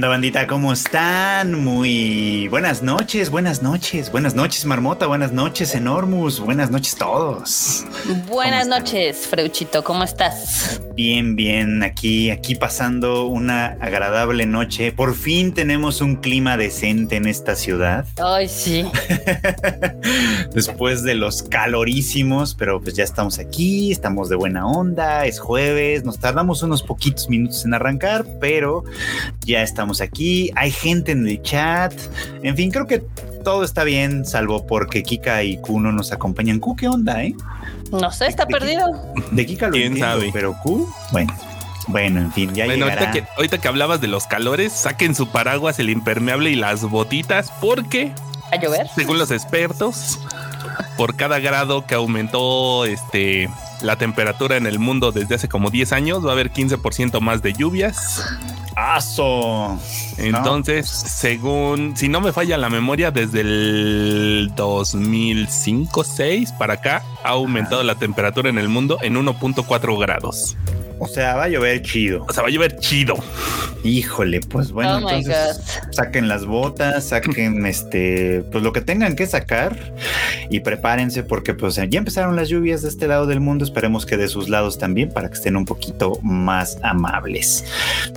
onda, bandita? ¿Cómo están? Muy buenas noches, buenas noches, buenas noches, Marmota, buenas noches, Enormus, buenas noches todos. Buenas noches, Freuchito, ¿cómo estás? Bien, bien, aquí, aquí pasando una agradable noche. Por fin tenemos un clima decente en esta ciudad. Ay, sí. Después de los calorísimos, pero pues ya estamos aquí, estamos de buena onda, es jueves, nos tardamos unos poquitos minutos en arrancar, pero ya estamos aquí, hay gente en el chat, en fin, creo que todo está bien, salvo porque Kika y Q no nos acompañan. Q, ¿qué onda, eh? No sé, está perdido. De Kika lo ¿Quién entiendo, sabe? pero Q, bueno. Bueno, en fin, ya Bueno, llegará. ahorita que, ahorita que hablabas de los calores, saquen su paraguas, el impermeable y las botitas, porque ¿A llover? según los expertos, por cada grado que aumentó este la temperatura en el mundo desde hace como 10 años, va a haber 15% más de lluvias. ¡Aso! Entonces, según, si no me falla la memoria, desde el 2005-6 para acá ha aumentado la temperatura en el mundo en 1.4 grados. O sea, va a llover chido. O sea, va a llover chido. Híjole, pues bueno, Oh my entonces saquen las botas, saquen este, pues lo que tengan que sacar y prepárense porque pues ya empezaron las lluvias de este lado del mundo, esperemos que de sus lados también para que estén un poquito más amables.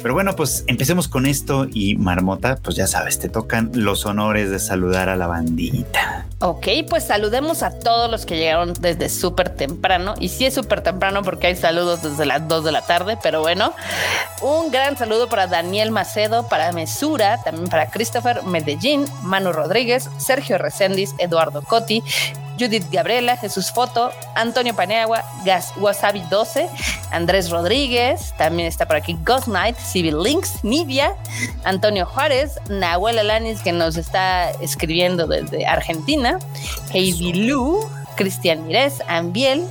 Pero bueno, pues empecemos con esto y Marmota, pues ya sabes, te tocan los honores de saludar a la bandita. Ok, pues saludemos a todos los que llegaron desde súper temprano. Y sí es súper temprano porque hay saludos desde las 2 de la tarde, pero bueno. Un gran saludo para Daniel Macedo, para Mesura, también para Christopher Medellín, Manu Rodríguez, Sergio Reséndiz, Eduardo Cotti. Judith Gabriela, Jesús Foto, Antonio Paneagua, Gas Wasabi 12, Andrés Rodríguez, también está por aquí Ghost Knight, Civil Links, Nivia, Antonio Juárez, Nahuel Alanis que nos está escribiendo desde Argentina, Heidi Lu, Cristian Mirés, Ambiel,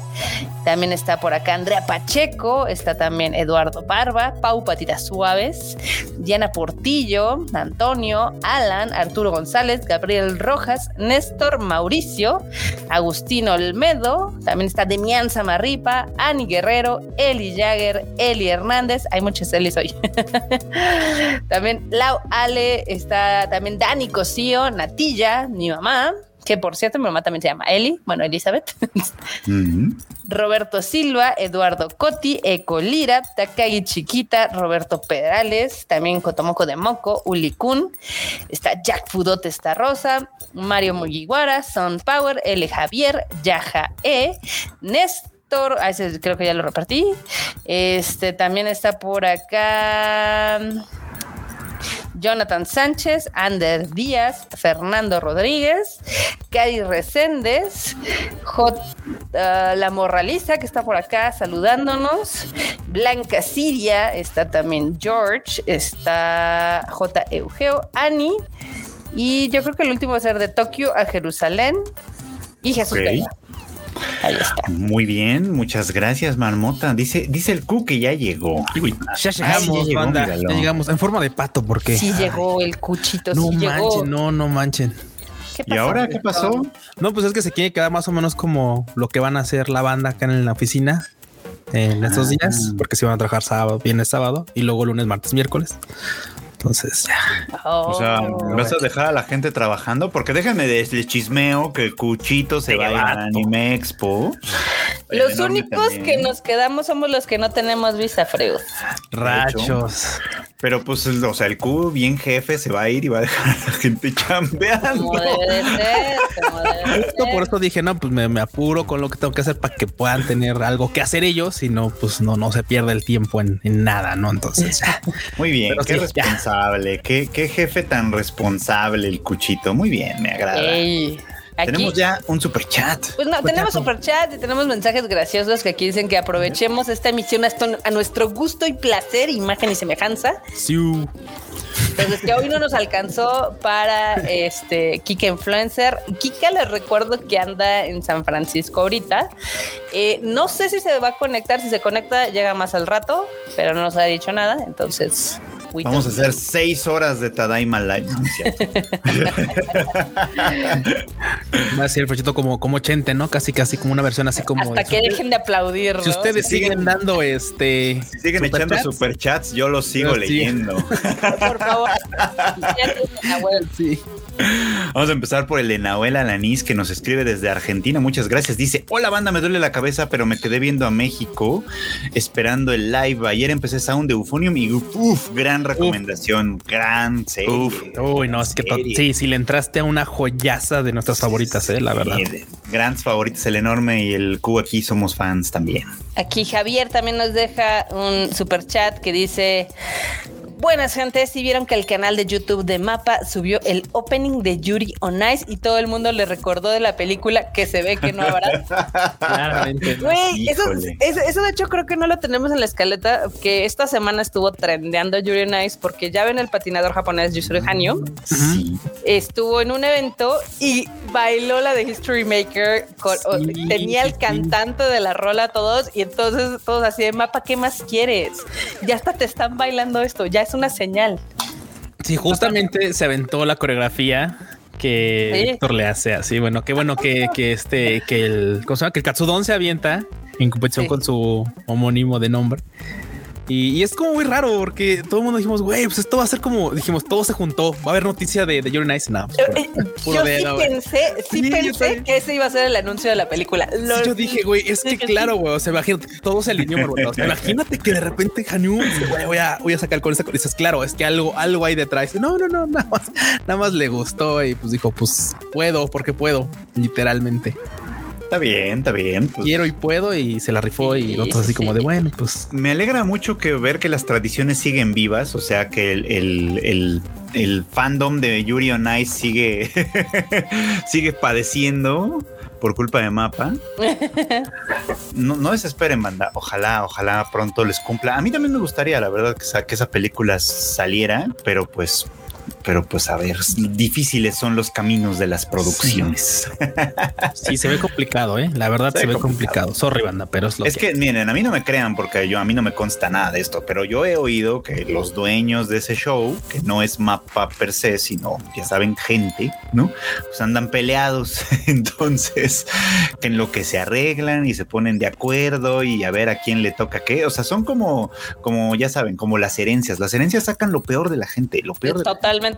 también está por acá Andrea Pacheco, está también Eduardo Barba, Pau Patitas Suaves, Diana Portillo, Antonio, Alan, Arturo González, Gabriel Rojas, Néstor Mauricio, Agustino Olmedo, también está Demián Samarripa, Ani Guerrero, Eli Jagger, Eli Hernández, hay muchos Elis hoy. también Lau Ale, está también Dani Cosío, Natilla, mi mamá, que por cierto mi mamá también se llama Eli, bueno, Elizabeth. Roberto Silva, Eduardo Cotti, Eco Lira, Takagi Chiquita, Roberto Pedrales, también Cotomoco de Moco, Uli Kun, está Jack Fudote esta Rosa, Mario Mugiwara, Son Power, L. Javier, Yaja E, Néstor, ah, ese creo que ya lo repartí. Este también está por acá. Jonathan Sánchez, Ander Díaz, Fernando Rodríguez, Cari Reséndez, J, ah, La Morraliza, que está por acá saludándonos, Blanca Siria, está también George, está J. Eugeo, Ani, y yo creo que el último va a ser de Tokio a Jerusalén y Jesús. Vega. Ahí está. Muy bien, muchas gracias, Marmota. Dice, dice el Q que ya llegó. Ya llegamos, ya banda. llegamos en forma de pato, porque Sí llegó el cuchito, no sí llegó. manchen, no, no manchen. ¿Qué ¿Y ahora qué pasó? No, pues es que se quiere quedar más o menos como lo que van a hacer la banda acá en la oficina en estos Ah. días, porque se van a trabajar sábado, viernes, sábado y luego lunes, martes, miércoles. Entonces, ya. O sea, Oh. ¿vas a dejar a la gente trabajando? Porque déjenme decirles chismeo que Cuchito se va a a la Anime Expo. Los únicos también. que nos quedamos somos los que no tenemos visa, Freud. rachos. Pero pues, o sea, el Q bien jefe se va a ir y va a dejar a la gente chambeando. Como debe de ser, como debe de Esto ser. por eso dije, no, pues me, me apuro con lo que tengo que hacer para que puedan tener algo que hacer ellos, y no, pues no, no se pierde el tiempo en, en nada, ¿no? Entonces. Muy bien, Pero qué sí, responsable, qué, qué jefe tan responsable el Cuchito. Muy bien, me agrada. Ey, aquí, Tenemos ya un super chat. pues no, tenemos super chat y tenemos mensajes graciosos que aquí dicen que aprovechemos esta emisión hasta a nuestro gusto y placer, imagen y semejanza. Siu. Entonces, que hoy no nos alcanzó para este Kika Influencer. Kika les recuerdo que anda en San Francisco ahorita. Eh, no sé si se va a conectar, si se conecta llega más al rato, pero no nos ha dicho nada. Entonces, We Vamos a hacer seis horas de Tadaima Live. No. Va a ser proyecto como, como 80, ¿no? Casi, casi como una versión así como. Hasta de- que dejen de aplaudir. Si ¿no? ustedes Si siguen- siguen dando este. Si siguen echando superchats, superchats, yo los sigo Yo sí. leyendo. Por favor. Sí. Vamos a empezar por el de Nahuel Alanís que nos escribe desde Argentina. Muchas gracias. Dice: Hola banda, me duele la cabeza, pero me quedé viendo a México esperando el live. Ayer empecé Sound de Euphonium y uff, gran recomendación, gran serie. Uf. Uy, no, es que sí, sí le entraste a una joyaza de nuestras favoritas, eh, la verdad. Sí, Grandes favoritos, el enorme y el Q aquí somos fans también. Aquí Javier también nos deja un super chat que dice. Buenas gente, si vieron que el canal de YouTube de Mapa subió el opening de Yuri on Ice y todo el mundo le recordó de la película que se ve que no habrá. Claramente. Güey, eso, Híjole. eso, eso de hecho creo que no lo tenemos en la escaleta, que esta semana estuvo trendeando Yuri on Ice porque ya ven el patinador japonés Yusuru Hanyu, Sí. estuvo en un evento y bailó la de History Maker, con- o- Sí, tenía el sí, sí. cantante de la rola todos y entonces todos así de mapa, ¿qué más quieres? Ya hasta te están bailando esto, ya es una señal. Sí, justamente se aventó la coreografía que Sí. Héctor le hace así. Bueno, qué bueno que, que este, que el, ¿cómo se llama? Que el Katsudon se avienta en competición Sí. con su homónimo de nombre. Y, y es como muy raro porque todo el mundo dijimos, güey, pues esto va a ser como, dijimos, todo se juntó. Va a haber noticia de, de Yuri Nice. No, pues, Eh, eh, puro Yo sí pensé, sí pensé que ese iba a ser el anuncio de la película. Lo- Sí, yo dije, güey, es que claro, güey. O sea, imagínate, todo se alineó. O sea, imagínate que de repente Hanyu, güey, voy a, voy a sacar con esa. Y dices, claro, es que algo, algo hay detrás. No, no, no, nada más, nada más le gustó y pues dijo, pues puedo, porque puedo, literalmente. Está bien, está bien. pues. Quiero y puedo y se la rifó y Sí, nosotros así sí. como de, bueno, pues Me alegra mucho que ver que las tradiciones siguen vivas, o sea que el, el, el- el fandom de Yuri on Ice sigue, sigue padeciendo por culpa de Mapa. No, no desesperen, banda. Ojalá, ojalá pronto les cumpla. A mí también me gustaría, la verdad, que esa, que esa película saliera, pero pues, pero pues a ver, difíciles son los caminos de las producciones. sí se ve complicado, eh. La verdad Se se, ve complicado. complicado. Sorry, banda, pero es lo Es que miren, a mí no me crean porque yo a mí no me consta nada de esto, pero yo he oído que los dueños de ese show, que no es mapa per se, sino ya saben, gente, ¿no? Pues andan peleados. Entonces, que en lo que se arreglan y se ponen de acuerdo y a ver a quién le toca qué. O sea, son como, como ya saben, como las herencias. Las herencias sacan lo peor de la gente, lo peor de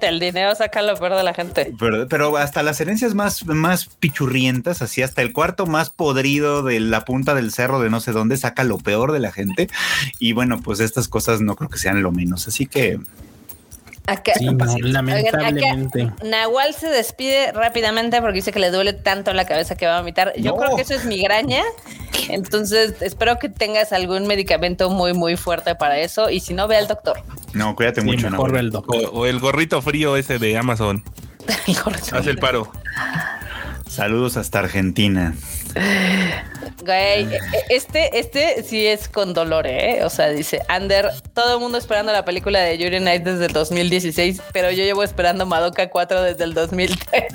El dinero saca lo peor de la gente. pero, pero hasta las herencias más, más pichurrientas, así hasta el cuarto más podrido de la punta del cerro de no sé dónde, saca lo peor de la gente. Y bueno, pues estas cosas no creo que sean lo menos. Así que Acá, Sí, no, lamentablemente. Nahual se despide rápidamente porque dice que le duele tanto la cabeza que va a vomitar. Yo No. creo que eso es migraña. Entonces, espero que tengas algún medicamento muy, muy fuerte para eso. Y si no, ve al doctor. no, cuídate Sí, mucho. mejor Nahuel. ve el doc. O, o el gorrito frío ese de Amazon. Haz el paro. Saludos hasta Argentina. Güey, e- este, este sí es con dolor, ¿eh? O sea, dice Ander, todo el mundo esperando la película de Yuri Night desde el 2016, pero yo llevo esperando Madoka 4 desde el 2013.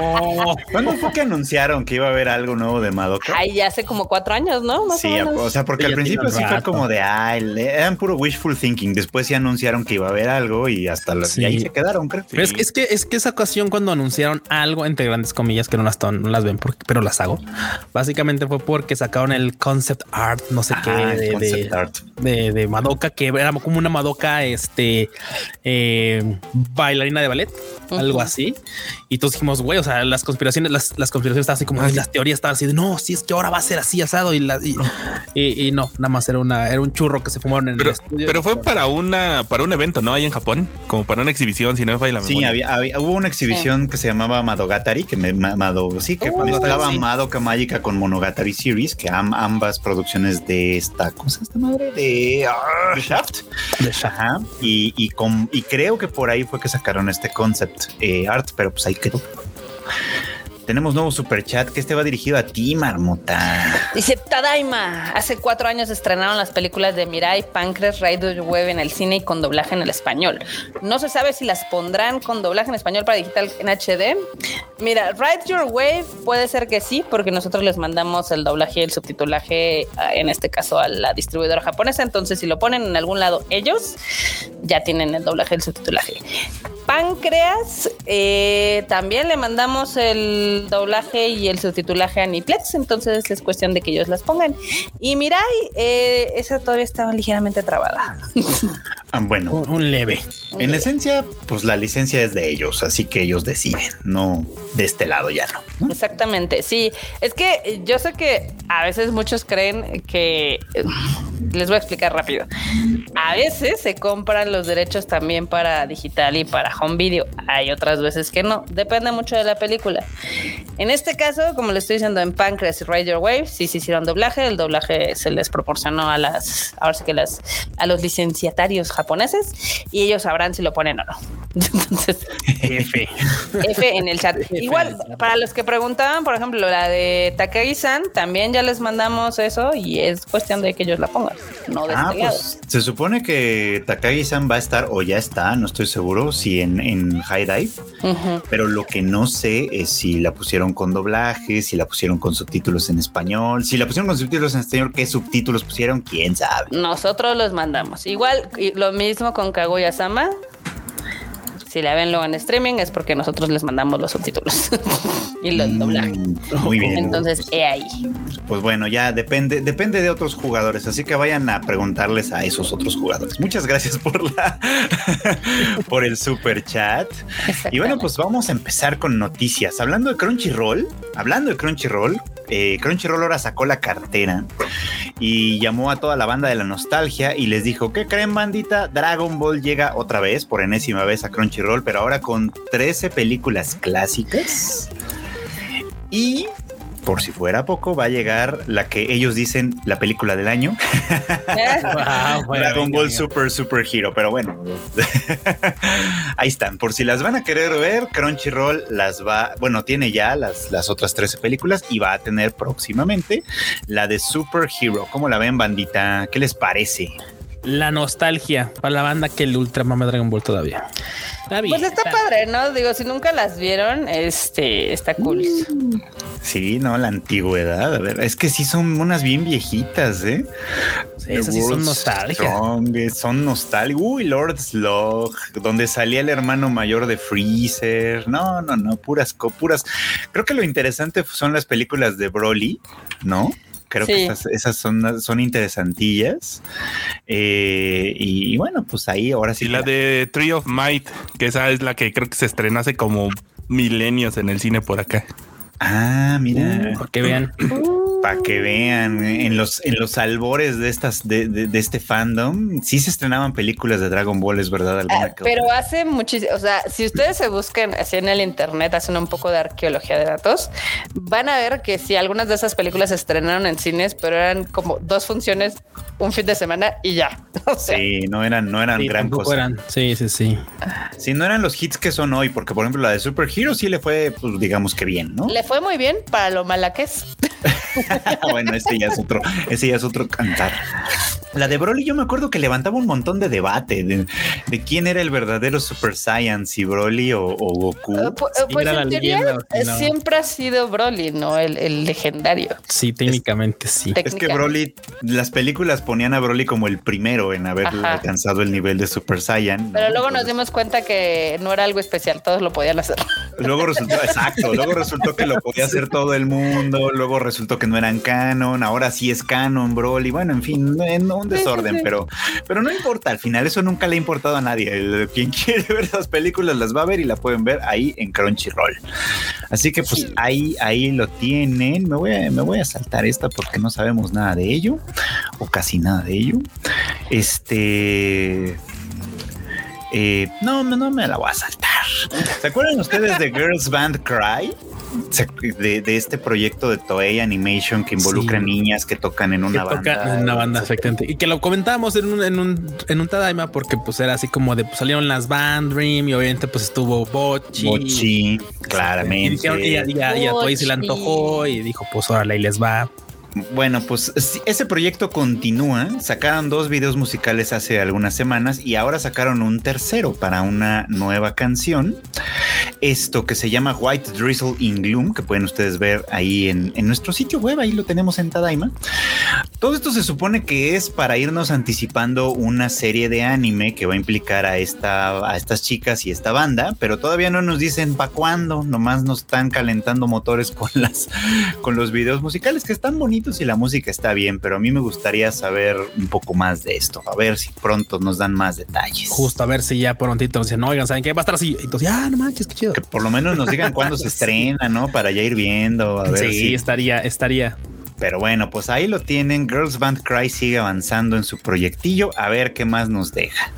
Oh, ¿Cuándo fue que anunciaron que iba a haber algo nuevo de Madoka? Ay, ya hace como cuatro años, ¿no? Más Sí, o menos. o sea, porque Sí, al principio sí fue como de, ay, eran puro wishful thinking. Después sí anunciaron que iba a haber algo y hasta las, Sí. y ahí se quedaron, creo. Pero es, que- es que es que esa ocasión cuando anunciaron algo entre grandes comillas que no las ton- no las ven porque, pero las hago. Básicamente fue porque sacaron el concept art, no sé qué, Ajá, de, concept de, art. de- de Madoka, que era como una Madoka, este eh, bailarina de ballet, algo Ujú. así. Y todos dijimos, güey, o sea, las conspiraciones, las, las conspiraciones estaban así como ay, las teorías estaban así de no, si es que ahora va a ser así asado y, la, y, y- y no, nada más era una, era un churro que se fumaron en Pero, el estudio. pero fue para una para un evento, ¿no? Ahí en Japón, como para una exhibición, si no me falla la Sí, memoria. había, había- hubo una exhibición que se llamaba Madogatari, que me ma- Mado, sí, que Uh, mezclaba sí. Madoka Mágica con Monogatari Series, que am- ambas producciones de esta cosa, esta madre de ah, Shaft. De Shaft. Ajá. Y, y, con- y creo que por ahí fue que sacaron este concept eh, art, pero pues ahí quedó. Tenemos nuevo super chat que este va dirigido a ti, Marmota. Dice Tadaima. Hace cuatro años estrenaron las películas de Mirai, Pancras, Ride Web en el cine y con doblaje en el español. No se sabe si las pondrán con doblaje en español para digital en HD. Mira, Ride Your Wave puede ser que sí, porque nosotros les mandamos el doblaje y el subtitulaje, ah, en este caso a la distribuidora japonesa. Entonces, si lo ponen en algún lado ellos, ya tienen el doblaje y el subtitulaje. Páncreas, eh, también le mandamos el doblaje y el subtitulaje a Niplex, entonces es cuestión de que ellos las pongan. Y Mirai, eh, esa todavía estaba ligeramente trabada. Ah, bueno, Un, un leve. en esencia, pues la licencia es de ellos, así que ellos deciden, no de este lado ya no. ¿no? Exactamente, sí. Es que yo sé que a veces muchos creen que... Les voy a explicar rápido. A veces se compran los derechos también para digital y para home video. Hay otras veces que no. Depende mucho de la película. En este caso, como le estoy diciendo en Pancreas y Your Wave, sí se hicieron doblaje. El doblaje se les proporcionó a las, ahora sí que las, a los licenciatarios japoneses y ellos sabrán si lo ponen o no. Entonces, F. F en el chat. Igual, para los que preguntaban, por ejemplo, la de Takagi-san, también ya les mandamos eso y es cuestión de que ellos la pongan, no de Ah, este pues se supone que Takagi-san va a estar o ya está, no estoy seguro si en, en High Dive, Ujú. pero lo que no sé es si la pusieron con doblaje, si la pusieron con subtítulos en español, si la pusieron con subtítulos en español, qué subtítulos pusieron, quién sabe. Nosotros los mandamos. Igual, lo mismo con Kaguya-sama. Si la ven luego en streaming es porque nosotros les mandamos los subtítulos y los. Mm, Muy bien. Entonces, he ahí. Pues bueno, ya depende, depende de otros jugadores, así que vayan a preguntarles a esos otros jugadores. Muchas gracias por la por el super chat. Y bueno, pues vamos a empezar con noticias. Hablando de Crunchyroll, hablando de Crunchyroll, eh, Crunchyroll ahora sacó la cartera y llamó a toda la banda de la nostalgia y les dijo, ¿qué creen bandita? Dragon Ball llega otra vez, por enésima vez a Crunchyroll, pero ahora con 13 películas clásicas. Y por si fuera poco, va a llegar la que ellos dicen la película del año, Wow, bueno, Dragon Ball. Super Super Hero. Pero bueno, ahí están. Por si las van a querer ver, Crunchyroll las va, bueno, tiene ya las, las otras 13 películas y va a tener próximamente la de Super Hero. ¿Cómo la ven, bandita? ¿Qué les parece? La nostalgia para la banda que el Ultra mama Dragon Ball todavía. Está bien. Pues está padre, ¿no? Digo, si nunca las vieron, este está cool. Sí, no, la antigüedad. A ver, es que sí son unas bien viejitas, ¿eh? Sí, esas sí son nostalgia. Son nostálgicas. Uy, Lord Slug, donde salía el hermano mayor de Freezer. No, no, no, puras, co- puras. Creo que lo interesante son las películas de Broly, ¿no? Creo que esas, esas son, son interesantillas. Eh, y, y bueno, pues ahí ahora sí. Y la de Tree of Might, que esa es la que creo que se estrenó hace como milenios en el cine por acá. Ah, mira. Para que vean. Para que vean, eh, en los, en los albores de estas, de, de- de este fandom, sí se estrenaban películas de Dragon Ball, es verdad. alguna Ah, pero otra. hace muchísimo, o sea, si ustedes se buscan así en el internet, hacen un poco de arqueología de datos, van a ver que sí, algunas de esas películas se estrenaron en cines, pero eran como dos funciones un fin de semana y ya. O sea, Sí, no eran, no eran Sí, gran cosa. eran. Sí, sí, sí. Sí, no eran los hits que son hoy, porque por ejemplo la de Super Hero sí le fue, pues digamos que bien, ¿no? le fue muy bien para lo mala que es. bueno, ese ya es otro, ese ya es otro cantar. La de Broly, yo me acuerdo que levantaba un montón de debate de, de quién era el verdadero Super Saiyan, si Broly o, o Goku. Sí, pues era la en teoría leyenda, no. siempre ha sido Broly, ¿no? El, el legendario. Sí, técnicamente sí. Es que Broly, las películas ponían a Broly como el primero en haber Ajá. alcanzado el nivel de Super Saiyan. Pero ¿no? luego nos dimos cuenta que no era algo especial, todos lo podían hacer. Luego resultó, exacto, luego resultó que lo podía hacer todo el mundo, luego resultó que no eran canon, ahora sí es canon, Broly, bueno, en fin, en un desorden, pero, pero no importa, al final eso nunca le ha importado a nadie. Quien quiere ver las películas las va a ver y la pueden ver ahí en Crunchyroll. Así que pues ahí, ahí lo tienen. Me voy, a, me voy a saltar esta porque no sabemos nada de ello, o casi nada de ello. Este. eh, no, no, no me la voy a saltar. ¿Se acuerdan ustedes de Girls Band Cry? De, de este proyecto de Toei Animation que involucra Sí. niñas que tocan en una que toca banda. en una banda, exactamente. Y que lo comentábamos en un, en un, en un Tadaima porque pues era así como de pues, salieron las Band Dream y obviamente pues estuvo Bochi. Mochi, Y claramente. dijeron, y a, y a- y a Toei se le Bochi. antojó y dijo, pues órale, ahí les va. Bueno, pues ese proyecto continúa. Sacaron dos videos musicales hace algunas semanas y ahora sacaron un tercero para una nueva canción. Esto que se llama White Drizzle in Gloom, que pueden ustedes ver ahí en, en nuestro sitio web, ahí lo tenemos en Tadaima. Todo esto se supone que es para irnos anticipando una serie de anime que va a implicar a, esta, a estas chicas y esta banda, pero todavía no nos dicen para cuándo, nomás nos están calentando motores con, las, con los videos musicales que están bonitos y la música está bien, pero a mí me gustaría saber un poco más de esto, a ver si pronto nos dan más detalles. Justo a ver si ya prontito nos dicen, oigan, ¿saben qué? Va a estar así. Entonces, ya, no manches, qué chido. Que por lo menos nos digan cuándo se estrena, ¿no? Para ya ir viendo, a ver Sí, si estaría, estaría. Pero bueno, pues ahí lo tienen. Girls Band Cry sigue avanzando en su proyectillo. A ver qué más nos deja.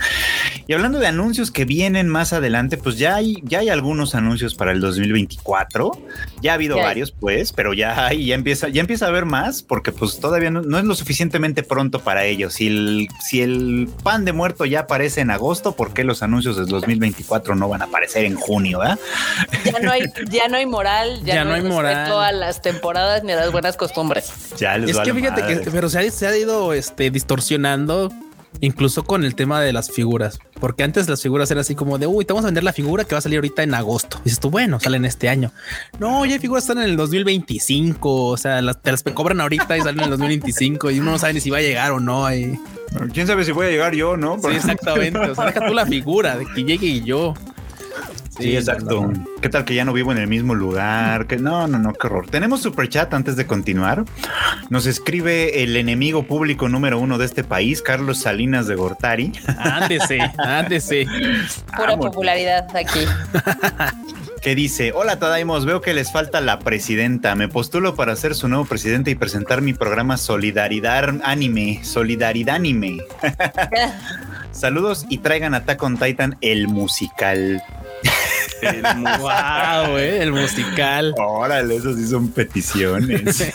Y hablando de anuncios que vienen más adelante, pues ya hay, ya hay algunos anuncios para el 2024. Ya ha habido Ya hay. varios, pues, pero ya hay, ya empieza, ya empieza a haber más, porque pues todavía no, no es lo suficientemente pronto para ellos. Si el, si el pan de muerto ya aparece en agosto, ¿por qué los anuncios del 2024 no van a aparecer en junio? eh? Ya no hay, ya no hay moral, ya, Ya no, no hay hay moral. respeto a las temporadas ni a las buenas costumbres. Ya les Es que fíjate madre. que, pero se ha, se ha ido este, distorsionando incluso con el tema de las figuras, porque antes las figuras eran así como de uy, te vamos a vender la figura que va a salir ahorita en agosto. Y dices tú, bueno, salen este año. No, ya hay figuras que están en el 2025. O sea, las, te las cobran ahorita y salen en el 2025 y uno no sabe ni si va a llegar o no. Y, ¿Quién sabe si voy a llegar yo, no? sí, exactamente. O sea, deja tú la figura de que llegue y yo. Sí, exacto. no, no. ¿Qué tal que ya no vivo en el mismo lugar? Que no, no, no, qué horror. Tenemos super chat antes de continuar. Nos escribe el enemigo público número uno de este país, Carlos Salinas de Gortari. Ándese, ándese. Pura Vámonos. popularidad aquí. que dice, hola Tadaimos, veo que les falta la presidenta, me postulo para ser su nuevo presidente y presentar mi programa Solidaridad Anime, Solidaridad Anime. Saludos y traigan Attack on Titan, el musical. El Wow, eh, el musical. Órale, eso sí son peticiones.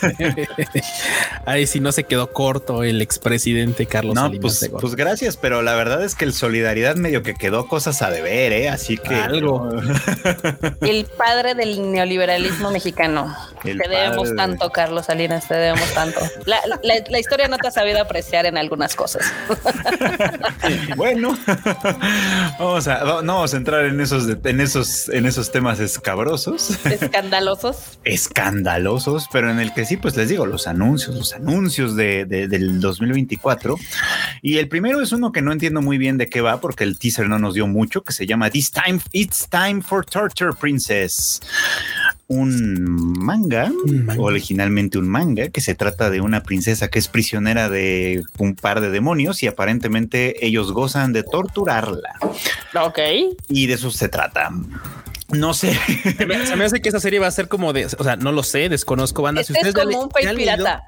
Ahí sí no se quedó corto el expresidente Carlos No, pues, pues gracias, pero la verdad es que el Solidaridad medio que quedó cosas a deber, ¿eh? Así que... Algo. El padre del neoliberalismo mexicano. El te debemos padre tanto, Carlos Salinas, te debemos tanto. La, la- la historia no te ha sabido apreciar en algunas cosas. bueno, vamos a, no vamos a entrar en esos, en esos, en esos temas escabrosos, Escandalosos. escandalosos, pero en el que sí, pues les digo, los anuncios, los anuncios de, de- del 2024. Y el primero es uno que no entiendo muy bien de qué va, porque el teaser no nos dio mucho, que se llama This Time, It's Time for Torture Princess. Un manga, Un manga. originalmente un manga, que se trata de una princesa que es prisionera de un par de demonios y aparentemente ellos gozan de torturarla. Ok. Y de eso se trata. No sé. Se me, se me hace que esa serie va a ser como de, o sea, no lo sé, desconozco banda. Este es ya como le- un país ya han leído- pirata.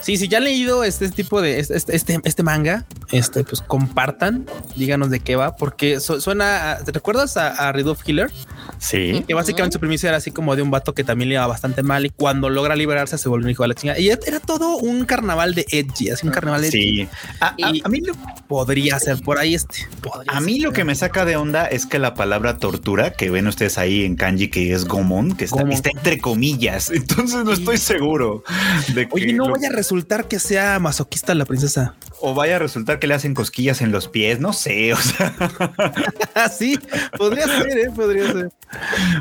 Sí, sí, ya han leído este tipo de este, este, este, este manga, este, pues compartan, díganos de qué va, porque su- suena, a- ¿te recuerdas a, a Ridolf Hiller? Sí. Que básicamente su premisa era así como de un vato que también le iba bastante mal y cuando logra liberarse se vuelve un hijo de la chingada. Y era todo un carnaval de edgy, así un carnaval de Sí. A, a- Y- a mí, lo, podría ser por ahí este. a mí ser. lo que me saca de onda es que la palabra tortura que ven ustedes ahí en kanji que es gomon, que está, Gomon. está entre comillas. Entonces no estoy seguro de que Oye, no lo- vaya a resultar que sea masoquista la princesa. o vaya a resultar que le hacen cosquillas en los pies. No sé. O sea, sí, podría ser, ¿eh? podría ser.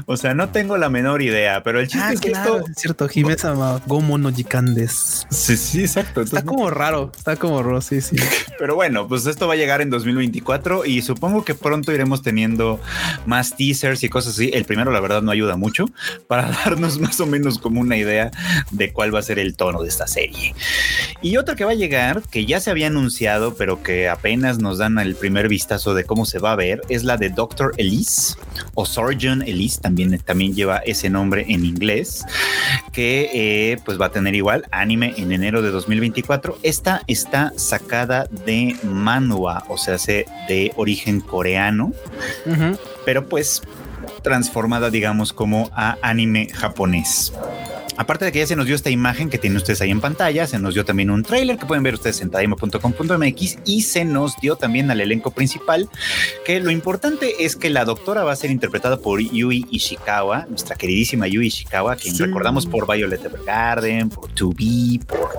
o sea, no tengo la menor idea, pero el chiste Ah, es que claro, esto. es cierto. Himesa ma- Gomo no Jikandes. Sí, sí, exacto. Está como raro, está como raro, sí, sí. Pero bueno, pues esto va a llegar en 2024 y supongo que pronto iremos teniendo más teasers y cosas así. El primero, la verdad, no ayuda mucho para darnos más o menos como una idea de cuál va a ser el tono de esta serie. Y otra que va a llegar, que ya se había anunciado, pero que apenas nos dan el primer vistazo de cómo se va a ver, es la de Doctor Elise o Surgeon Elise, también, también lleva ese nombre en inglés, que eh, pues va a tener igual anime en enero de 2024. Esta está sacada de manhwa, o sea, se- de origen coreano, pero pues transformada, digamos, como a anime japonés. Aparte de que ya se nos dio esta imagen que tienen ustedes ahí en pantalla, se nos dio también un trailer que pueden ver ustedes en tadaima.com.mx y se nos dio también al elenco principal, que lo importante es que la doctora va a ser interpretada por Yui Ishikawa, nuestra queridísima Yui Ishikawa, quien Sí. recordamos por Violet Evergarden, por 2B, por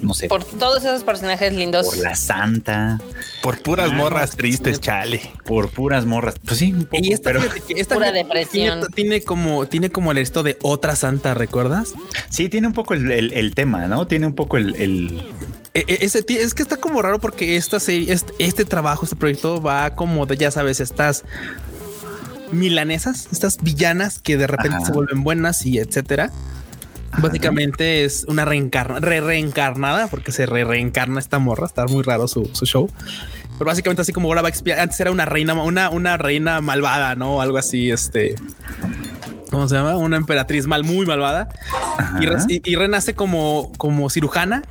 no sé, Por todos esos personajes lindos. por la santa, Por puras Ah, morras tristes, chale. por puras morras. Pues sí, un poco, Y esta, pero esta Pura tiene- depresión. Tiene, tiene como, tiene como el esto de otra santa, ¿recuerdas? sí tiene un poco el, el- el tema, ¿no? Tiene un poco el, el- E- e- es que está como raro porque esta serie, este, este trabajo, este proyecto va como de, ya sabes, estas milanesas, estas villanas que de repente Ajá. se vuelven buenas y etcétera. Básicamente es una reencarna, re reencarnada porque se re reencarna esta morra. Está muy raro su, su show. Pero básicamente así como ahora va a expiar. Antes era una reina, una, una reina malvada, no algo así. Este, ¿cómo se llama? Una emperatriz mal, muy malvada y, re- y- y renace como, como cirujana.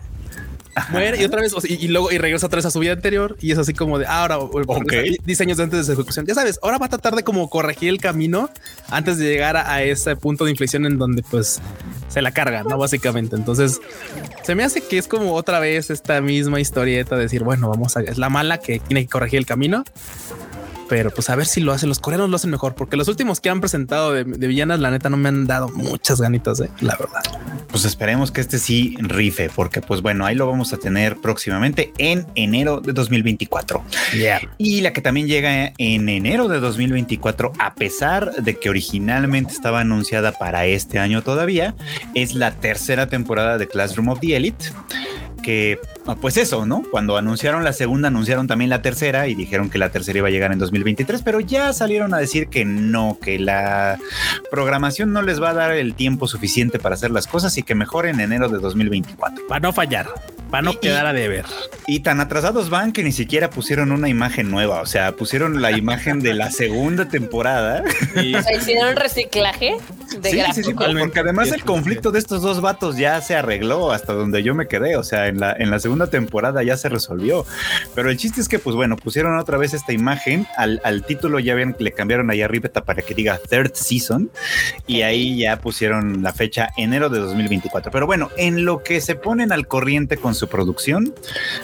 Muere y otra vez, o sea, y, y luego y regresa otra vez a su vida anterior. Y es así como de "Ah, ahora, o- o- Ok. di- diseños de antes de su ejecución. Ya sabes, ahora va a tratar de como corregir el camino antes de llegar a, a ese punto de inflexión en donde pues se la carga, no básicamente. Entonces se me hace que es como otra vez esta misma historieta de decir, bueno, vamos a es la mala que tiene que corregir el camino. Pero pues a ver si lo hacen. Los coreanos lo hacen mejor, porque los últimos que han presentado de, de villanas, la neta, no me han dado muchas ganitas, eh, la verdad. Pues esperemos que este sí rife, porque pues bueno, ahí lo vamos a tener próximamente en enero de 2024. Yeah. Y la que también llega en enero de 2024, a pesar de que originalmente estaba anunciada para este año todavía, es la tercera temporada de Classroom of the Elite. Que pues eso, ¿no? Cuando anunciaron la segunda, anunciaron también la tercera y dijeron que la tercera iba a llegar en 2023, pero ya salieron a decir que no, que la programación no les va a dar el tiempo suficiente para hacer las cosas y que mejor en enero de 2024. Para no fallar, para no Y- quedar a deber. Y tan atrasados van que ni siquiera pusieron una imagen nueva, o sea, pusieron la imagen de la segunda temporada. Y O sea, hicieron reciclaje de Sí, sí, sí, porque además el conflicto de estos dos vatos ya se arregló hasta donde yo me quedé, o sea, en la, en la segunda temporada ya se resolvió. Pero el chiste es que, pues bueno, pusieron otra vez esta imagen, al, al título ya ven que le cambiaron ahí arriba para que diga Third Season, y ahí ya pusieron la fecha enero de 2024. Pero bueno, en lo que se ponen al corriente con su producción,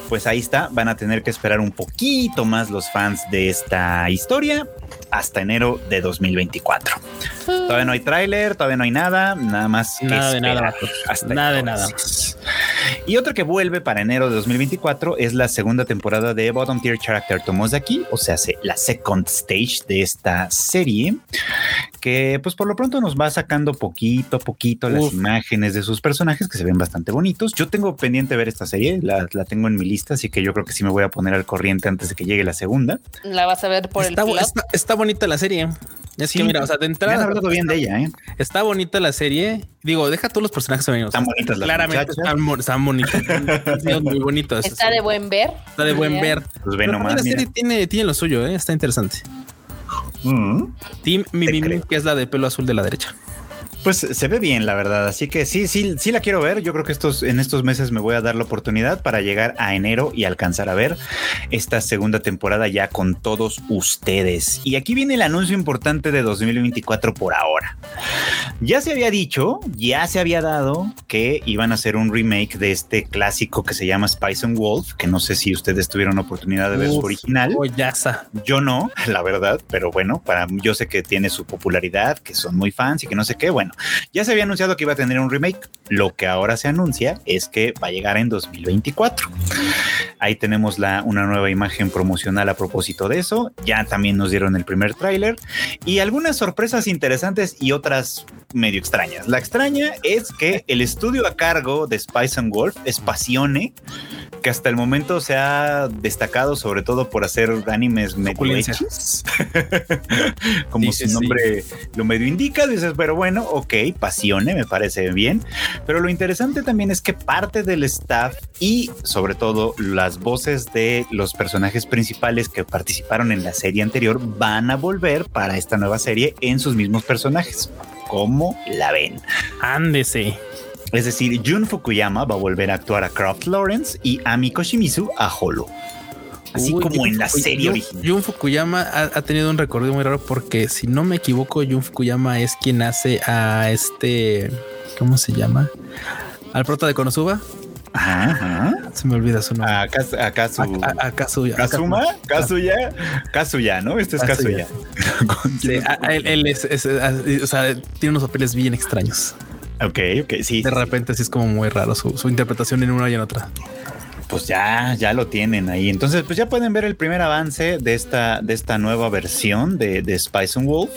pues ahí está, van a tener que esperar un poquito más los fans de esta historia hasta enero de 2024. Todavía no hay tráiler, todavía no hay nada, nada más que Nada de nada, esperar vatos. hasta Nada de entonces. Y otro que vuelve para enero de 2024 es la segunda temporada de Bottom Tier Character Tomozaki, o sea, se- la second stage de esta serie, que pues por lo pronto nos va sacando poquito a poquito las Uf. imágenes de sus personajes que se ven bastante bonitos. Yo tengo pendiente ver esta serie, la, la tengo en mi lista, así que yo creo que sí me voy a poner al corriente antes de que llegue la segunda. La vas a ver por está, el está, está bonita la serie. Es Sí, que mira, o sea, de Me han entrada hablado bien de ella, ¿eh? está bonita la serie. Digo, deja todos los personajes femeninos. Están bonitas las Claramente muchachas. están, mo- están muy bonitos. Está de buen ver. Está de buen ver. Pues ve nomás, la serie tiene, tiene lo suyo, ¿eh? está interesante. Mm. Team Mimimi, que es la de pelo azul de la derecha. Pues se ve bien, la verdad. Así que sí, sí, sí la quiero ver. Yo creo que estos, en estos meses me voy a dar la oportunidad para llegar a enero y alcanzar a ver esta segunda temporada ya con todos ustedes. Y aquí viene el anuncio importante de 2024 por ahora. Ya se había dicho, ya se había dado que iban a hacer un remake de este clásico que se llama Spice and Wolf, que no sé si ustedes tuvieron oportunidad de ver su original. Yo no, la verdad, pero bueno, para yo sé que tiene su popularidad, que son muy fans y que no sé qué. Bueno, ya se había anunciado que iba a tener un remake. Lo que ahora se anuncia es que va a llegar en 2024. Ahí tenemos la, una nueva imagen promocional a propósito de eso. Ya también nos dieron el primer tráiler y algunas sorpresas interesantes y otras medio extrañas. La extraña es que el estudio a cargo de Spice and Wolf es Pasione, que hasta el momento se ha destacado sobre todo por hacer animes medio. Como Sí, su nombre lo medio indica, dices, pero bueno, ok, Pasione, me parece bien. Pero lo interesante también es que parte del staff y sobre todo las voces de los personajes principales que participaron en la serie anterior van a volver para esta nueva serie en sus mismos personajes. ¿Cómo la ven? Ándese. Es decir, Jun Fukuyama va a volver a actuar a Croft Lawrence y Ami Koshimizu a Holo. Así Uy, como en la serie Jun- original. Jun Fukuyama ha, ha tenido un recorrido muy raro porque si no me equivoco, Jun Fukuyama es quien hace a este, ¿cómo se llama? Al prota de Konosuba. Ajá, ajá. Se me olvida su nombre. A, Kaz- a Kazu- A- a- a Kazuya. Kazuma, Kazuya, Kazuya, ¿no? Este es Kazuya. Kazuya. Con- Sí, a- a él, él es, es- es- o sea, tiene unos papeles bien extraños. Ok, ok, sí. De sí, repente sí es como muy raro su, su interpretación en una y en otra. Pues ya, ya lo tienen ahí. Entonces, pues ya pueden ver el primer avance de esta, de esta nueva versión de, de Spice and Wolf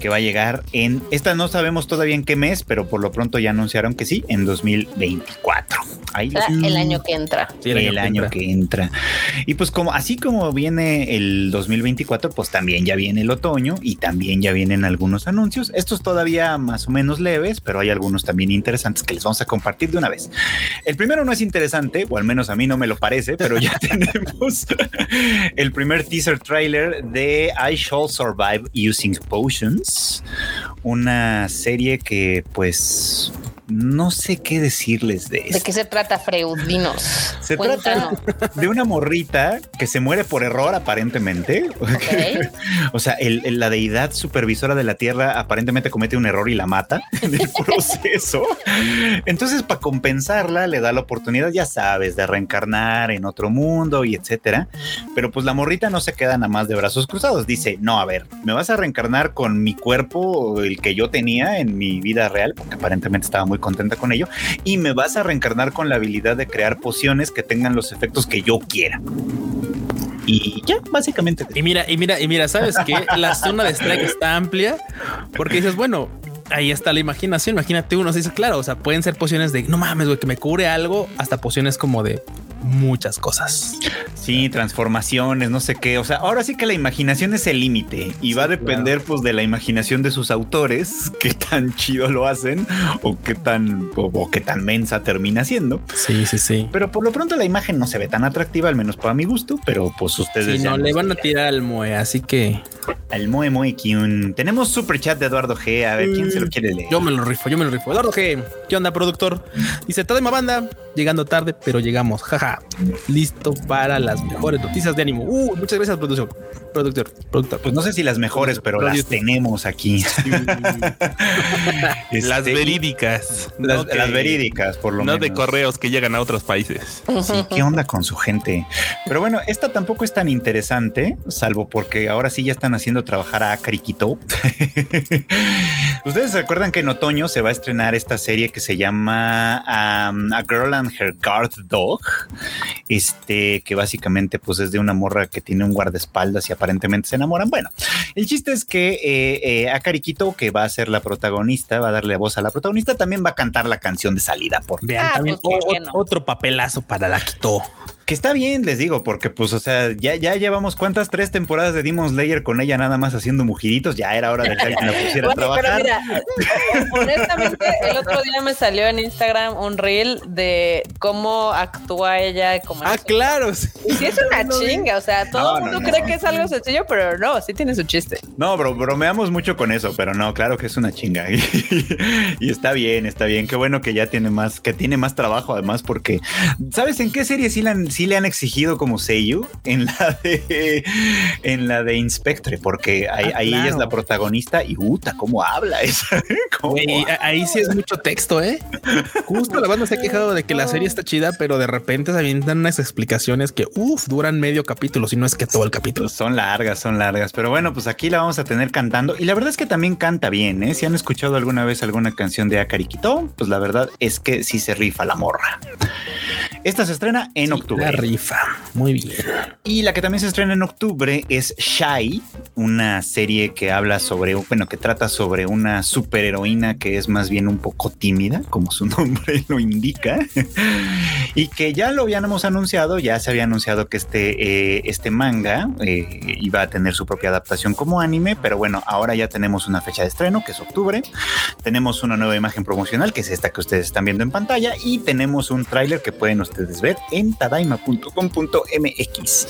que va a llegar en. Esta no sabemos todavía en qué mes, pero por lo pronto ya anunciaron que sí, en 2024. Ahí Ah, les- el año que entra. Sí, el, año, entra. que entra. Y pues como así como viene el 2024, pues también ya viene el otoño y también ya vienen algunos anuncios. Estos todavía más o menos leves, pero hay algunos también interesantes que les vamos a compartir de una vez. El primero no es interesante, o al menos a mí no me lo parece, pero ya tenemos el primer teaser trailer de I Shall Survive Using Potions, una serie que pues no sé qué decirles de ¿De esto. qué se trata, Freudinos? Se Cuéntanos. trata de una morrita que se muere por error aparentemente. O sea, el- el- la deidad supervisora de la Tierra aparentemente comete un error y la mata en el proceso. Entonces, para compensarla, le da la oportunidad, ya sabes, de reencarnar en otro mundo y etcétera. Pero pues la morrita no se queda nada más de brazos cruzados. Dice, no, a ver, me vas a reencarnar con mi cuerpo, el que yo tenía en mi vida real, porque aparentemente estaba muy contenta con ello, y me vas a reencarnar con la habilidad de crear pociones que tengan los efectos que yo quiera. Y ya, básicamente. Y mira, y mira, y mira, ¿sabes qué? La zona de strike está amplia porque dices, bueno, ahí está la imaginación. Imagínate uno, se dice, claro, o sea, pueden ser pociones de no mames, güey, que me cubre algo, hasta pociones como de muchas cosas. Sí, transformaciones, no sé qué. O sea, ahora sí que la imaginación es el límite y va a depender pues de la imaginación de sus autores, qué tan chido lo hacen o qué tan o, o qué tan mensa termina siendo. Sí, sí, sí. Pero por lo pronto la imagen no se ve tan atractiva, al menos para mi gusto, pero pues ustedes Si ya no, le van a tirar al Moe, así que al Moe Moe Kyun. Tenemos super chat de Eduardo G. A ver quién se lo quiere leer. yo me lo rifo, yo me lo rifo. Eduardo G, ¿qué onda, productor? Dice, toda banda, llegando tarde, pero llegamos, jaja. Listo para las mejores noticias de ánimo. Uh, muchas gracias, productor. Productor, productor. Pues no sé si las mejores, pero las tenemos aquí. Las Este, verídicas. Las, no de- las verídicas, por lo No menos. de correos que llegan a otros países. Sí, ¿qué onda con su gente? Pero bueno, esta tampoco es tan interesante, salvo porque ahora sí ya están haciendo trabajar a Akariquito. Ustedes se acuerdan que en otoño se va a estrenar esta serie que se llama um, A Girl and Her Guard Dog, este que básicamente pues es de una morra que tiene un guardaespaldas y aparentemente se enamoran. Bueno, el chiste es que eh, eh, que va a ser la protagonista, va a darle voz a la protagonista, también va a cantar la canción de salida por Vean, Ah, también pues, otro papelazo para la quitó. Que está bien, les digo, porque pues, o sea, ya, ya llevamos cuántas tres temporadas de Demon Slayer con ella nada más haciendo mujiditos. Ya era hora de que alguien la pusiera a Bueno, pero trabajar. mira, honestamente, el otro día me salió en Instagram un reel de cómo actúa ella. Como Ah, claro. sí. Y sí es una chinga, o sea, todo No, el no, mundo no. cree que es algo sencillo, pero no, sí tiene su chiste. No, bro, bromeamos mucho con eso, pero no, claro que es una chinga. y está bien, está bien. Qué bueno que ya tiene más, que tiene más trabajo además, porque ¿sabes en qué serie sí, la han- sí le han exigido como sello? En la de en la de Inspectre, porque ahí, Ah, ahí ella es la protagonista y puta, cómo habla esa. Ahí sí es mucho texto, ¿eh? Justo la banda se ha quejado de que la serie está chida, pero de repente se avientan unas explicaciones que, uff, duran medio capítulo, si no es que todo el capítulo. Pues son largas, son largas. Pero bueno, pues aquí la vamos a tener cantando. Y la verdad es que también canta bien, ¿eh? Si han escuchado alguna vez alguna canción de Akariquito, pues la verdad es que sí se rifa la morra. Esta se estrena en Sí, octubre. La rifa. Muy bien. Y la que también se estrena en octubre es Shy, una serie que habla sobre, bueno, que trata sobre una superheroína que es más bien un poco tímida, como su nombre lo indica, y que ya lo habíamos anunciado, ya se había anunciado que este, eh, este manga eh, iba a tener su propia adaptación como anime, pero bueno, ahora ya tenemos una fecha de estreno, que es octubre, tenemos una nueva imagen promocional, que es esta que ustedes están viendo en pantalla, y tenemos un tráiler que pueden ustedes ver en tadaima.com.mx.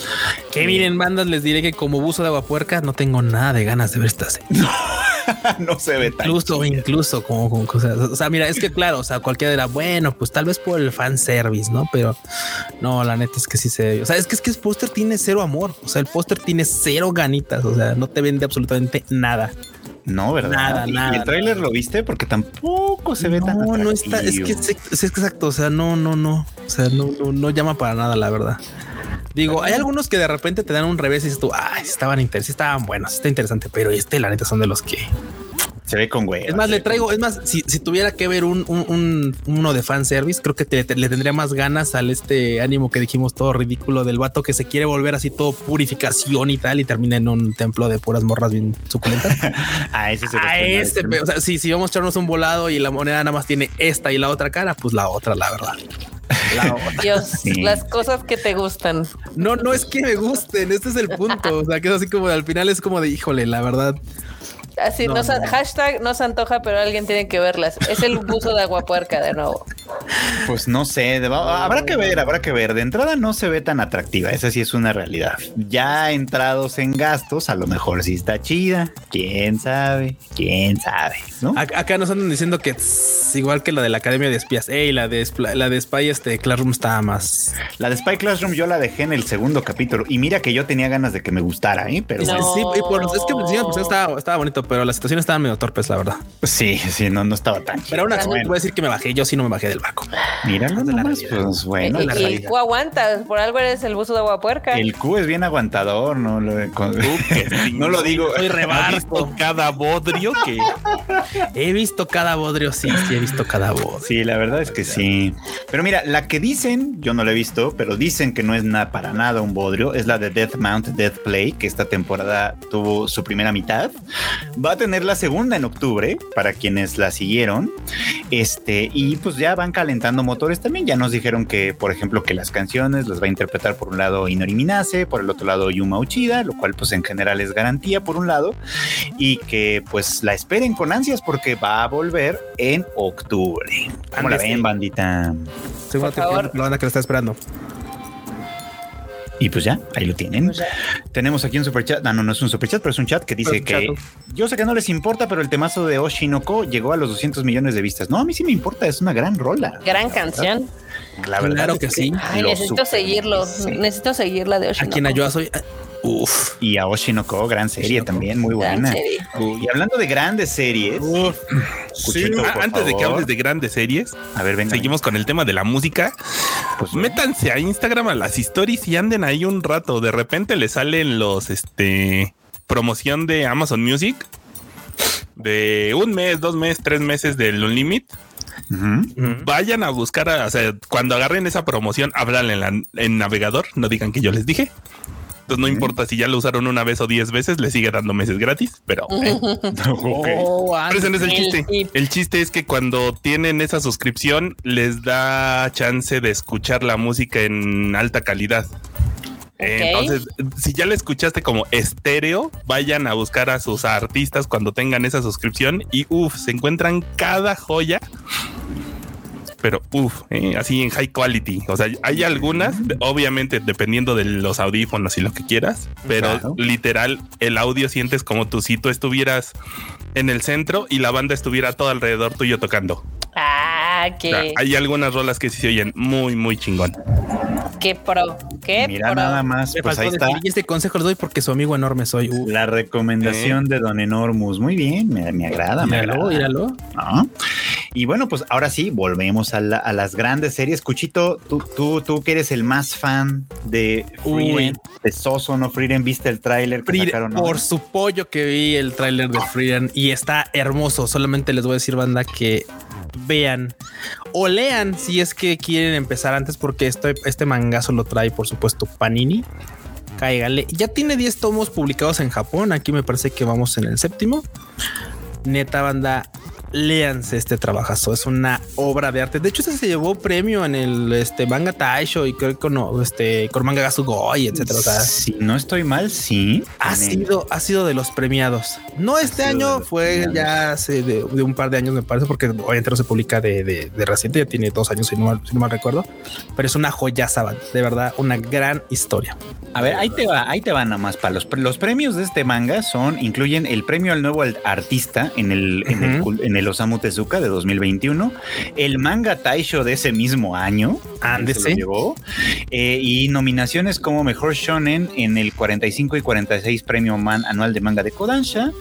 Que miren, bandas, les diré que como buzo de agua puerca no tengo nada de ganas de ver esta serie. no se ve tan incluso, incluso como, como cosas. O sea, mira, es que claro, o sea, cualquiera dirá, bueno, pues tal vez por el fan service, ¿no? Pero no, la neta es que sí se. O sea, es que es que el póster tiene cero amor. O sea, el póster tiene cero ganitas. O sea, no te vende absolutamente nada. No, ¿verdad? Nada, ¿Y nada, el tráiler lo viste? Porque tampoco se ve tan No, no está. Es que es, es exacto. O sea, no, no, no. O sea, no, no, no llama para nada, la verdad. Digo, hay algunos que de repente te dan un revés y dices tú, ay, estaban interesantes, estaban buenos, está interesante, pero este, la neta, son de los que Se ve con güey. Es más, le traigo, es más, si, si tuviera que ver un, un- un- uno de fan service, creo que te- te- le tendría más ganas al este ánimo que dijimos todo ridículo del vato que se quiere volver así todo purificación y tal y termina en un templo de puras morras bien suculentas. A ese se a este, o sea, si, si vamos a echarnos un volado y la moneda nada más tiene esta y la otra cara, pues la otra, la verdad. La otra. Dios, Sí. las cosas que te gustan. No, no es que me gusten, este es el punto. O sea, que es así como de, al final es como de híjole, la verdad. Así, No, no, se- no. hashtag no se antoja, pero alguien tiene que verlas. Es el buzo de agua puerca de nuevo. Pues no sé, de- habrá que ver, habrá que ver. De entrada no se ve tan atractiva, esa sí es una realidad. Ya entrados en gastos, a lo mejor sí está chida. Quién sabe, quién sabe, ¿no? Ac- Acá nos andan diciendo que tss, igual que la de la Academia de Espías. Ey, la de la de Spy este Classroom está más. La de Spy Classroom yo la dejé en el segundo capítulo y mira que yo tenía ganas de que me gustara, ¿eh? Pero No. bueno, Sí, y por, es que pues, pues, estaba, estaba bonito, pero las situaciones estaban medio torpes, la verdad. sí, sí, no, no estaba tan chido. Pero aún así Bueno, voy a decir que me bajé. Yo sí no me bajé del barco. míralo de la nomás, pues bueno, y la y realidad. tú aguantas, por algo eres el buzo de agua puerca. El Q es bien aguantador, no lo, con- que sí. no lo digo. Soy ¿Has rebarco. visto cada bodrio que He visto cada bodrio, sí, sí, he visto cada bodrio. Sí, la verdad es que sí. Pero mira, la que dicen, yo no la he visto, pero dicen que no es nada para nada un bodrio, es la de Death Mount Death Play, que esta temporada tuvo su primera mitad. Va a tener la segunda en octubre, para quienes la siguieron. Este, y pues ya van calentando motores también. Ya nos dijeron que, por ejemplo, que las canciones las va a interpretar por un lado Inori Minase, por el otro lado Yuma Uchida, lo cual pues en general es garantía por un lado, y que pues la esperen con ansias porque va a volver en octubre. ¿Cómo la ven, bandita? La banda que la está esperando. Y pues ya, ahí lo tienen. Pues. Tenemos aquí un superchat. No, no, no es un superchat, pero es un chat que dice que yo sé que no les importa, pero el temazo de Oshinoko llegó a los 200 millones de vistas. No, a mí sí me importa, es una gran rola. Gran canción. La verdad Claro es que sí. Ay, necesito super seguirlo. Necesito seguir la de A Oshinoko. quien yo soy. Uf. Y a Oshinoko, gran serie Oshinoko. también, muy buena. serie. Y hablando de grandes series, Uf. Cuchito, Ah, antes de que hables de grandes series, a ver, venga. seguimos con el tema de la música. Pues, Métanse a Instagram a las stories y anden ahí un rato. De repente les salen los este promoción de Amazon Music de un mes, dos meses, tres meses del Unlimit. Vayan a buscar, a- o sea, cuando agarren esa promoción, hablan en, la- en navegador, no digan que yo les dije. Entonces no importa si ya lo usaron una vez o diez veces, les sigue dando meses gratis, pero eh. Oh, pero ese no es el chiste. El chiste es que cuando tienen esa suscripción les da chance de escuchar la música en alta calidad. Entonces, si ya la escuchaste como estéreo, vayan a buscar a sus artistas cuando tengan esa suscripción y uff, se encuentran cada joya. Pero uff, así en high quality. O sea, hay algunas, obviamente dependiendo de los audífonos y lo que quieras, pero Claro. literal el audio sientes como tú si tú estuvieras en el centro y la banda estuviera todo alrededor tuyo tocando. Ah, O sea, qué, hay algunas rolas que sí se oyen muy, muy chingón. Qué pro. Qué Mira pro. nada más, pues faltó ahí está. decir, y este consejo lo doy porque su amigo enorme soy. Uf. La recomendación de Don Enormus. Muy bien, me, me agrada, me Míralo, agrada. míralo. ¿no? Y bueno, pues ahora sí, volvemos a, la- a las grandes series. Cuchito, tú, tú, tú que eres el más fan de Freedom, de Soso, ¿no? Freedom, ¿viste el tráiler que sacaron? por su pollo que vi el tráiler de Freedom y está hermoso. Solamente les voy a decir, banda, que vean o lean si es que quieren empezar antes, porque este, este mangazo lo trae, por supuesto, Panini. Cáigale. Ya tiene 10 tomos publicados en Japón. Aquí me parece que vamos en el séptimo. Neta, banda. Léanse este trabajazo. Es una obra de arte. De hecho, este se llevó premio en el este, manga Taisho y creo que no, este, con manga Gasugoi, etcétera. O sea, si no estoy mal, sí. ha sido, ha sido de los premiados. No este año, fue premiados. ya hace de, de un par de años, me parece, porque obviamente no se publica de, de, de reciente, ya tiene dos años, si no, mal, si no mal recuerdo. Pero es una joya, Saban. De verdad, una gran historia. A ver, ahí te va, ahí te van nada más para los, los premios de este manga son incluyen el premio al nuevo artista en el en, el, en el Osamu Tezuka de 2021, el manga Taisho de ese mismo año, Ándese. se lo llevó, eh, y nominaciones como mejor shonen en el 45 y 46 premio man anual de manga de Kodansha,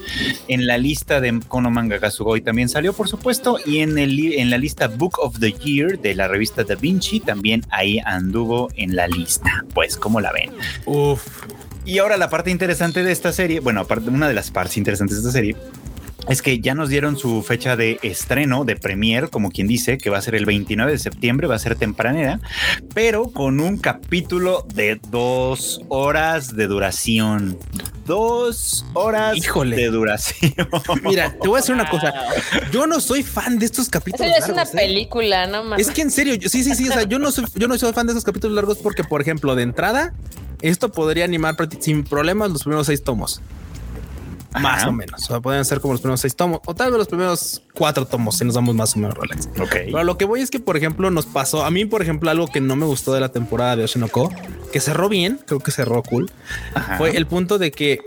en la lista de Kono Manga Gasugoi también salió, por supuesto, y en el en la lista Book of the Year de la revista Da Vinci también ahí anduvo en la lista. Pues, ¿cómo la ven? Uf, Y ahora la parte interesante de esta serie, bueno, aparte una de las partes interesantes de esta serie es que ya nos dieron su fecha de estreno, de premier, como quien dice, que va a ser el 29 de septiembre, va a ser tempranera, pero con un capítulo de dos horas de duración. Dos horas Híjole. de duración. mira, te voy a decir una cosa. Yo no soy fan de estos Eso capítulos. ya es una ¿eh? película, no mames. Es que en serio, yo- sí, sí, sí. O sea, yo no soy, yo no soy fan de esos capítulos largos porque, por ejemplo, de entrada, esto podría animar sin problemas los primeros seis tomos. Más Ajá. o menos. O sea, podrían ser como los primeros seis tomos, o tal vez los primeros cuatro tomos, si nos damos más o menos relax. Ok. Pero lo que voy es que, por ejemplo, nos pasó a mí, por ejemplo, algo que no me gustó de la temporada de Oshinoko, que cerró bien, creo que cerró cool, Ajá. fue el punto de que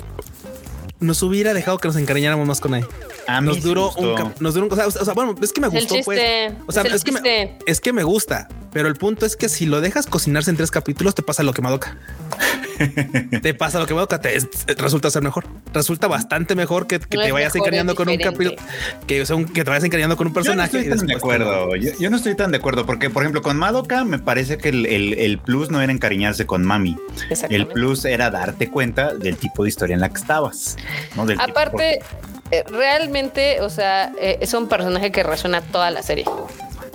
nos hubiera dejado que nos encariñáramos más con él. A mí Nos duró un, nos duró un, o sea, o sea, bueno, es que me gustó, pues. O sea, es el es que me-. Es que me gusta, pero el punto es que si lo dejas cocinarse en tres capítulos, te pasa lo que Madoka. te pasa lo que Madoka, te es- resulta ser mejor. Resulta bastante mejor que, que No te vayas encariñando con un capítulo, que, o sea, un- que te vayas encariñando con un Yo no personaje. estoy tan de te acuerdo. Yo, yo no estoy tan de acuerdo porque, por ejemplo, con Madoka me parece que el, el- el plus no era encariñarse con Mami. El plus era darte cuenta del tipo de historia en la que estabas. ¿no? Del tipo- Aparte, eh, realmente, o sea, eh, es un personaje que resuena toda la serie.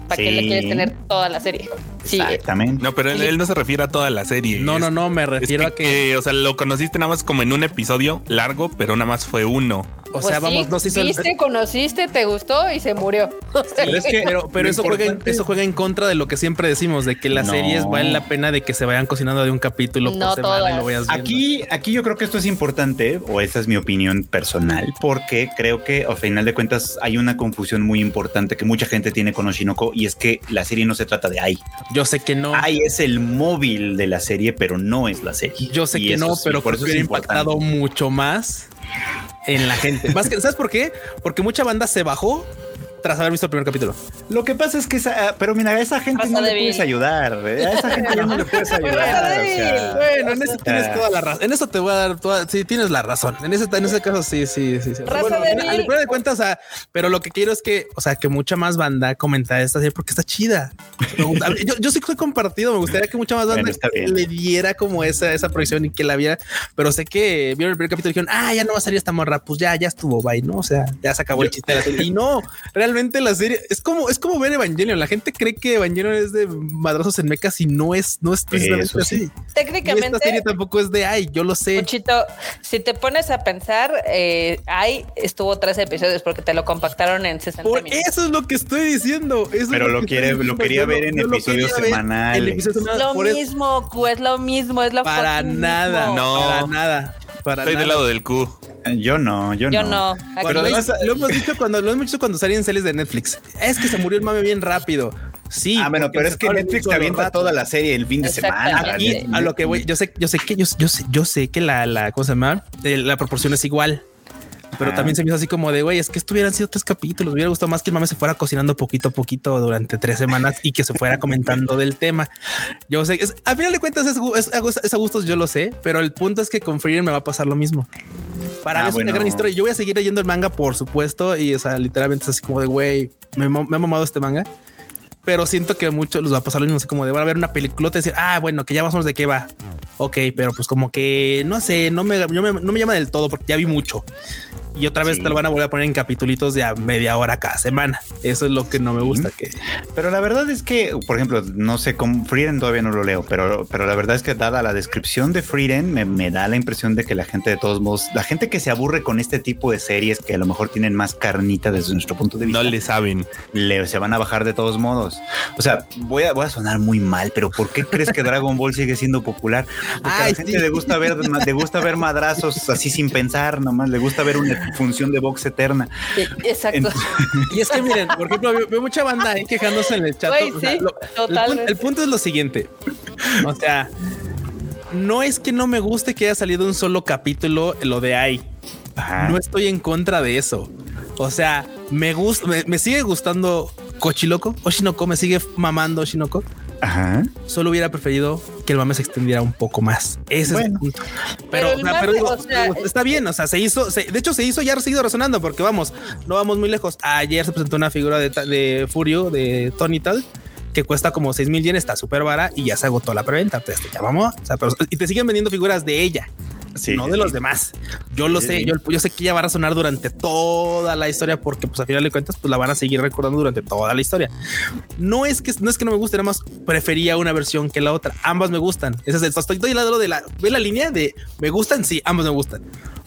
¿Para qué le Sí. quieres tener toda la serie? Sí, eh, Exactamente. No, pero él, él no se refiere a toda la serie. No, Es- no, no, me es refiero que, a que, que, o sea, lo conociste nada más como en un episodio largo, pero nada más fue uno. o pues sea, sí, vamos, no se hizo el- Viste, conociste, te gustó y se murió. Pero es que- Pero, eso, juega en, eso juega en contra de lo que siempre decimos, de que las No. series vale la pena de que se vayan cocinando de un capítulo No por semana y todas. lo vayas viendo. Aquí, aquí yo creo que esto es importante, o esa es mi opinión personal, porque creo que al final de cuentas hay una confusión muy importante que mucha gente tiene con Oshinoko y es que la serie no se trata de Ai. Yo sé que no. Ai es el móvil de la serie, pero no es la serie. Yo sé Y que no, pero por eso eso es hubiera impactado mucho más en la gente. Más que, ¿sabes por qué? Porque mucha banda se bajó tras haber visto el primer capítulo. Lo que pasa es que esa, pero mira, a esa gente no le débil. puedes ayudar. ¿eh? A esa gente ya no le puedes ayudar. O sea. Bueno, en eso tienes Ah. toda la razón. En eso te voy a dar toda. Sí, tienes la razón. En ese, en ese caso, sí, sí, sí. sí. Raza Bueno, débil. al final de cuentas, o sea, pero lo que quiero es que, o sea, que mucha más banda comenta esta serie porque está chida. Yo, yo sí soy compartido. Me gustaría que mucha más banda Bueno, le diera como esa, esa proyección y que la viera. Pero sé que vieron el primer capítulo y dijeron, ah, ya no va a salir esta morra. Pues ya, ya estuvo, bye, ¿no? O sea, ya se acabó el chiste de la serie. Y no, realmente la serie es como, es como ver Evangelion. La gente cree que Evangelion es de madrazos en mecas y no es, no es precisamente sí. así. Y esta técnicamente, serie tampoco es de ay, yo lo sé. Muchito, si te pones a pensar, eh, ahí estuvo tres episodios porque te lo compactaron en 60 Por minutos. eso es lo que estoy diciendo. eso es Pero lo quiere- lo quería ver en lo episodios quería ver semanales. en episodios semanales. Lo Por eso- mismo, es lo mismo, es lo para nada, mismo. No. para nada. Para Estoy nada. del lado del Q. Yo no, yo, Yo no. no. Pero Cuando además- es- lo hemos dicho cuando lo hemos dicho cuando salían series de Netflix. Es que se murió el mame bien rápido. Sí. ah, bueno, pero es que Netflix te avienta rato. toda la serie el fin de semana. Aquí a lo que voy, yo sé, yo sé que yo, yo sé, yo sé que la, la ¿cómo se llama? Eh, la proporción es igual. Pero Ajá. también se me hizo así como de güey, es que esto hubieran sido tres capítulos. Me hubiera gustado más que el mame se fuera cocinando poquito a poquito durante tres semanas y que se fuera comentando del tema. Yo sé, es, a final de cuentas es, es, es a gustos, yo lo sé, pero el punto es que con Freer me va a pasar lo mismo. Para Ah, mí es bueno. una gran historia. Yo voy a seguir leyendo el manga, por supuesto, y o sea, literalmente es así como de güey, me, me ha mamado este manga. Pero siento que muchos les va a pasar lo mismo, así como de van a ver una peliculota y decir, ah, bueno, que ya más o menos de qué va. Ok, pero pues como que no sé, no me, no me, no me llama del todo porque ya vi mucho. Y otra vez Sí. te lo van a volver a poner en capitulitos de a media hora cada semana. Eso es lo que no me gusta. Que Pero la verdad es que, por ejemplo, no sé cómo Frieden todavía no lo leo, pero, pero la verdad es que dada la descripción de Frieden, me, me da la impresión de que la gente de todos modos, la gente que se aburre con este tipo de series que a lo mejor tienen más carnita desde nuestro punto de vista, No le saben. le, se van a bajar de todos modos. O sea, voy a, voy a sonar muy mal, pero ¿por qué crees que Dragon Ball sigue siendo popular? Porque a la gente sí. le gusta ver, le gusta ver madrazos así sin pensar, nomás le gusta ver una función de box eterna. Exacto. Y es que miren, por ejemplo, veo, veo mucha banda ahí quejándose en el chat. Güey, O sea, sí, lo- el, totalmente. punto, el punto es lo siguiente. O sea, no es que no me guste que haya salido un solo capítulo lo de ahí. Ajá. No estoy en contra de eso. O sea, me gusta, me, me sigue gustando Cochiloco, Oshinoko, me sigue mamando Oshinoko. Ajá. Solo hubiera preferido que el mame se extendiera un poco más. Ese es el punto. Pero Pero, el o sea, mame, pero digo, o sea, digo, está bien. O sea, se hizo, se- de hecho, se hizo ya ha seguido resonando porque vamos, no vamos muy lejos. Ayer se presentó una figura de, de Furio de Tony Tal que cuesta como 6 mil yenes, está súper vara y ya se agotó la preventa. Entonces, ya vamos. O sea, pero- y te siguen vendiendo figuras de ella. Sí, no de los demás. Yo lo sé, yo, yo sé que ella va a resonar durante toda la historia porque pues a final de cuentas pues la van a seguir recordando durante toda la historia. No es que no es que no me guste, nada más prefería una versión que la otra. Ambas me gustan. Ese es el estoy estoy del lado de la ve la línea de me gustan, sí, ambas me gustan.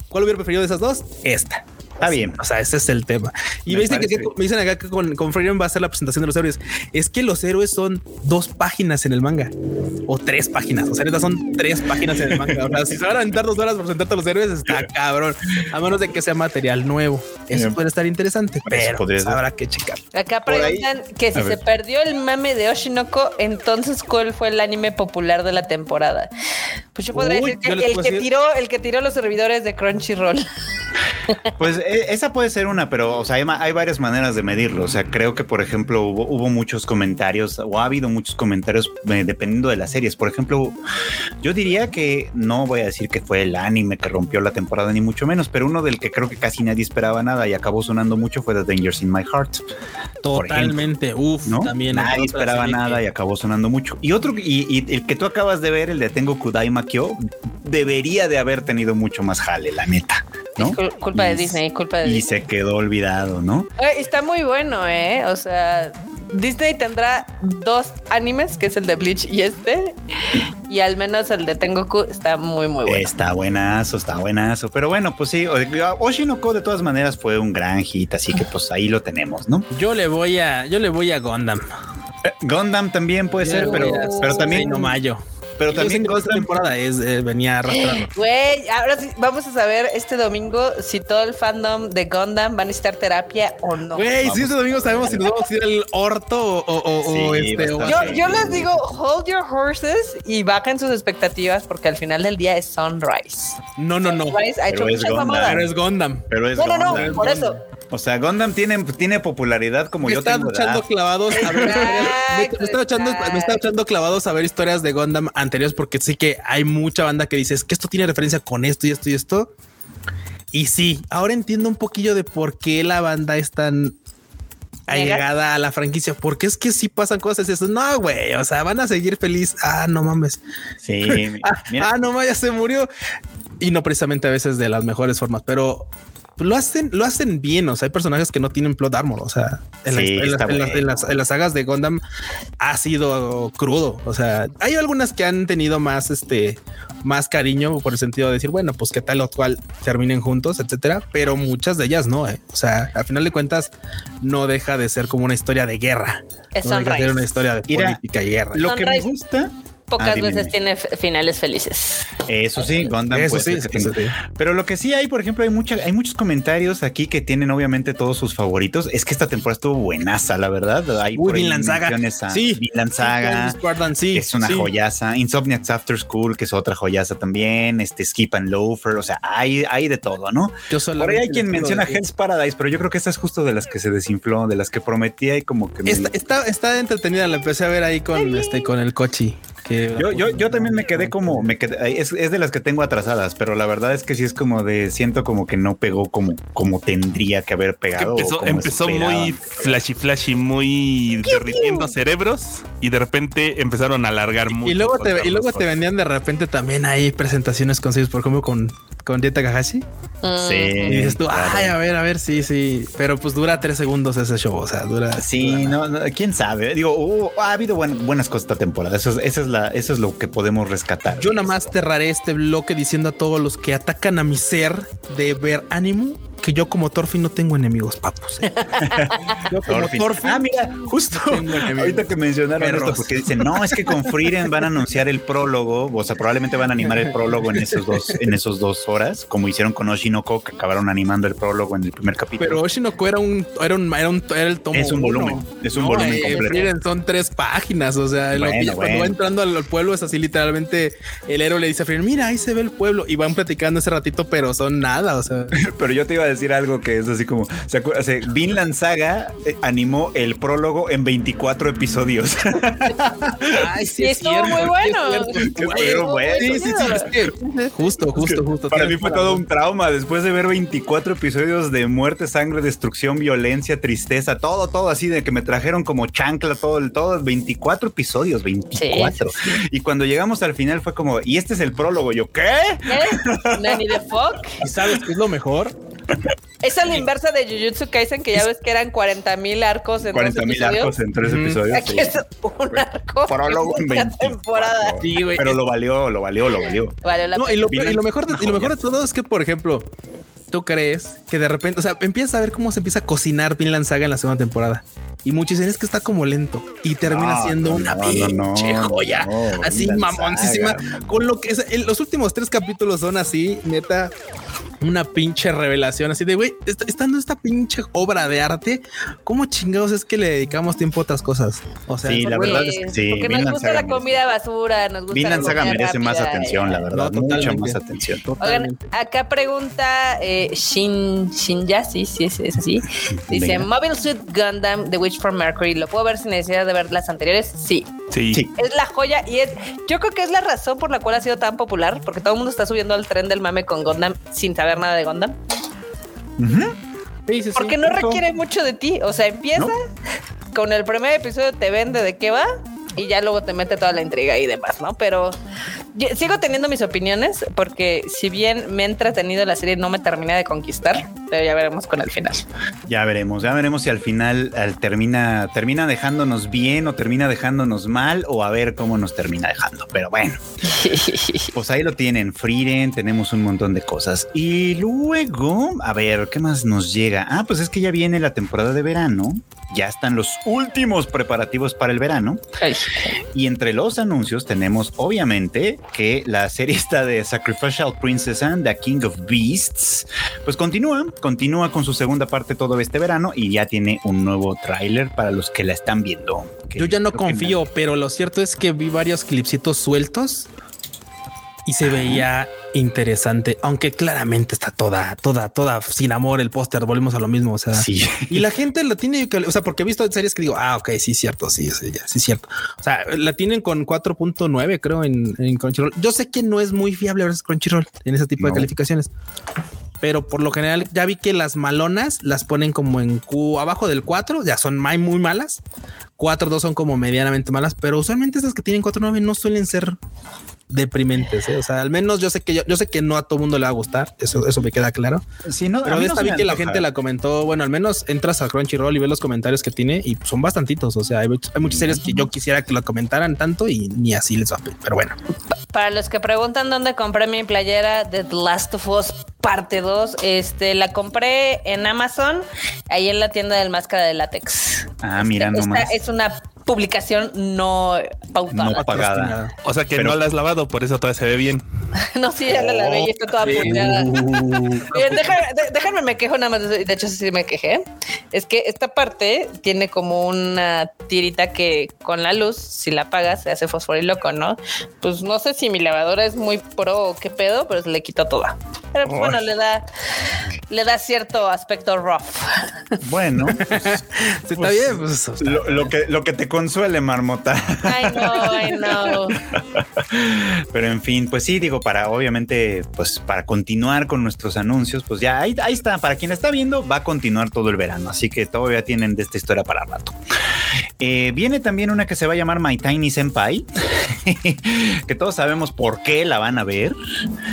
¿Cuál hubiera preferido de esas dos? Esta. Está bien. O sea, ese es el tema. Y Me me, dicen, que, que- me dicen acá que con, con Freedom va a ser la presentación de los héroes. Es que los héroes son dos páginas en el manga o tres páginas. O sea, neta son tres páginas en el manga. O sea, si se van a aventar dos horas por presentarte a los héroes, está cabrón. A menos de que sea material nuevo. Eso Bien. puede estar interesante, pero pues, habrá que checar. Acá ahí- preguntan que si se ver. perdió el mame de Oshinoko, entonces ¿cuál fue el anime popular de la temporada? Pues yo podría Uy, decir que el que decir- tiró, el que tiró los servidores de Crunchyroll. Pues e- esa puede ser una, pero o sea, hay, varias maneras de medirlo. O sea, creo que, por ejemplo, hubo, hubo muchos comentarios o ha habido muchos comentarios eh, dependiendo de las series. Por ejemplo, yo diría que no voy a decir que fue el anime que rompió la temporada, ni mucho menos, pero uno del que creo que casi nadie esperaba nada y acabó sonando mucho fue The Dangers in My Heart. Totalmente. Uf, ¿no? también. Nadie esperaba nada que- y acabó sonando mucho. Y otro, y, y el que tú acabas de ver, el de Tengo Kudai Makyo, debería de haber tenido mucho más jale, la neta, ¿no? Cul- culpa de Disney, culpa de Y Disney. se quedó olvidado, ¿no? Eh, Está muy bueno, ¿eh? O sea, Disney tendrá dos animes, que es el de Bleach y este, y al menos el de Tengoku está muy, muy bueno. Está buenazo, está buenazo. Pero bueno, pues sí, Oshinoko de todas maneras fue un gran hit, así que pues ahí lo tenemos, ¿no? Yo le voy a, yo le voy a Gundam. Eh, Gundam también puede Yo ser, pero, pero también, Mayo. Pero también que esta temporada es, eh, venía arrastrando. Güey, ahora sí, vamos a saber este domingo si todo el fandom de Gundam va a necesitar terapia o no. Güey, si este domingo sabemos si nos vamos a ir al orto o, este. Yo, yo les digo, hold your horses y bajen sus expectativas porque al final del día es Sunrise. No, no, no. Sunrise ha hecho Pero es muchas Gundam. Pero es Gundam. pero es No, no, no, por eso. O sea, Gundam tiene, tiene popularidad como Me yo están tengo echando clavados a ver, me, me estaba echando, me estaba echando clavados a ver historias de Gundam anteriores porque sí que hay mucha banda que dice "Es que esto tiene referencia con esto y esto y esto. Y sí, ahora entiendo un poquillo de por qué la banda es tan allegada a la franquicia, porque es que sí pasan cosas y dices, no, güey, o sea, van a seguir feliz. Ah, no mames. Sí, Ah, ah, no, ya se murió. Y no precisamente a veces de las mejores formas, pero lo hacen, lo hacen bien. O sea, hay personajes que no tienen plot armor. O sea, en, la- Sí, en las, en las- bueno. en las- en las sagas de Gundam ha sido crudo. O sea, hay algunas que han tenido más, este, más cariño por el sentido de decir, bueno, pues qué tal o cual terminen juntos, etcétera. Pero muchas de ellas no. eh. O sea, al final de cuentas, no deja de ser como una historia de guerra. Es no deja de ser una historia de Mira, política y guerra. lo que me gusta, Pocas Ah, veces tiene finales felices. eso sí, Gundam Eso sí, tenga- sí. Pero lo que sí hay, por ejemplo, hay mucha, hay muchos comentarios aquí que tienen obviamente todos sus favoritos. Es que esta temporada estuvo buenaza, la verdad. Hay Uy, por ahí Vinland Saga. a Sí. Vinland Saga. Sí, Spartan, sí, es una sí. joyaza. Insomniacs After School, que es otra joyaza también. Este Skip and Loafer. O sea, hay, hay de todo, ¿no? Yo Por ahí hay quien menciona Hell's Paradise, pero yo creo que esta es justo de las que se desinfló, de las que prometía y como que. me- Está, está, está entretenida, la empecé a ver ahí con este con el cochi. Que Yo, yo, yo también me quedé como, me quedé, es, es de las que tengo atrasadas, pero la verdad es que sí es como de, siento como que no pegó como, como tendría que haber pegado. empezó, como empezó esperaban. muy flashy, flashy, muy derritiendo cerebros y de repente empezaron a alargar mucho. y luego te y luego te vendían de repente también ahí presentaciones con sellos, por ejemplo, con con Dieta Takahashi. Sí. Y dices tú, claro. ay, a ver, a ver, sí, sí. Pero pues dura tres segundos ese show. O sea, dura. Sí, dura- no, no, quién sabe. Digo, hubo- ha habido buen- buenas cosas esta temporada. Eso es, esa es la, eso es lo que podemos rescatar. Yo nada más cerraré este bloque diciendo a todos los que atacan a mi ser de ver ánimo que yo como Thorfinn no tengo enemigos, papus. yo como. Thorfinn. Ah, mira, justo ahorita que mencionaron Perros. esto, porque dicen, no, es que con Frieren van a anunciar el prólogo, o sea, probablemente van a animar el prólogo en esos dos, en esos dos horas, como hicieron con Oshinoko, que acabaron animando el prólogo en el primer capítulo. Pero Oshinoko era un, era un, era un, era el tomo. Es un uno. volumen, es un volumen eh, completo. Frieren son tres páginas. O sea, lo que Bueno, ya cuando va entrando al, pueblo es así literalmente el héroe le dice a Frieren, mira, ahí se ve el pueblo y van platicando ese ratito, pero son nada. O sea, Pero yo te iba a decir algo que es así como, ¿se acuerdan? Vinland Saga eh, animó el prólogo en 24 episodios. ay, Sí, estuvo muy bueno. Sí, sí, sí. es que justo, justo, justo. Para mí fue todo un trauma después de ver 24 episodios de muerte, sangre, destrucción, violencia, tristeza, todo, todo así de que me trajeron como chancla, todo, el todo, 24 episodios, 24. Sí, Y cuando llegamos al final fue como, y este es el prólogo, yo, ¿qué? ¿Eh? Nanny the fuck. ¿Y sabes qué es lo mejor? Es a la inversa de Jujutsu Kaisen, que ya ves que eran 40 mil arcos en 40 dos mil arcos en tres episodios. Aquí sí. es un arco. Prólogo en en cada 24. temporada. Sí, güey. Pero lo valió, lo valió, lo valió. Vale, la No, y lo, Vinland- y lo mejor de, y lo mejor de todo es que, por ejemplo, tú crees que de repente, o sea, empiezas a ver cómo se empieza a cocinar Vinland Saga en la segunda temporada. Y muchos dicen es que está como lento y termina No, siendo no, una no, pinche no, joya. no, así mamoncísima. Con lo que es, en los últimos tres capítulos son así, neta, una pinche revelación así de güey, est- estando esta pinche obra de arte, ¿cómo chingados es que le dedicamos tiempo a otras cosas? O sea, Sí, la verdad es que sí. Porque nos gusta Saga la comida basura, nos gusta Vinland la Saga merece más atención, y- la verdad, No, mucha totalmente. más atención. Oigan, acá pregunta eh, Shin, Shinja, sí, sí, es, es así. Dice, Venga. Mobile Suit Gundam, The Witch from Mercury, ¿lo puedo ver sin necesidad de ver las anteriores? Sí. Sí. Sí. Es la joya y es, yo creo que es la razón por la cual ha sido tan popular, porque todo el mundo está subiendo al tren del mame con Gundam sin saber nada de Gundam. Sí, sí. Porque no requiere mucho de ti. O sea, empieza No. con el primer episodio, te vende de qué va y ya luego te mete toda la intriga y demás, ¿no? Pero yo sigo teniendo mis opiniones porque si bien me ha entretenido la serie, no me terminé de conquistar, pero ya veremos con el final. Ya veremos, ya veremos si al final al termina, termina dejándonos bien o termina dejándonos mal o a ver cómo nos termina dejando. Pero bueno, pues ahí lo tienen, Frieren, tenemos un montón de cosas. Y luego, a ver, ¿qué más nos llega? Ah, pues es que ya viene la temporada de verano, ya están los últimos preparativos para el verano. Ay, Y entre los anuncios tenemos obviamente que la serie está de Sacrificial Princess and the King of Beasts, pues continúa, continúa con su segunda parte todo este verano y ya tiene un nuevo tráiler para los que la están viendo. Yo ya no confío, pero lo cierto es que vi varios clipsitos sueltos y se veía interesante, aunque claramente está toda, toda, toda sin amor el póster. Volvemos a lo mismo. O sea, Sí. y la gente la tiene que, o sea, porque he visto series que digo, ah, ok, sí, cierto, sí, sí, ya, sí, cierto. O sea, la tienen con 4.9, creo, en, en Crunchyroll. Yo sé que no es muy fiable a veces Crunchyroll en ese tipo de calificaciones. Pero por lo general ya vi que las malonas las ponen como en Q abajo del 4, ya son muy, muy malas. 4, 2 son como medianamente malas, pero usualmente esas que tienen 4, 9 no suelen ser deprimentes. ¿eh? O sea, al menos yo sé que yo, yo sé que no a todo mundo le va a gustar. Eso, eso me queda claro. Sí, no, a Pero no esta se vi que la gente la comentó. Bueno, al menos entras a Crunchyroll y ves los comentarios que tiene y son bastantitos. O sea, hay, much- hay muchas series que yo quisiera que lo comentaran tanto y ni así les va. Pero bueno, Para los que preguntan dónde compré mi playera de The Last of Us parte 2, este la compré en Amazon, ahí en la tienda del máscara de látex. Ah, mira Esta nomás. es una publicación no pautada. No pagada. O sea que Pero- no la has lavado, por eso todavía se ve bien. No, sí, ya la lavé y está toda deja- de- déjenme, me quejo nada más. De hecho, sí me quejé. Es que esta parte tiene como una tirita que con la luz, si la apagas, se hace fosforiloco, ¿no? Pues no sé si mi lavadora es muy pro o qué pedo, pero se le quitó toda. Pero pues, bueno, le da, le da cierto aspecto rough. Bueno, Sí, está bien. Pues, o sea, lo, lo que, lo que te consuele, marmota. Ay, no, ay, no. Pero en fin, pues sí, digo, para obviamente, pues para continuar con nuestros anuncios, pues ya ahí, ahí está. Para quien está viendo, va a continuar todo el verano. Así que todavía tienen de esta historia para rato. Eh, viene también una que se va a llamar My Tiny Senpai. que todos sabemos por qué la van a ver.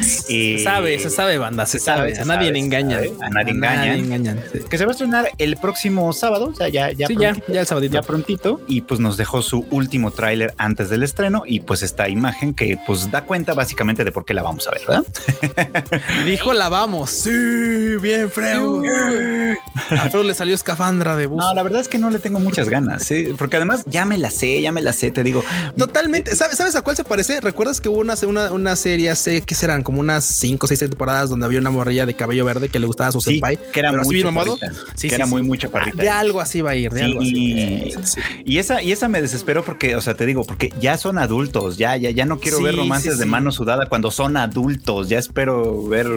Se sabe, se sabe, banda, se, sabe. a nadie le engaña. A nadie engañan. Que se va a estrenar el próximo sábado, o sea, ya, ya, ya, ya el sábado. Ya prontito. Y pues nos dejó su último tráiler antes del estreno y pues esta imagen que pues da cuenta básicamente de por qué la vamos a ver, ¿verdad? Dijo la vamos. Sí, bien, Freud. A Freud le salió escafandra de bus. No, la verdad es que no le tengo muchas ganas, ¿eh? porque además ya me la sé, ya me la sé, te digo. Totalmente. ¿Sabes, ¿Sabes a cuál se parece? ¿Recuerdas que hubo una, una, una serie, sé que serán como unas 5 o 6 temporadas donde había una morrilla de cabello verde que le gustaba a su senpai? Que era muy Sí, que era muy, muy chaparrita. De algo así va a ir, de algo así. Y esa, y esa me desespero porque, o sea, te digo, porque ya son adultos, ya, ya, ya no quiero ver romances de mano sudada cuando son adultos. Ya espero ver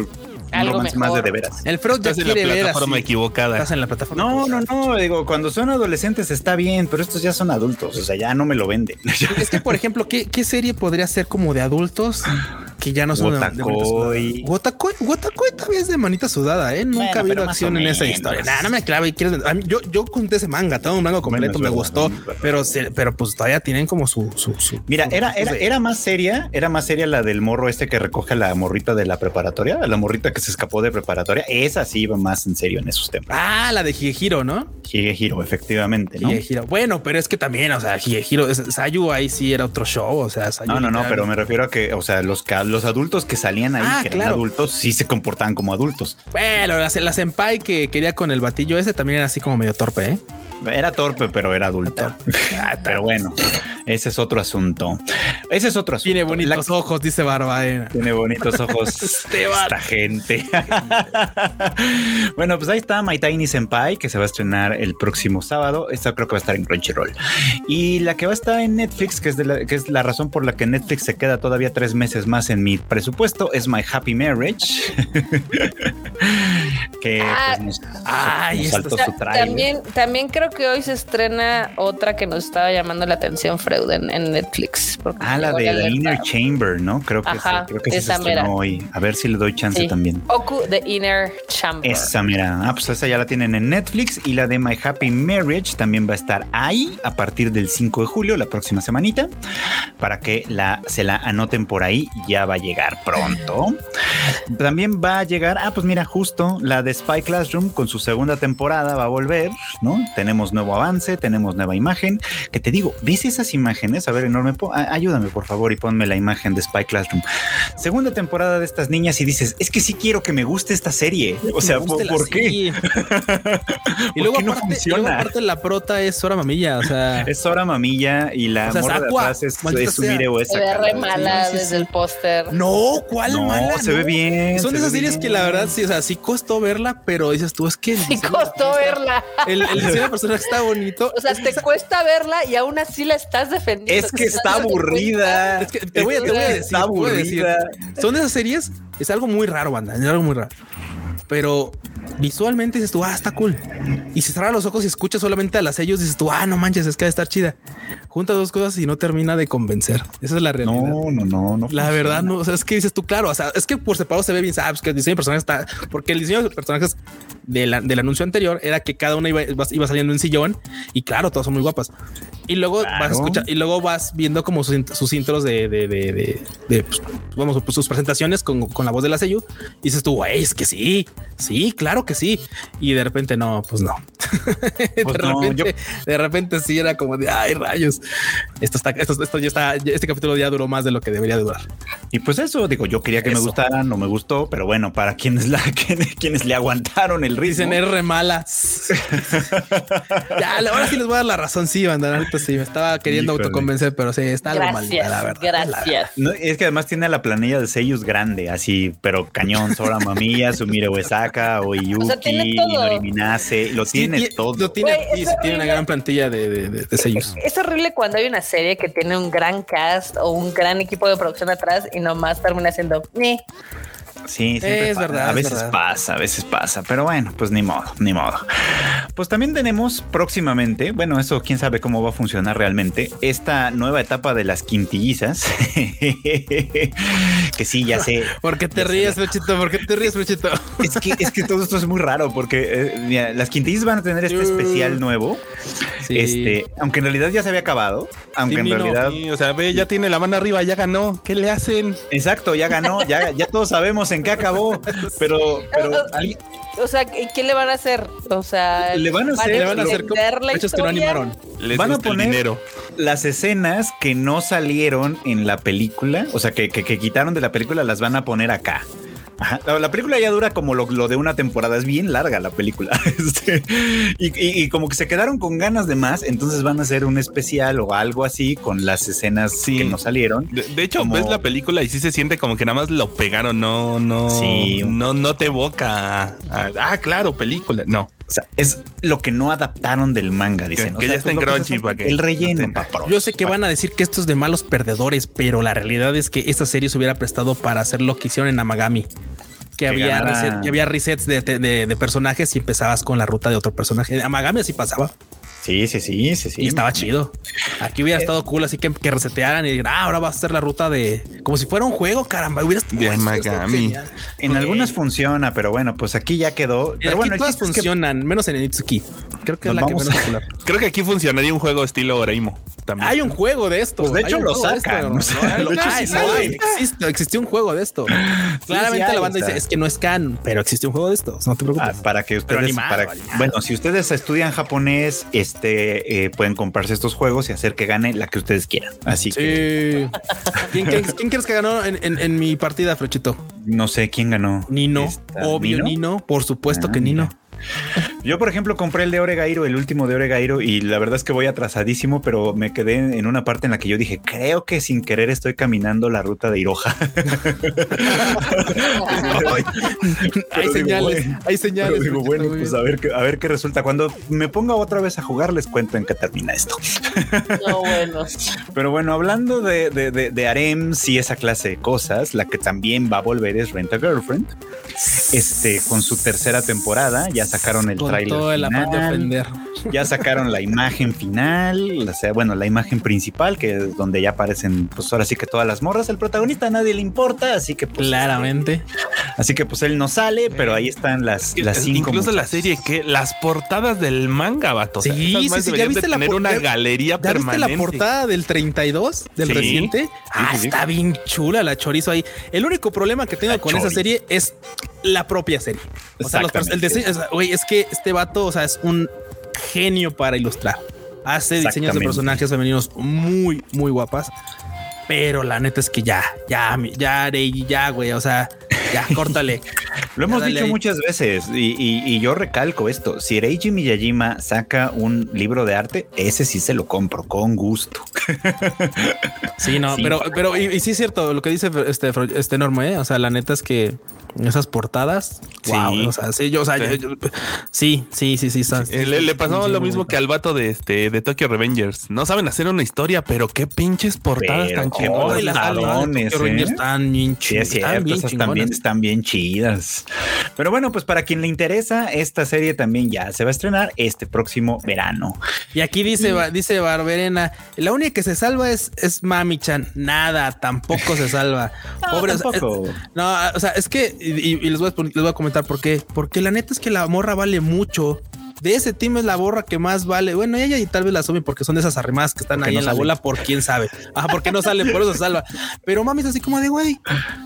algo más de, de veras. El Freud ya quiere la plataforma equivocada. Estás en la plataforma. No, no, no. Digo, cuando son adolescentes está bien, pero estos ya son adultos. O sea, ya no me lo venden. es que, por ejemplo, ¿qué, qué serie podría ser como de adultos que ya no son Wotakoi. Wotakoi, Wotakoi todavía es de manita sudada, ¿eh? Nunca ha habido acción en esa historia. Nah, no me clave. Yo, yo conté ese manga, todo un manga completo, me gustó, pero, pero pues todavía tienen como su. su, Mira, era, era, era más seria, era más seria la del morro este que recoge la morrita de la preparatoria, la morrita que se escapó de preparatoria. Esa sí iba más en serio en esos temas. Ah, la de Higehiro, ¿no? Higehiro, efectivamente. ¿no? Bueno, pero es que también, o sea, Higehiro, Sayu ahí sí era otro show. O sea, no, no, no, pero me refiero a que, o sea, los, los adultos que salían ahí, ah, que eran adultos, sí se comportaban como adultos. Bueno, la, la senpai que quería con el batillo ese también era así como medio torpe, ¿eh? Era torpe, pero era adulto. Ah, pero bueno, ese es otro asunto. Ese es otro asunto. Tiene bonitos ojos, dice Barba. Tiene bonitos ojos esta gente. bueno, pues ahí está My Tiny Senpai, que se va a estrenar el próximo sábado. Esta creo que va a estar en Crunchyroll. Y la que va a estar en Netflix, que es, la, que es la razón por la que Netflix se queda todavía tres meses más en mi presupuesto, es My Happy Marriage. que ah, pues, ay, saltó su También, también creo que hoy se estrena otra que nos estaba llamando la atención, Freud, en, Netflix. Ah, la de Inner Chamber, ¿no? Creo que, creo que se estrenó hoy. A ver si le doy chance también. Oku, The Inner Chamber. Esa, mira. Ah, pues esa ya la tienen en Netflix y la de My Happy Marriage también va a estar ahí a partir del 5 de julio, la próxima semanita, para que la, se la anoten por ahí. Ya va a llegar pronto. También va a llegar, ah, pues mira, justo la de Spy Classroom con su segunda temporada va a volver, ¿no? Tenemos nuevo avance, tenemos nueva imagen. Que te digo, ¿ves esas imágenes? A ver, enorme, ayúdame por favor y ponme la imagen de Spy Classroom. Segunda temporada de estas niñas y dices, es que sí quiero que me guste esta serie. O sea, ¿por, qué? y luego, no aparte, funciona? aparte la prota es Sora Mamilla, o sea, es Sora Mamilla y la o sea, de atrás es, es su Se ve re mala desde el póster. No, ¿cuál no, mala? Se ve bien. Son esas series que la verdad sí, o sea, sí costó verla, pero dices tú, es que sí costó verla. El, el diseño de personaje está bonito. O sea, te cuesta verla y aún así la estás defendiendo. Es que está aburrida. Es que te voy a, decir, está aburrida. Son esas series, es algo muy raro, banda, es algo muy raro. Pero visualmente dices tú, ah, está cool. Y si cerras los ojos y escuchas solamente a las ellos, dices tú, ah, no manches, es que a estar chida. Junta dos cosas y no termina de convencer. Esa es la realidad. No, no, no, no. La verdad, no. O sea, es que dices tú, claro, o sea, es que por separado se ve bien, sabes que el diseño de personajes está, porque el diseño de personajes del anuncio anterior era que cada una iba, iba saliendo en sillón y claro, todas son muy guapas. Y luego vas a escuchar y luego vas viendo como sus, sus intros de, de, de, de, pues, vamos, pues, sus presentaciones con, con, la voz de la sello y dices tú, güey, es que sí, sí, claro que sí. Y de repente no, pues no. de, pues repente, de repente sí era como de ay rayos. Esto está, esto, esto ya está, este capítulo ya duró más de lo que debería durar. Y pues eso, digo, yo quería que me gustara, no me gustó, pero bueno, para quienes la quienes, le aguantaron el ritmo. Dicen R mala. ya, ahora sí les voy a dar la razón, sí, banda. Sí, me estaba queriendo autoconvencer, pero sí, está algo mal, la verdad. Gracias. es que además tiene la planilla de sellos grande, así, pero cañón, Sora Mamilla, Sumire Uesaka, Oyuki, o sea, lo tiene todo. Lo tiene, tiene una gran plantilla de, de, sellos. Es horrible cuando hay una serie que tiene un gran cast o un gran equipo de producción atrás y nomás termina siendo Sí, Es verdad, A es veces verdad. pasa, a veces pasa, pero bueno, pues ni modo, ni modo. Pues también tenemos próximamente, bueno, eso quién sabe cómo va a funcionar realmente, esta nueva etapa de las quintillizas. que sí, ya sé. ¿Por qué te ríes. Luchito? ¿Por qué te ríes, Luchito? Es que, es que todo esto es muy raro porque eh, mira, las quintillizas van a tener este especial nuevo. Sí. Este, aunque en realidad ya se había acabado, aunque en no, realidad, sí, o sea, ve, ya tiene la mano arriba, ya ganó. ¿Qué le hacen? exacto, ya ganó, ya, ya todos sabemos en qué acabó, pero, pero O sea, ¿y ¿qué le van a hacer? O sea, Le van a hacer- Le van a hacer como extender la hechos que no animaron. Les Van a poner- dinero. las escenas que no salieron en la película, o sea, que, que- que quitaron de la película, las van a poner acá. Ajá. La, la película ya dura como lo, lo de una temporada, es bien larga la película. Este, y, y- y como que se quedaron con ganas de más, entonces van a hacer un especial o algo así con las escenas Sí. que no salieron. De, de hecho, Como- ves la película y sí se siente como que nada más lo pegaron, no, no, Sí. no, no te evoca. ah, claro, película. No, O sea, es lo que no adaptaron del manga, dicen. Que- O que sea, ya está en pues, Crunchy se- para que- El relleno. Yo sé que van a decir que esto es de malos perdedores, pero la realidad es que esta serie se hubiera prestado para hacer lo que hicieron en Amagami. Que, Que había, ganara- reset- que había resets de, de- de personajes y empezabas con la ruta de otro personaje. En Amagami así pasaba Sí, sí, sí, sí, sí. y estaba chido. Aquí hubiera estado cool, así que, que resetearan y dijeran, ah, ahora va a ser la ruta de como si fuera un juego, caramba. Hubiera estado De. En algunas funciona, pero bueno, pues aquí ya quedó. Y Pero aquí bueno, el todas es que funcionan, menos en Itsuki. Creo que es Nos la que menos a- popular. creo que aquí funcionaría un juego estilo Oreimo. También. Hay un juego de esto. Pues de hecho lo sacan, existió un juego de esto. Claramente la banda dice es que no es canon, pero existe un juego de esto. No te preocupes. Ah, para que ustedes, animado, para- animado. bueno, si ustedes estudian japonés, este, eh, pueden comprarse estos juegos y hacer que gane la que ustedes quieran. Así que. ¿Quién, quién, quién crees que ganó en, en- en mi partida, Flechito? no sé quién ganó. Nino. Esta, Obvio, Nino. Por supuesto Ah, que Nino. mira. Yo, por ejemplo, compré el de Oregairo, el último de Oregairo, y la verdad es que voy atrasadísimo, pero me quedé en una parte en la que yo dije, creo que sin querer estoy caminando la ruta de Iroha. hay digo, señales, bueno, hay señales. Digo, bueno, pues a ver, qué- a ver qué resulta. Cuando me ponga otra vez a jugar, les cuento en qué termina esto. No, bueno. Pero bueno, hablando de, de, de, de harems y esa clase de cosas, la que también va a volver es Rent a Girlfriend. Este, con su tercera temporada, ya sacaron el Todo el de final, ofender. ya sacaron la imagen final, o sea, bueno, la imagen principal, que es donde ya aparecen, pues ahora sí que todas las morras, el protagonista a nadie le importa, así que pues, Claramente. así que pues él no sale, pero ahí están las, las cinco. Incluso la serie que las portadas del manga, vato. O sea, Sí, esas sí, sí, ¿ya viste la tener una ya- galería ¿Ya viste permanente. la portada del 32 del Sí. reciente? Ah, sí, sí. está bien chula la chorizo ahí. El único problema que tengo La con esa serie es la propia serie. O sea, los el diseño, o sea, güey, es que este vato, o sea, es un genio para ilustrar. Hace diseños de personajes femeninos muy, muy guapas. Pero la neta es que ya, ya, ya, Rey, ya, güey. O sea, ya, córtale. Lo hemos dicho ahí. muchas veces y, y- y yo recalco esto. Si Reiji Miyajima saca un libro de arte, ese sí se lo compro con gusto. Sí, no, Sí. pero, pero, y, y sí es cierto lo que dice este, este enorme, ¿eh? O sea, la neta es que esas portadas, Sí. wow, o sea, sí, yo, o sea, Sí. yo- yo- sí, sí, sí, sí, está- le, le pasó lo mismo que al vato de este de Tokyo Revengers. No saben hacer una historia, pero qué pinches portadas Pero tan chingonas. Las Tokyo ¿eh? Revengers están bien Sí, es cierto, bien esas también están bien chidas. Pero bueno, pues para quien le interesa, esta serie también ya se va a estrenar este próximo verano. Y aquí dice, dice Barberena, la única que se salva es, es Mami-chan. Nada, tampoco se salva. Pobre, tampoco. es- no, o sea, es que, y, les, voy a, les voy a comentar por qué. Porque la neta es que la morra vale mucho. De ese team es la borra que más vale. Bueno, ella y tal vez la Sumi porque son de esas arrimadas que están Porque ahí no en la bola por quién sabe. Ajá, porque no sale, por eso salva. Pero mami es así como de güey,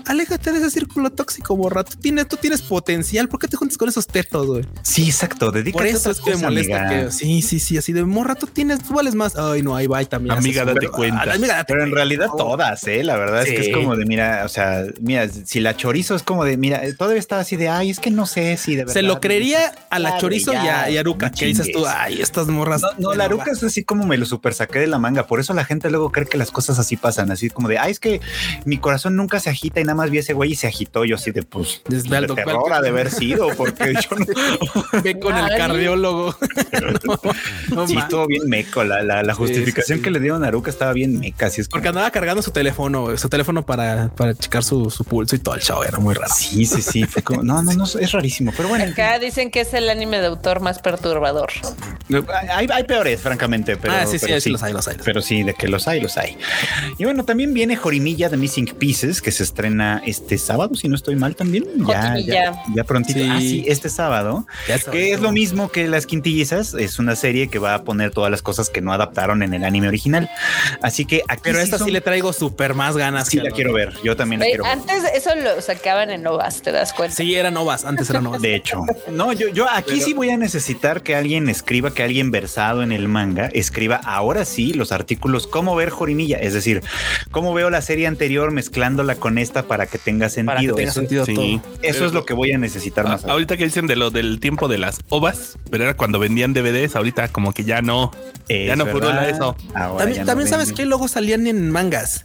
aléjate de ese círculo tóxico, borra. Tú tienes, tú tienes potencial. ¿Por qué te juntas con esos tetos, güey? Sí, exacto. Dedícate Por eso es que me molesta que sí, sí, sí, así de morra, tú tienes, tú vales más. Ay, no, ahí va y también. Amiga, date pero- cuenta. ah, amiga, date Pero en realidad todas, ¿eh? La verdad es que es como de, mira, o sea, mira, si la chorizo es como de, mira, todavía está así de, ay, es que no sé si de verdad. Se lo creería a la chorizo y, a, y a Aruka, que dices tú, ay, estas morras. No, no la Aruka es así como me lo super saqué de la manga. Por eso la gente luego cree que las cosas así pasan, así como de, ay, es que mi corazón nunca se agita y nada más vi ese güey y se agitó. Yo así de, pues, Desde de terror ¿cuál- ha de haber sido, porque yo no. Ve con el cardiólogo. no, no sí, estuvo bien meco. La, la, la justificación sí, sí. que le dieron a Aruka estaba bien meca. Así es como- Porque andaba cargando su teléfono, su teléfono para, para checar su, su pulso y todo el show. Era muy raro. Sí, sí, sí. Fue como, no, no, no, es rarísimo. Pero bueno, Acá dicen que es el anime de autor más perturbador. hay, hay peores, francamente. Pero, ah, sí, sí, pero sí, los hay, los hay. Pero sí, de que los hay, los hay. Y bueno, también viene Jorimilla de Missing Pieces, que se estrena este sábado, si no estoy mal también. Ya, ya, ya prontito. Sí. Ah, sí, este sábado. Ya Que es lo ¿no? mismo que Las Quintillizas, es una serie que va a poner todas las cosas que no adaptaron en el anime original. Así que aquí Pero esta son- sí le traigo súper más ganas. sí que la a quiero ver. Yo también la Güey, quiero ver. antes eso lo sacaban en Novas, ¿te das cuenta? Sí, eran novas. Antes eran novas. De hecho, no, yo, yo aquí sí voy a necesitar que alguien escriba, que alguien versado en el manga escriba ahora sí los artículos, cómo ver Jorimilla, es decir, cómo veo la serie anterior mezclándola con esta para que tenga Para que sentido. tenga eso, sentido sí. todo. eso es lo que voy a necesitar más. ahorita que dicen de lo del tiempo de las ovas, pero era cuando vendían DVDs, ahorita como que ya no. ya Es no furula verdad. eso. Ahora También, ya no también sabes que luego salían en mangas.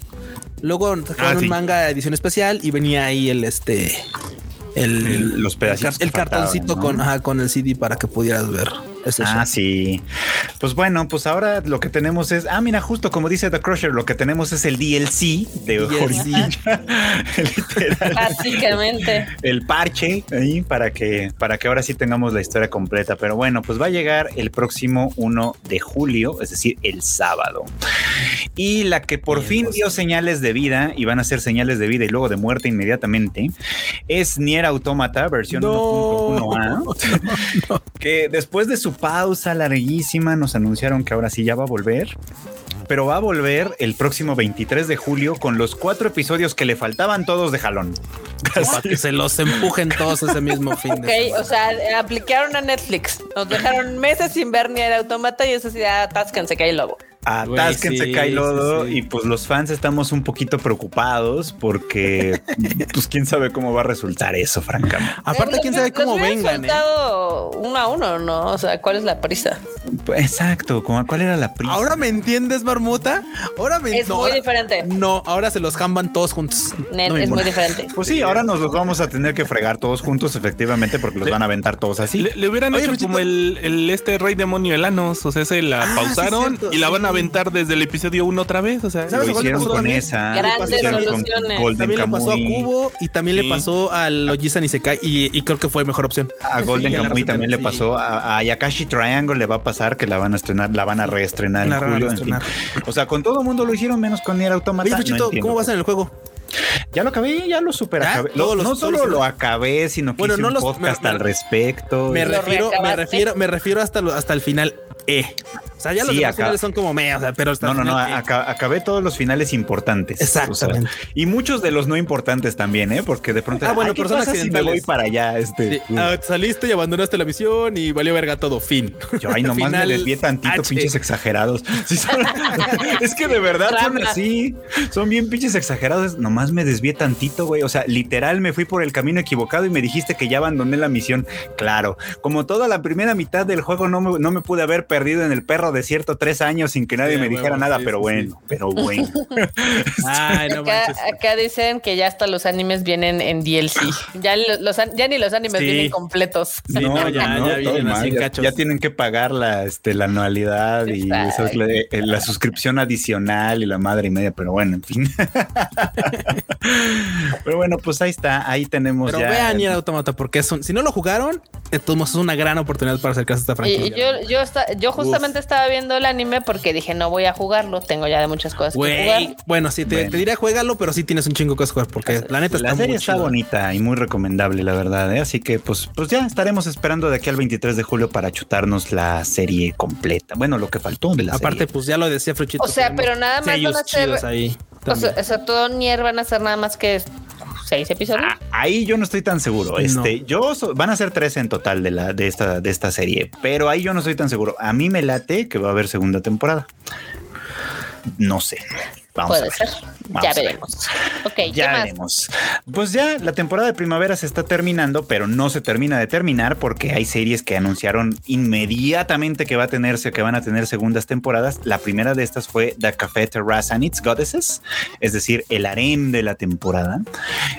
Luego Ah, sí. un manga edición especial y venía ahí el este el, El- los pedacitos el, faltaban, cartoncito ¿no? con ajá, con el CD para que pudieras ver Ah, show. sí. Pues bueno, pues ahora lo que tenemos es, ah, mira, justo como dice The Crusher, lo que tenemos es el DLC de. Literal. Básicamente. el parche ahí para que para que ahora sí tengamos la historia completa. Pero bueno, pues va a llegar el próximo 1 de julio, es decir, el sábado. Y la que por Bien, fin pues. dio señales de vida y van a ser señales de vida y luego de muerte inmediatamente es Nier Automata versión No. 1.1a. Que después de su pausa larguísima nos anunciaron que ahora sí ya va a volver. Pero va a volver el próximo 23 de julio con los cuatro episodios que le faltaban todos de jalón. para que se los empujen todos ese mismo fin Ok, de o sea, aplicaron a Netflix. Nos dejaron meses sin ver ni el automata y eso sí, atáscanse que hay lobo. Atásquense, sí, cae lodo. sí, sí. Y pues los fans estamos un poquito preocupados porque, pues quién sabe cómo va a resultar eso, francamente. Aparte, Eh, quién los- sabe cómo los vengan, ¿eh? soltado uno a uno, ¿no? O sea, ¿cuál es la prisa? Pues, Exacto, ¿cómo- ¿cuál era la prisa? Ahora me entiendes, Marmota. Ahora me Es no, muy ahora- diferente. No, ahora se los jamban todos juntos. Net, No es muy diferente. Pues sí, ahora nos los vamos a tener que fregar todos juntos, efectivamente, porque los van a aventar todos así. Le, le hubieran Oye, hecho como el, el este rey demonio Elanos. O sea, se la Ah, pausaron y la van a aventar desde el episodio 1 otra vez. O sea, ¿Sabes Lo le hicieron con también? esa. Grandes soluciones. Golden También le pasó a. Cubo y también le Sí. pasó al Ojisan y se cae y, y creo que fue mejor opción. A Golden Sí, Kamuy también le sí. pasó. A, a Yakashi Triangle le va a pasar que la van a estrenar, la van a reestrenar La en van a julio. en fin. O sea, con todo el mundo lo hicieron menos con Nier Automata. Oye, No Fuchito, entiendo ¿cómo vas en el juego? Ya lo acabé, ya lo super ¿Ya? acabé. ¿Todos Lo- los- no solo los- lo acabé, sino que Bueno, hice no un los- podcast me- al me- respecto. Me Y- ¿Lo refiero, me refiero, me refiero hasta, lo- hasta el final E. O sea, ya los Sí, demás acá- finales son como me, o sea, pero hasta No, no, no, E. aca- acabé todos los finales importantes. Exactamente. O sea, y muchos de los no importantes también, ¿eh? Porque de pronto, Ah, bueno, "Ay, ¿qué pero son pasa si me voy para allá? Este, Sí, ah, saliste y abandonaste la misión y valió verga todo. Fin. Yo, ay, nomás Final me desvié tantito, H. pinches exagerados. Sí, son- es que de verdad son así. Son bien pinches exagerados. Nomás me desvié tantito, güey. O sea, literal me fui por el camino equivocado y me dijiste que ya abandoné la misión. Claro, como toda la primera mitad del juego no me, no me pude haber perdido en el perro desierto tres años sin que nadie Sí, me dijera nada, sí, pero sí, bueno, pero bueno. Ay, no Acá, acá dicen que ya hasta los animes vienen en DLC. Ya, lo- los, an- ya ni los animes Sí. vienen completos. Sí, no, ya- ya vienen todo así mal, ya- cachos. Ya, tienen que pagar la, este, la anualidad y eso es la, eh, la suscripción adicional y la madre y media, pero bueno, en fin. pero bueno, pues ahí está, ahí tenemos Pero ya. vean Nier Automata porque es un, si no lo jugaron, todos modos es una gran oportunidad para acercarse a esta franquicia. y yo, yo, justamente estaba viendo el anime porque dije, no voy a jugarlo, tengo ya de muchas cosas que jugar. bueno, sí, te, Bueno. te diría juégalo, pero sí tienes un chingo que jugar porque la neta la está serie muy está bonita y muy recomendable, la verdad. ¿eh? Así que, pues, pues ya estaremos esperando de aquí al 23 de julio para chutarnos la serie completa. Bueno, lo que faltó de la Aparte, serie. pues ya lo decía Fruchito. O sea, pero nada más van a chidos ahí. O sea, también. o sea, todo Nier van a ser nada más que seis episodios. Ah, ahí yo no estoy tan seguro. Este, yo so- van a ser tres en total de la de esta de esta serie, pero ahí yo no estoy tan seguro. A mí me late que va a haber segunda temporada. No sé. Vamos Puede a ver. ser. Vamos ya a ver. veremos. Ok, ¿qué Ya más? veremos. Pues ya la temporada de primavera se está terminando, pero no se termina de terminar porque hay series que anunciaron inmediatamente que va a tenerse, que van a tener segundas temporadas. La primera de estas fue The Café Terrace and Its Goddesses, es decir, el harem de la temporada.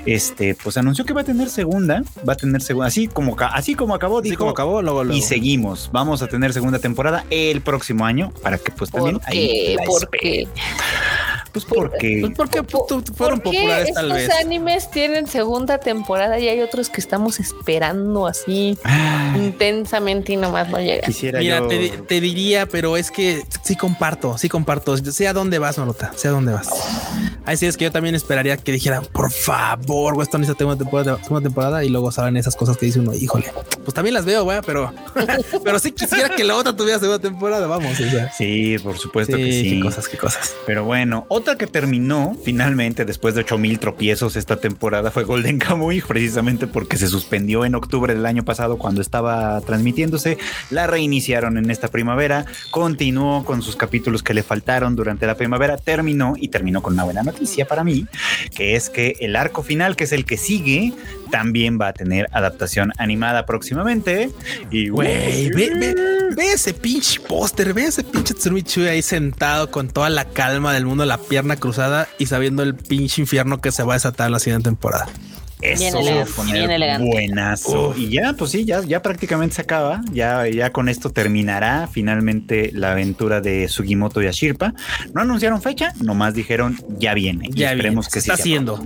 Este, pues anunció que va a tener segunda, va a tener segunda, así como así como acabó, Así dijo, como acabó, luego, luego. y seguimos. Vamos a tener segunda temporada el próximo año para que pues también ¿Por ahí qué? la ¿Por qué? Pues porque Pues porque pues, fueron ¿Por qué populares tal estos vez. animes tienen segunda temporada y hay otros que estamos esperando así Ah, intensamente y nomás no llega? quisiera Mira, yo- te, di- te diría, pero es que sí comparto, sí comparto. Sé a dónde vas, Marota, sé a dónde vas. Hay series que yo también esperaría que dijera, por favor, güey, esto necesita segunda temporada, segunda temporada y luego salen esas cosas que dice uno, híjole, pues también las veo, güey, pero, pero sí quisiera que la otra tuviera segunda temporada, vamos. O sea, Sí, por supuesto sí, que sí. qué cosas, qué cosas. Pero bueno, otra que terminó finalmente después de 8000 tropiezos esta temporada fue Golden Kamuy, precisamente porque se suspendió en octubre del año pasado cuando estaba transmitiéndose. La reiniciaron en esta primavera, continuó con sus capítulos que le faltaron durante la primavera, terminó y terminó con una buena noticia para mí, que es que el arco final, que es el que sigue, también va a tener adaptación animada próximamente. Y Güey, ve, ve, ve ese pinche póster, ve ese pinche Tsurumi Chui ahí sentado con toda la calma del mundo, la pierna cruzada y sabiendo el pinche infierno que se va a desatar la siguiente temporada. Eso Bien elegante, poner bien elegante. buenazo. Uf. Y ya, pues sí, ya, ya prácticamente se acaba. Ya, ya con esto terminará finalmente la aventura de Sugimoto y Ashirpa. No anunciaron fecha, nomás dijeron ya viene. Y Ya esperemos viene, que se sí está haciendo,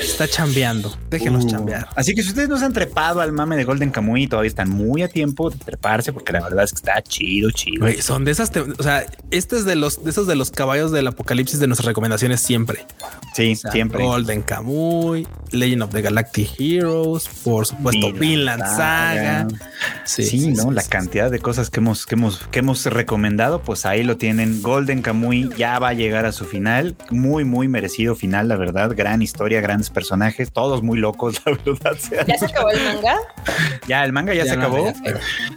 está chambeando, déjenos Uh, chambear. Así que si ustedes no se han trepado al mame de Golden Kamuy, todavía están muy a tiempo de treparse, porque la verdad es que está chido, chido. Son de esas, o sea, este es de los de esos de los caballos del apocalipsis de nuestras recomendaciones siempre. Sí, O sea, siempre. Golden Kamuy, Legend of the Galactic Heroes, por supuesto, Vinland Saga. Sí, ¿no? la cantidad de cosas que hemos, que hemos, que hemos recomendado, pues ahí lo tienen. Golden Kamuy ya va a llegar a su final. Muy, muy merecido final, la verdad. Gran historia, grandes personajes, todos muy locos, la verdad. ¿Ya se acabó el manga? Ya, el manga ya, Ya se no, acabó.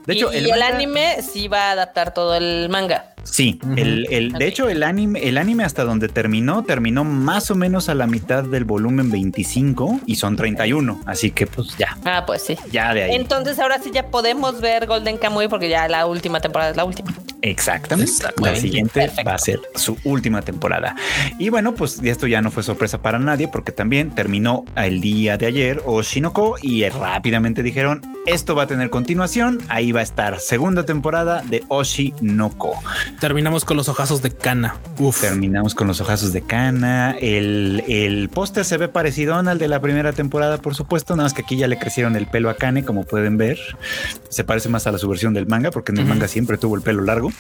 De hecho, y, el, y el manga- anime sí va a adaptar todo el manga. Sí, el, de hecho, el anime, el anime hasta donde terminó, terminó más o menos a la mitad del volumen 25 y son 31. Así que, pues ya, Ah, pues sí. ya de ahí. Entonces ahora sí ya podemos ver Golden Kamuy porque ya la última temporada es la última. Exactamente. Exactamente. La siguiente Perfecto. va a ser su última temporada. Y bueno, pues esto ya no fue sorpresa para nadie porque también terminó el día de ayer Oshinoko y rápidamente dijeron esto va a tener continuación. Ahí va a estar segunda temporada de Oshinoko. Terminamos con los ojazos de Kana. Uf. Terminamos con los ojazos de cana. El, el póster se ve parecido al de la primera temporada, por supuesto. Nada más que aquí ya le crecieron el pelo a Kane, como pueden ver. Se parece más a la su versión del manga, porque en el manga siempre tuvo el pelo largo.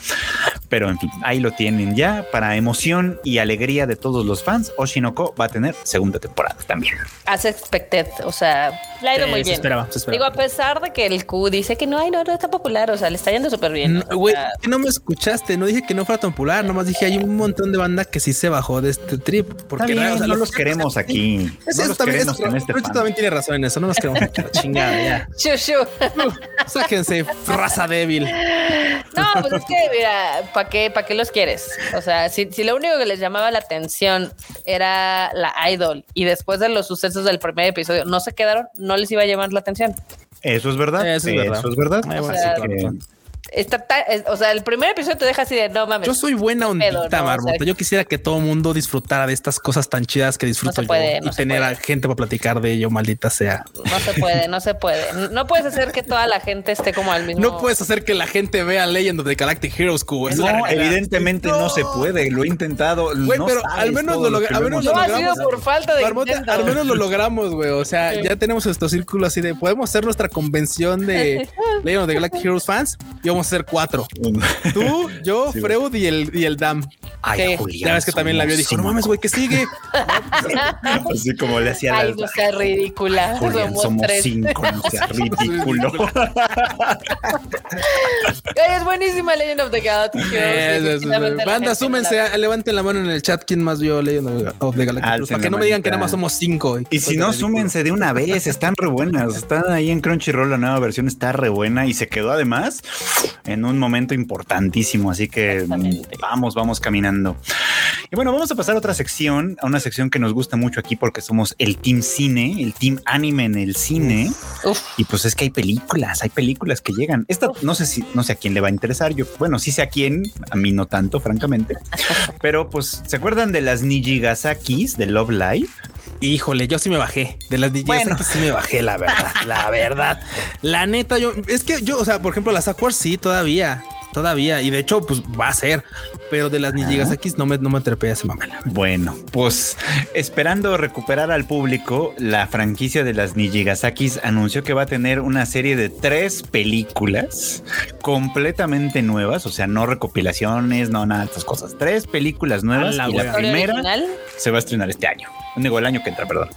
Pero en fin, ahí lo tienen ya. Para emoción y alegría de todos los fans, Oshinoko va a tener segunda temporada también. As expected, o sea, le ha ido Eh, muy se bien. esperaba, se esperaba. Digo, a pesar de que el Q dice que no, ay, no, no está popular, o sea, le está yendo súper bien. No, sea, que no me escuchaste, no dije que no fuera tan popular, nomás dije hay un montón de banda que sí se bajó de este trip. Porque o sea, no lo- los queremos aquí. No es los también, queremos es- en este también tiene razón en eso, no nos queremos mucho chingada ya. shu. Sáquense, raza débil. No, pues es que, mira, ¿para qué, ¿para qué los quieres? O sea, si, si lo único que les llamaba la atención era la idol y después de los sucesos del primer episodio no se quedaron, no les iba a llamar la atención. Eso es verdad. Eso es verdad. Eso es verdad. O sea. Está ta- es- o sea, el primer episodio te deja así de no mames. Yo soy buena ondita, pedo, ¿no? O Marmota. sea, yo quisiera que todo el mundo disfrutara de estas cosas tan chidas que disfruto No se puede, yo no y se tener puede. a gente para platicar de ello, maldita sea. No se puede, no se puede. No puedes hacer que toda la gente esté como al mismo. No puedes hacer que la gente vea Legend of the Galactic Heroes, Q. No, evidentemente no. se puede. Lo he intentado. Güey, no pero al menos lo que al menos ha sido logramos. por falta de Marmota, intento. al menos lo logramos, güey. O sea, Sí. ya tenemos nuestro círculo así de podemos hacer nuestra convención de Legend of the Galactic Heroes fans vamos a hacer cuatro. Tú, yo, Sí, Freud y el, y el Dam. Ay, Sí. Julián, Ya ves que también la vio y dijo, no mames, güey, ¿qué sigue? Así como le hacía Ay, la no sea ridícula. Julián, Somos, somos tres. cinco, no sea ridículo. Ay, es buenísima Legend of the Galactic Heroes. La Banda, súmense, la- a- levanten la mano en el chat quién más vio Legend of the Galactic Heroes, para que no me digan que nada más somos cinco. Y si no, súmense de una vez, están re buenas. Están ahí en Crunchyroll, la nueva versión está re buena y se quedó además en un momento importantísimo. Así que vamos, vamos caminando. Y bueno, vamos a pasar a otra sección, a una sección que nos gusta mucho aquí porque somos el team cine, el team anime en el cine. Uf. Y pues es que hay películas, hay películas que llegan. Esta no sé si, no sé a quién le va a interesar. Yo, bueno, sí sé a quién, a mí no tanto, francamente. Pero pues, ¿se acuerdan de las Nijigasakis de Love Live? Híjole, yo sí me bajé. De las DJs Bueno. sí me bajé, la verdad. La verdad. La neta, yo, es que yo, o sea, por ejemplo, las Aquars sí, todavía. Todavía. Y de hecho, pues va a ser. Pero de las Nijigasaki no me, no me a ese mamela. Bueno, pues esperando recuperar al público, la franquicia de las Nijigasakis anunció que va a tener una serie de tres películas completamente nuevas, o sea, no recopilaciones, no nada de estas cosas. Tres películas nuevas A la y la wea. ¿Historia primera original? se va a estrenar este año. Digo, el año que entra, perdón.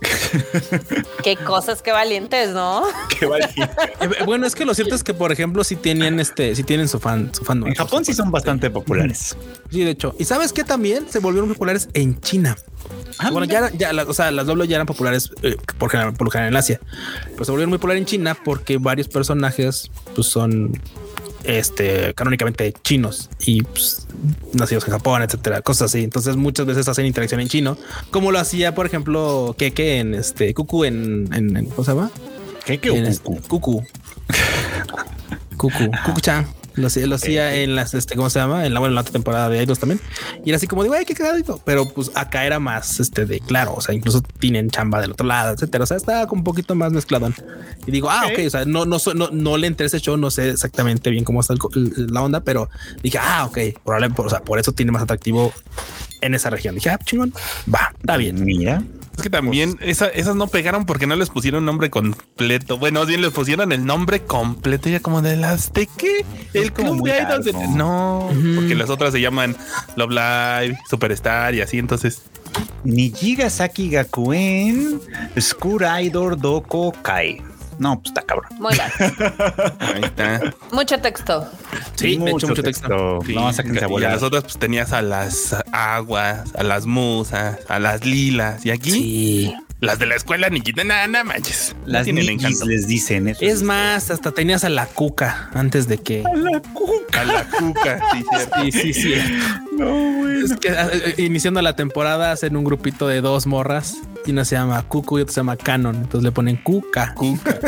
Qué cosas, qué valientes, ¿no? Qué vale. Eh, bueno, es que lo cierto es que, por ejemplo, si tenían este, si tienen su fan, su fan. En Japón sí son bastante populares. Sí, de hecho. Y sabes que también se volvieron populares en China. Ah, bueno, mira. ya, ya, o sea, las dobles ya eran populares eh, por, general, por lo general en Asia, pero se volvieron muy populares en China porque varios personajes pues son este canónicamente chinos y pues, nacidos en Japón, etcétera, cosas así. Entonces muchas veces hacen interacción en chino, como lo hacía, por ejemplo, Keke en este Cucu en, en, en- ¿cómo se llama? ¿Qué, qué En Okuku? este- Cucu. Cucu. Cucu-chan. Lo hacía, lo hacía en las, este, ¿cómo se llama? En la, bueno, en la otra temporada de Idols también. Y era así como de, güey, qué cagadito. Pero pues acá era más, este, de claro, o sea, incluso tienen chamba del otro lado, etcétera. O sea, estaba como un poquito más mezcladón. Y digo, ah, Ok. ok, o sea, no, no, no, no le entré ese show, no sé exactamente bien cómo está el- la onda, pero dije, ah, ok, probablemente, o sea, por eso tiene más atractivo en esa región. Dije, ah, chingón, va, está bien. Mira, Es que también esa- esas no pegaron porque no les pusieron nombre completo. Bueno, bien les pusieron el nombre completo. Ya como de las de qué? El club de idols. de-. No, porque las otras se llaman Love Live, Superstar y así. Entonces, Nijigasaki Gakuen School Idol Doko Kai. No, pues está cabrón. Muy mal. ahí está. Mucho texto. Sí, de hecho, mucho texto. Sí, No, sáquense a y a las otras pues tenías a las aguas, a las musas, a las lilas. Y aquí Sí. Las de la escuela ni quitan nada, nada manches. No Las tienen Nijis encanto. les dicen eso. Es más, hasta tenías a la cuca antes de que. la cuca. A la cuca. Sí. Sí, sí, sí. No, güey. Es que iniciando la temporada hacen un grupito de dos morras y una se llama Cucu y otra se llama Canon. Entonces le ponen Cuca. Cuca.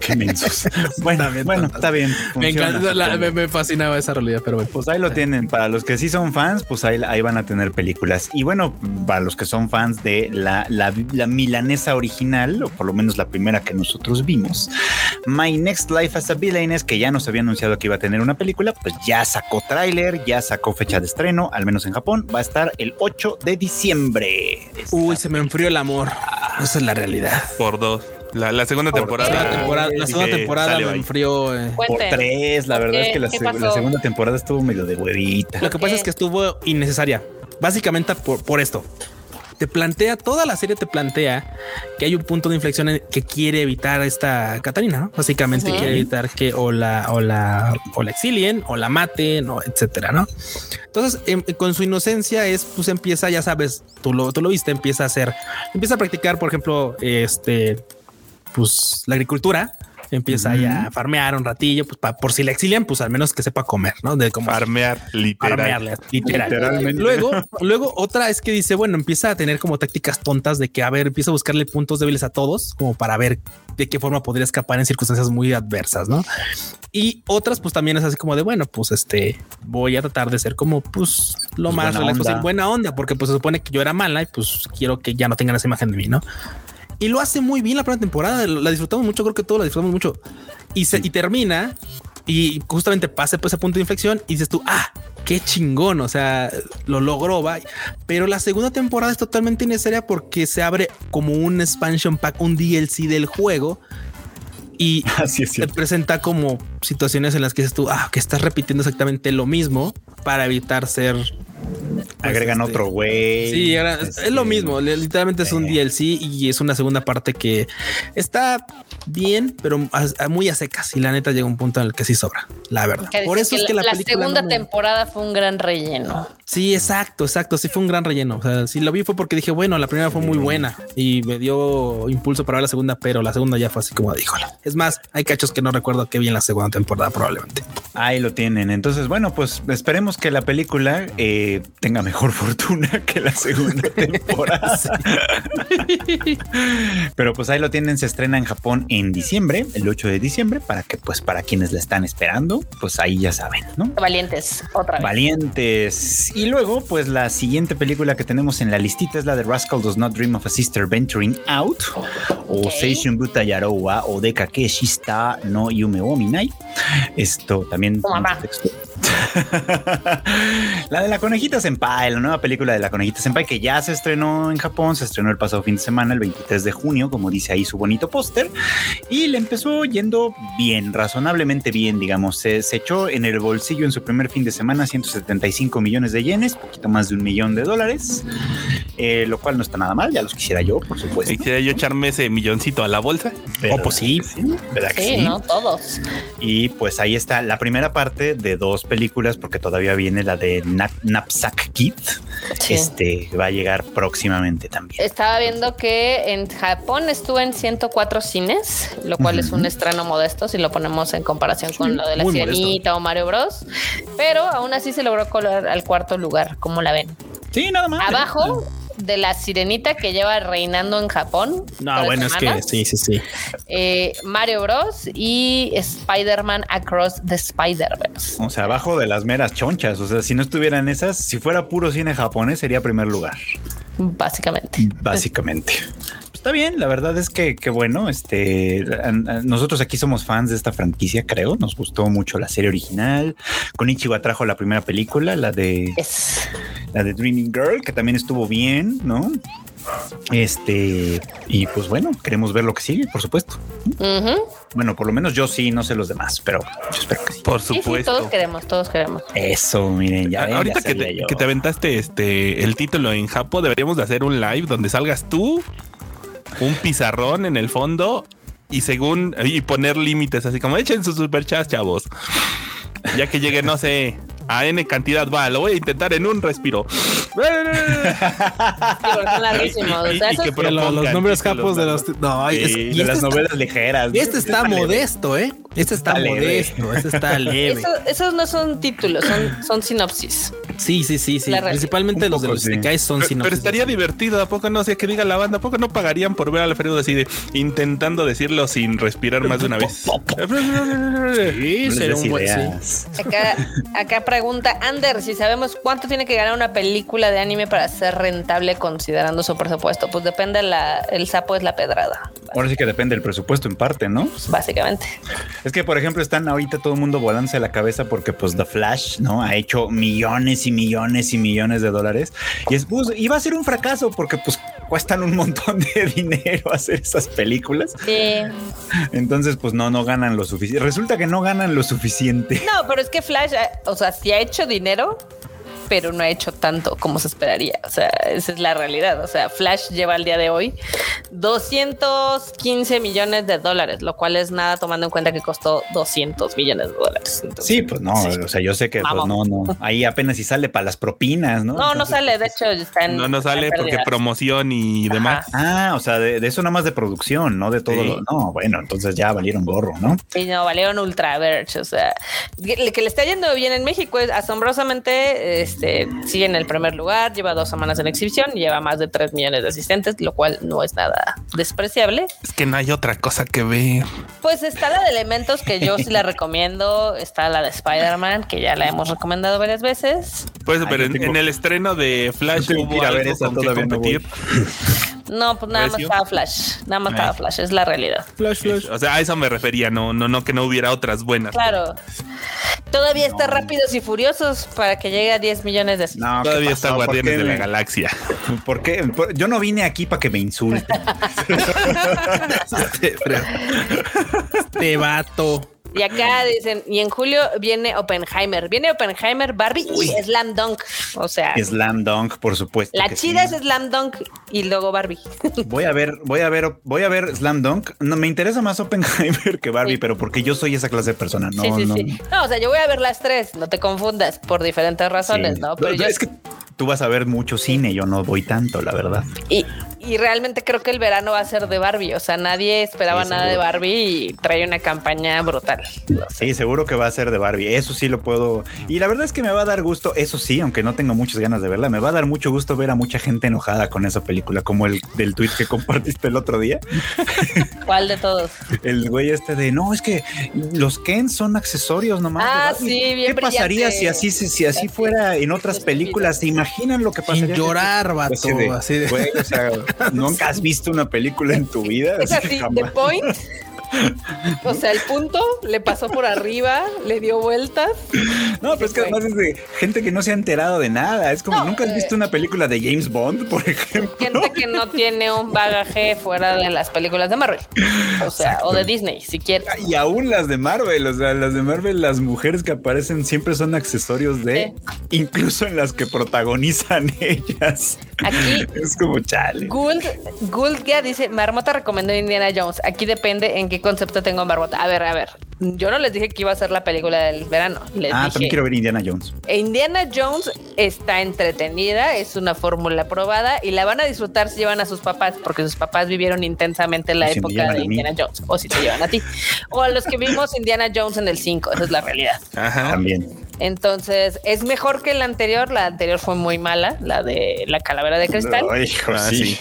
Qué mensos. Bueno, bien, bueno, está bien. Me, encanta, la- me, me fascinaba esa realidad, pero bueno. Pues ahí lo tienen. Para los que sí son fans, pues ahí, ahí van a tener películas. Y bueno, para los que son fans de la, la, la milanesa original, o por lo menos la primera que nosotros vimos, My Next Life as a Villainess, que ya nos había anunciado que iba a tener una película, pues ya sacó tráiler, ya sacó fecha de estreno, al menos en Japón. Va a estar el 8 de diciembre. Uy, se me enfrió el amor. Esa es la realidad. Por dos. La, la segunda Por temporada. La, temporada, la segunda temporada me enfrió. eh. Por tres, la ¿Por verdad es que la, ¿Qué seg- pasó? la segunda temporada estuvo medio de huevita. Lo que pasa es que estuvo innecesaria. Básicamente por, por esto. Te plantea, toda la serie te plantea que hay un punto de inflexión en que quiere evitar esta Catarina, ¿no? Básicamente quiere evitar que o la, o la, o la exilien o la maten o etcétera, ¿no? Entonces, em, con su inocencia es, pues empieza, ya sabes, tú lo, tú lo viste, empieza a hacer, empieza a practicar, por ejemplo, este, pues la agricultura, empieza ahí a farmear un ratillo, pues pa- por si la exilian, pues al menos que sepa comer, ¿no? De cómo Farmear, literal. farmearle, literal. Literalmente. Luego, luego otra es que dice, bueno, empieza a tener como tácticas tontas de que, a ver, empieza a buscarle puntos débiles a todos, como para ver de qué forma podría escapar en circunstancias muy adversas, ¿no? Y otras, pues también es así como de, bueno, pues este, voy a tratar de ser como, pues, lo Pues, más buena relax onda. posible, buena onda, porque pues se supone que yo era mala y pues quiero que ya no tengan esa imagen de mí, ¿no? Y lo hace muy bien la primera temporada, la disfrutamos mucho, creo que todos la disfrutamos mucho. Y, termina y justamente pasa por ese punto de inflexión y dices tú, ah, qué chingón, o sea, lo logró, va. Pero la segunda temporada es totalmente innecesaria porque se abre como un expansion pack, un DLC del juego y Así es te presenta como situaciones en las que dices tú, ah, que estás repitiendo exactamente lo mismo para evitar ser... pues, Agregan este, otro güey. Sí, ahora es, es lo Este, mismo. li- Literalmente es un eh. DLC y es una segunda parte que está bien, pero a- a- muy a secas. Y la neta llega un punto en el que sí sobra, la verdad. Por eso es que la, película segunda no me- temporada fue un gran relleno. Sí, exacto, exacto. Sí fue un gran relleno. O sea, si lo vi fue porque dije, bueno, la primera fue muy buena y me dio impulso para ver la segunda, pero la segunda ya fue así como, híjole. Es más, hay cachos que no recuerdo que vi en la segunda temporada probablemente. Ahí lo tienen. Entonces, bueno, pues esperemos que la película eh, tenga mejor fortuna que la segunda temporada. Pero pues ahí lo tienen, se estrena en Japón en diciembre, el 8 de diciembre, para que pues para quienes la están esperando, pues ahí ya saben, ¿no? Valientes, otra vez. Valientes. Y luego, pues la siguiente película que tenemos en la listita es la de Rascal Does Not Dream of a Sister Venturing Out, o Ok. Seishun Buta Yarowa, o Deka Shista no Yume wo Minai. Esto también. La de la conejita Senpai, la nueva película de la conejita Senpai que ya se estrenó en Japón, se estrenó el pasado fin de semana, el 23 de junio, como dice ahí su bonito póster, y le empezó yendo bien, razonablemente bien, digamos. Se, se echó en el bolsillo en su primer fin de semana 175 millones de yenes, poquito más de un millón de dólares, eh, lo cual no está nada mal, ya los quisiera yo, por supuesto. Quisiera yo echarme ese milloncito a la bolsa. ¿Verdad Oh, pues sí. que ¿Verdad que Sí, sí? ¿no? Todos. Y pues ahí está la primera parte de dos películas, porque todavía viene la de Nap- Knapsack Kid. Sí. Este va a llegar próximamente también. Estaba viendo que en Japón estuvo en 104 cines, lo cual es un estreno modesto si lo ponemos en comparación con lo de la modesto. Sirenita o Mario Bros. Pero aún así se logró colar al cuarto lugar, como la ven. Sí, nada más. Abajo de la Sirenita que lleva reinando en Japón. No, bueno, es que sí, sí, sí. eh, Mario Bros. y Spider-Man Across the Spider-Verse. O sea, abajo de las meras chonchas. O sea, si no estuvieran esas, si fuera puro cine japonés, sería primer lugar. Básicamente. Básicamente. Está bien, la verdad es que, que bueno, este, nosotros aquí somos fans de esta franquicia, creo. Nos gustó mucho la serie original. Con Ichigo trajo la primera película, la de la de Dreaming Girl, que también estuvo bien, ¿no? Este, y pues bueno, queremos ver lo que sigue, por supuesto. Bueno, por lo menos yo sí, no sé los demás, pero yo espero que sí. Por Sí, sí, supuesto. todos queremos, todos queremos. Eso, miren, ya. Ven, Ahorita ya que te, que te aventaste este el título en Japón, deberíamos de hacer un live donde salgas tú, un pizarrón en el fondo y según y poner límites así como echen sus superchats, chavos. Ya que llegue, no sé, a N cantidad va, lo voy a intentar en un respiro. Sí, porque son larguísimos. O sea, Y- y eso que es- Pero los, nombres japos de los. No, Sí, es- de y las este está, novelas ligeras. este está modesto, ¿eh? Este está, Está leve. modesto, este está leve. eso- esos no son títulos, son, son sinopsis. Sí, sí, sí, sí. Principalmente los de los sí. Son Pero, sinopsis. pero estaría divertido, ¿a poco no? O sea, que diga la banda, ¿a poco no pagarían por ver al Alfredo así de intentando decirlo sin respirar más de una vez? Sí, des un buen. sí. Acá, acá pregunta Ander si sabemos cuánto tiene que ganar una película de anime para ser rentable considerando su presupuesto. Pues depende, la, el sapo es la pedrada, Ahora sí que depende del presupuesto en parte, ¿no? básicamente. Es que, por ejemplo, están ahorita todo el mundo volándose la cabeza porque, pues, The Flash, ¿no? Ha hecho millones y millones y millones de dólares. Y es, pues, iba a ser un fracaso porque, pues, cuestan un montón de dinero hacer esas películas. Sí. Entonces, pues, no, no ganan lo suficiente. Resulta que no ganan lo suficiente. No, pero es que Flash, eh, o sea, sí ha hecho dinero, pero no ha hecho tanto como se esperaría. O sea, esa es la realidad. O sea, Flash lleva al día de hoy 215 millones de dólares, lo cual es nada tomando en cuenta que costó 200 millones de dólares. Entonces, Sí, pues no, o sea, yo sé que, pues, no, no. Ahí apenas si sale para las propinas, ¿no? No, no sale. De hecho, está en. No nos sale porque promoción y demás. Ajá. Ah, o sea, de, de eso nada más de producción, no de todo Sí. lo. No, bueno, entonces ya valieron gorro, ¿no? Sí, no, valieron ultra verge, o sea, que, que le está yendo bien en México es asombrosamente, este, sigue en el primer lugar, lleva dos semanas en exhibición, lleva más de 3 millones de asistentes, lo cual no es nada despreciable. Es que no hay otra cosa que ver. Pues está la de elementos que yo sí la recomiendo, está la de Spider-Man, que ya la hemos recomendado varias veces. Pues, pero en, tengo- en el estreno de Flash hubo ir a ver algo esa, con que no. No, pues nada más estaba Flash, nada más estaba Flash, es la realidad. Flash, flash. O sea, a eso me refería, no, no, no que no hubiera otras buenas. Claro. Todavía está Rápidos y Furiosos para que llegue a 10 millones de. No, ¿qué Todavía está ¿Por Guardianes de la Galaxia. ¿Por qué? Yo no vine aquí para que me insulten. Este, este vato. Y acá dicen, y en julio viene Oppenheimer. Viene Oppenheimer, Barbie y Slam Dunk. O sea, Slam Dunk, por supuesto. la chida sí. es Slam Dunk y luego Barbie. Voy a ver, voy a ver, voy a ver Slam Dunk. No me interesa más Oppenheimer que Barbie, Sí. pero porque yo soy esa clase de persona. No, sí, sí, no. sí. No, o sea, yo voy a ver las tres, no te confundas, por diferentes razones, Sí. ¿no? Pero yo, es que tú vas a ver mucho cine, yo no voy tanto, la verdad. y, y realmente creo que el verano va a ser de Barbie. O sea, nadie esperaba Sí, nada de. Barbie y trae una campaña brutal. Sí, seguro que va a ser de Barbie. Eso sí lo puedo. Y la verdad es que me va a dar gusto. Eso sí, aunque no tengo muchas ganas de verla, me va a dar mucho gusto ver a mucha gente enojada con esa película, como el del tweet que compartiste el otro día. ¿Cuál de todos? El güey este de no, es que los Ken son accesorios nomás. Ah, Barbie". sí, bien ¿Qué pasaría si así, si, si así fuera en otras películas? ¿Se imaginan lo que pasaría? Sin llorar, vato. Así de, Así de- güey, o sea, nunca has visto una película en tu vida. Es así, jamás. The Point. O sea, el punto le pasó por arriba, le dio vueltas. No, pero es que además es de gente que no se ha enterado de nada. Es como No, nunca has eh. visto una película de James Bond, por ejemplo. Gente que no tiene un bagaje fuera de las películas de Marvel. O sea, o de Disney, si quieres. Y aún las de Marvel, o sea, las de Marvel, las mujeres que aparecen siempre son accesorios de, incluso en las que protagonizan ellas. Aquí Es como chale. Gould, Gouldga dice, Marmota recomendó Indiana Jones. Aquí depende en qué concepto tengo Marmota. A ver, a ver. Yo no les dije que iba a ser la película del verano. Les Ah, dije, también quiero ver Indiana Jones. Indiana Jones está entretenida, es una fórmula probada y la van a disfrutar si llevan a sus papás, porque sus papás vivieron intensamente la O época de mí. Indiana Jones, o si te llevan a ti, o a los que vimos Indiana Jones en el 5, esa es la realidad. Ajá. También. Entonces, es mejor que la anterior, la anterior fue muy mala, la de la calavera de cristal. Hijo, Ah, sí. sí.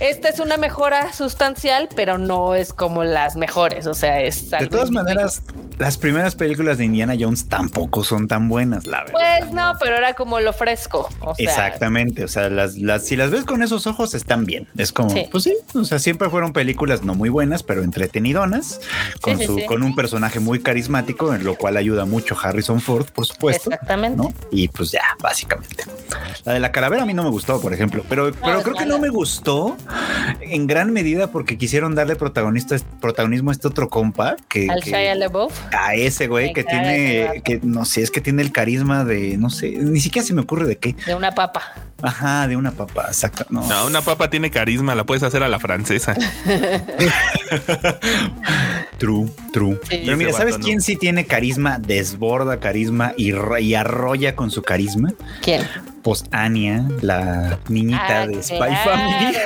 Esta es una mejora sustancial, pero no es como las mejores, o sea, es... De todas en- maneras, las primeras películas de Indiana Jones tampoco son tan buenas, la verdad. Pues no, pero era como lo fresco. O sea, Exactamente, o sea, las, las, si las ves con esos ojos están bien. Es como, Sí. pues sí, o sea, siempre fueron películas no muy buenas, pero entretenidonas, con, sí, su, sí. con un personaje muy carismático, en lo cual ayuda mucho Harrison Ford, por supuesto. Exactamente. ¿no? Y pues ya, básicamente. La de la calavera a mí no me gustó, por ejemplo, pero, pero creo que no me gustó en gran medida porque quisieron darle protagonista, protagonismo a este otro compa que, Al que- Shia LaBeouf. A ese güey que tiene, que no sé, es que tiene el carisma de, no sé, ni siquiera se me ocurre de qué. De una papa. Ajá, de una papa, exacto. No, No, una papa tiene carisma, la puedes hacer a la francesa. true, true. Sí. Pero mira, ¿sabes quién sí tiene carisma? Desborda carisma y, y arrolla con su carisma. ¿Quién? Pues Anya, la niñita Ah, de Spy claro. Family,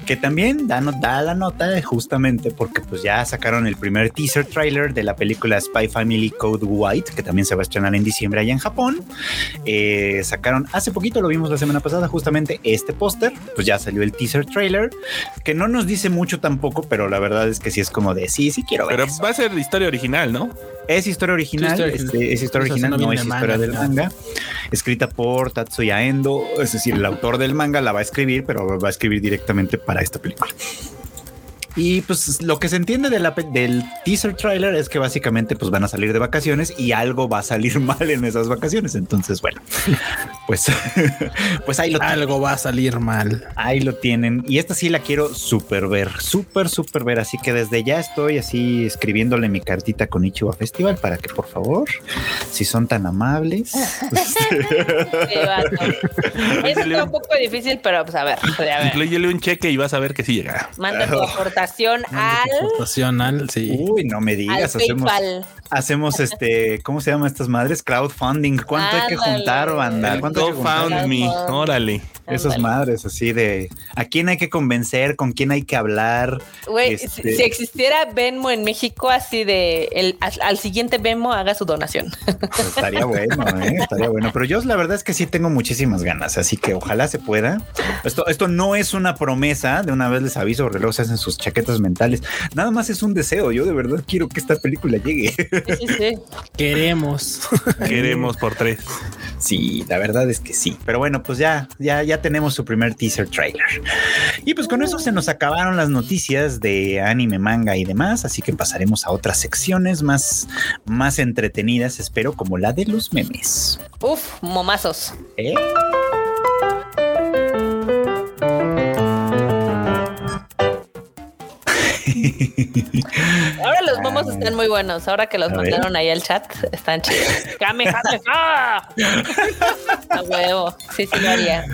que también da, da la nota justamente porque pues ya sacaron el primer teaser trailer de la película Spy Family Code White, que también se va a estrenar en diciembre allá en Japón. Eh, sacaron hace poquito, lo vimos la semana pasada, justamente este póster, pues ya salió el teaser trailer, que no nos dice mucho tampoco, pero la verdad es que sí es como de sí, sí quiero ver. Pero eso". va a ser historia original, ¿no? Es historia original, historia original. este, es historia original, no es historia manga, del no. manga, escrita por Tatsuya Endo, es decir, el autor del manga la va a escribir, pero va a escribir directamente para esta película. Y pues lo que se entiende de la del teaser trailer es que básicamente pues van a salir de vacaciones y algo va a salir mal en esas vacaciones. Entonces, bueno, pues, pues ahí lo tienen. Algo va a salir mal. Ahí lo tienen. Y esta sí la quiero súper ver, súper, súper ver. Así que desde ya estoy así escribiéndole mi cartita con Ichiwa Festival para que por favor, si son tan amables. Eso está un poco difícil, pero pues a ver, a ver. Incluyele un cheque y vas a ver que sí llega. Manda tu aportación al, Aportacional, sí. Uy, no me al digas, hacemos, PayPal. hacemos este, ¿cómo se llama estas madres? Crowdfunding. ¿Cuánto hay que juntar, banda? ¿Cuánto hay que juntar? GoFundMe, órale. Esas madres así de a quién hay que convencer, con quién hay que hablar. Güey, Este- si, si existiera Venmo en México, así de el, al, al siguiente Venmo haga su donación. Pues estaría bueno, ¿eh? estaría bueno. Pero yo la verdad es que sí tengo muchísimas ganas, así que ojalá se pueda. Esto, esto no es una promesa, de una vez les aviso, porque luego se hacen sus chaquetas mentales. Nada más es un deseo. Yo de verdad quiero que esta película llegue. Sí, sí, sí. Queremos. Queremos por tres. Sí, la verdad es que sí. Pero bueno, pues ya, ya, ya tenemos su primer teaser trailer. Y pues con eso se nos acabaron las noticias de anime, manga y demás. Así que pasaremos a otras secciones más, más entretenidas, espero, como la de los memes. Uf, momazos. ¿Eh? Ahora los momos están muy buenos. Ahora que los A ver. mandaron ahí al chat, están chidos. ¡Kame, jame, ja! A huevo. Sí, sí, lo haría.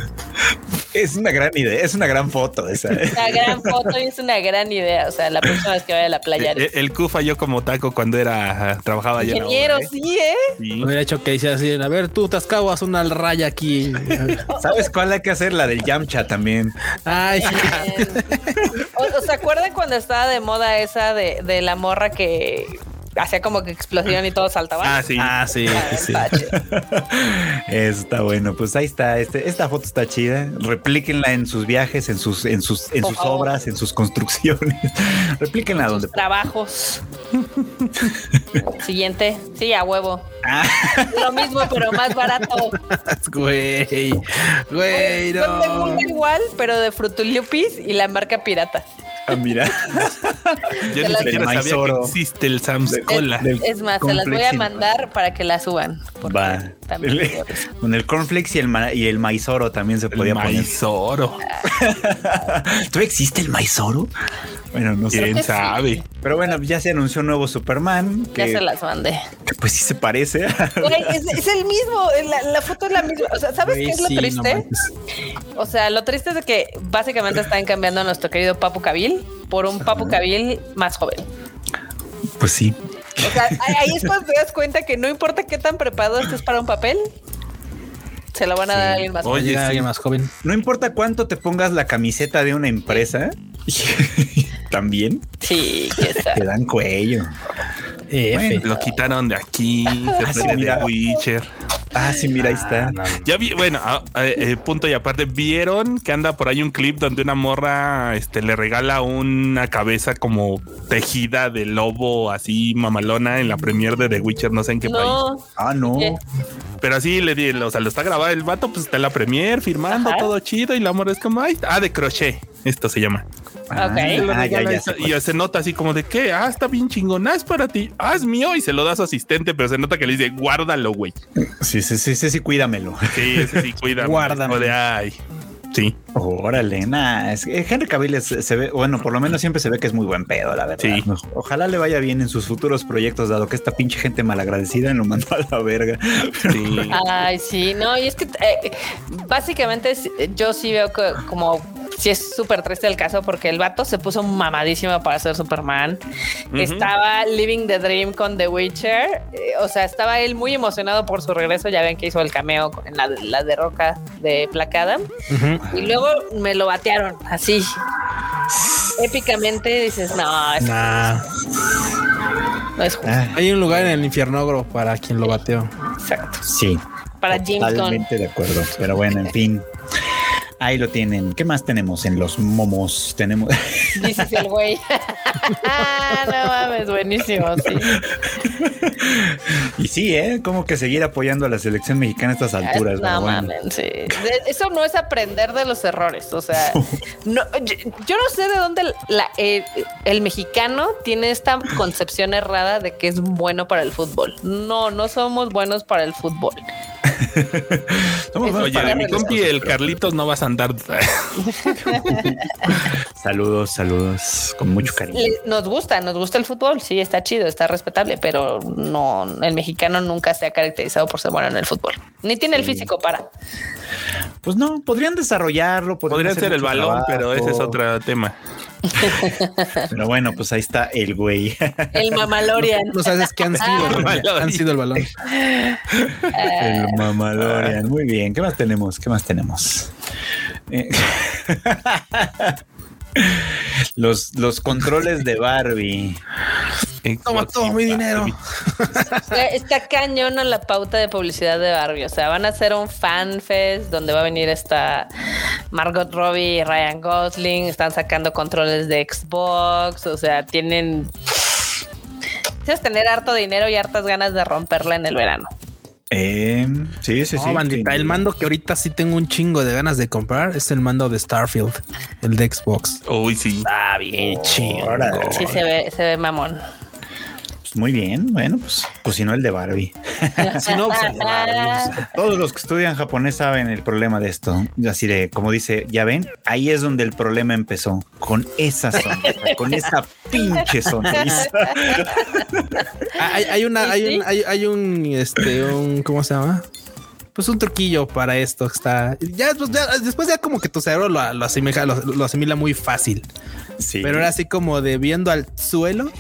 Es una gran idea, es una gran foto esa. ¿eh? Una gran foto y es una gran idea. O sea, la próxima vez que vaya a la playa. El, el Q falló como taco cuando era trabajaba allá. Ingeniero, ¿eh? sí, ¿eh? Sí. Hubiera hecho que dice así, a ver, tú Tascao, haz una raya aquí. ¿Sabes cuál hay que hacer? La del Yamcha también. Ay, sí. O, o ¿Se acuerdan cuando estaba de moda esa de, de la morra que hacía como que explosión y todo saltaba? Ah, sí. Ah, sí, Ah, sí. está bueno, pues ahí está. Este, esta foto está chida. Replíquenla en sus viajes, en sus, en sus, en Por sus favor. obras, en sus construcciones. Replíquenla donde. Trabajos. Siguiente. Sí, a huevo. Ah, Lo mismo, pero más barato. Güey, güey, de no. igual, pero de Frutulupis y la marca pirata. Ah, mira. Yo de ni siquiera sabía que existe el Sam's Cola. del- Es más, se las voy a mandar para que la suban. Va. También El-. Con el cornflakes y el, ma- y el maizoro también se El podía poner. Maizoro. ¿Tú existe el maizoro? Bueno, no sé. ¿Quién sí. sabe? Pero bueno, ya se anunció un nuevo Superman. Ya Que, se las mandé. que pues sí se parece. Güey, es, es el mismo, la, la foto es la misma. O sea, ¿sabes Güey, qué es lo sí, triste? o sea, lo triste es de que básicamente están cambiando a nuestro querido Papu Cabil por un Papu Cabil más joven. Pues sí. O sea, ahí es cuando te das cuenta que no importa qué tan preparado estés para un papel, se lo van a dar a alguien más joven. Oye, Llega sí. alguien más joven. No importa cuánto te pongas la camiseta de una empresa, también Sí, que te dan cuello. Lo quitaron de aquí. Se Ah, sí, fue de Witcher. Ah, sí, mira, ahí está. No, no. Ya vi, bueno, ah, eh, eh, punto y aparte, vieron que anda por ahí un clip donde una morra este, le regala una cabeza como tejida de lobo así mamalona en la premier de The Witcher, no sé en qué país. Ah, no. ¿Qué? Pero así le di, o sea, lo está grabado el vato, pues está en la premier firmando Ajá. todo chido y la morra es como, ay, ah, de crochet, esto se llama. Ah, ah, ya, y se- se nota así como de que, ah, está bien chingón, ah, es para ti, ah, es mío y se lo da a su asistente, pero se nota que le dice, guárdalo, güey. Sí, sí, sí, sí, sí, cuídamelo. Sí, sí, cuídame. Guárdame. Como de, ay, sí. Órale, nada. Es que Henry Cavill es- se ve, bueno, por lo menos siempre se ve que es muy buen pedo, la verdad. Sí. Ojalá le vaya bien en sus futuros proyectos, dado que esta pinche gente malagradecida lo mandó a la verga. Sí. Ay, sí, no, y es que eh, básicamente yo sí veo que como sí es súper triste el caso porque el vato se puso mamadísimo para ser Superman. Estaba living the dream con The Witcher. eh, o sea, estaba él muy emocionado por su regreso. Ya ven que hizo el cameo en la, la de Roca de Placada. Ujú. Y luego me lo batearon así. Épicamente dices, no, es- Nah. no es justo. Ah, Hay un lugar en el infierno para quien lo bateó. Exacto. sí, Para James Gunn. totalmente de acuerdo. Pero bueno, en fin. Ahí lo tienen. ¿Qué más tenemos en los momos? Tenemos. Dices el güey. no mames, buenísimo, sí. y sí, ¿eh? Como que seguir apoyando a la selección mexicana a estas alturas. pero No bueno. mames, sí. Eso no es aprender de los errores. O sea, no, yo, yo no sé de dónde la- el, el mexicano tiene esta concepción errada de que es bueno para el fútbol. No, no somos buenos para el fútbol. Somos Oye, para de mi compi el Carlitos no vas a andar. Saludos, saludos. Con mucho cariño. Nos gusta, nos gusta el fútbol. Sí, está chido, está respetable, pero no, el mexicano nunca se ha caracterizado por ser bueno en el fútbol. Ni tiene el físico para. Pues no, podrían desarrollarlo. podrían ser el balón, pero ese es otro tema. Pero bueno, pues ahí está el güey. El Mamalorian. No sabes qué han sido. Ah. güey. han sido el balón. el Mamalorian. Muy bien. ¿Qué más tenemos? ¿Qué más tenemos? Eh, los, los controles de Barbie. Toma todo mi dinero. Está- Está cañona la pauta de publicidad de Barbie. O sea, van a hacer un fan fest donde va a venir esta Margot Robbie y Ryan Gosling. Están sacando controles de Xbox. O sea, tienen. Necesitas tener harto dinero y hartas ganas de romperla en el verano. Eh, sí, sí, sí. No, bandita, Sí. el mando que ahorita sí tengo un chingo de ganas de comprar es el mando de Starfield, el de Xbox. Uy, sí. Está bien chingo. Órale. Sí, se ve, se ve mamón. Pues muy bien. Bueno, pues, pues si no, el de Barbie. Si no, pues, el de Barbie. Todos los que estudian japonés saben el problema de esto. Así de, como dice, ya ven, ahí es donde el problema empezó. Con esa sonrisa, con esa pinche sonrisa. Hay, hay una, ¿Sí, hay un, hay, hay un, este, un, ¿cómo se llama? pues un truquillo para esto. Está ya, pues, ya- después ya como que tu cerebro lo, lo asimila, lo, lo asimila muy fácil, Sí, pero era así como de viendo al suelo,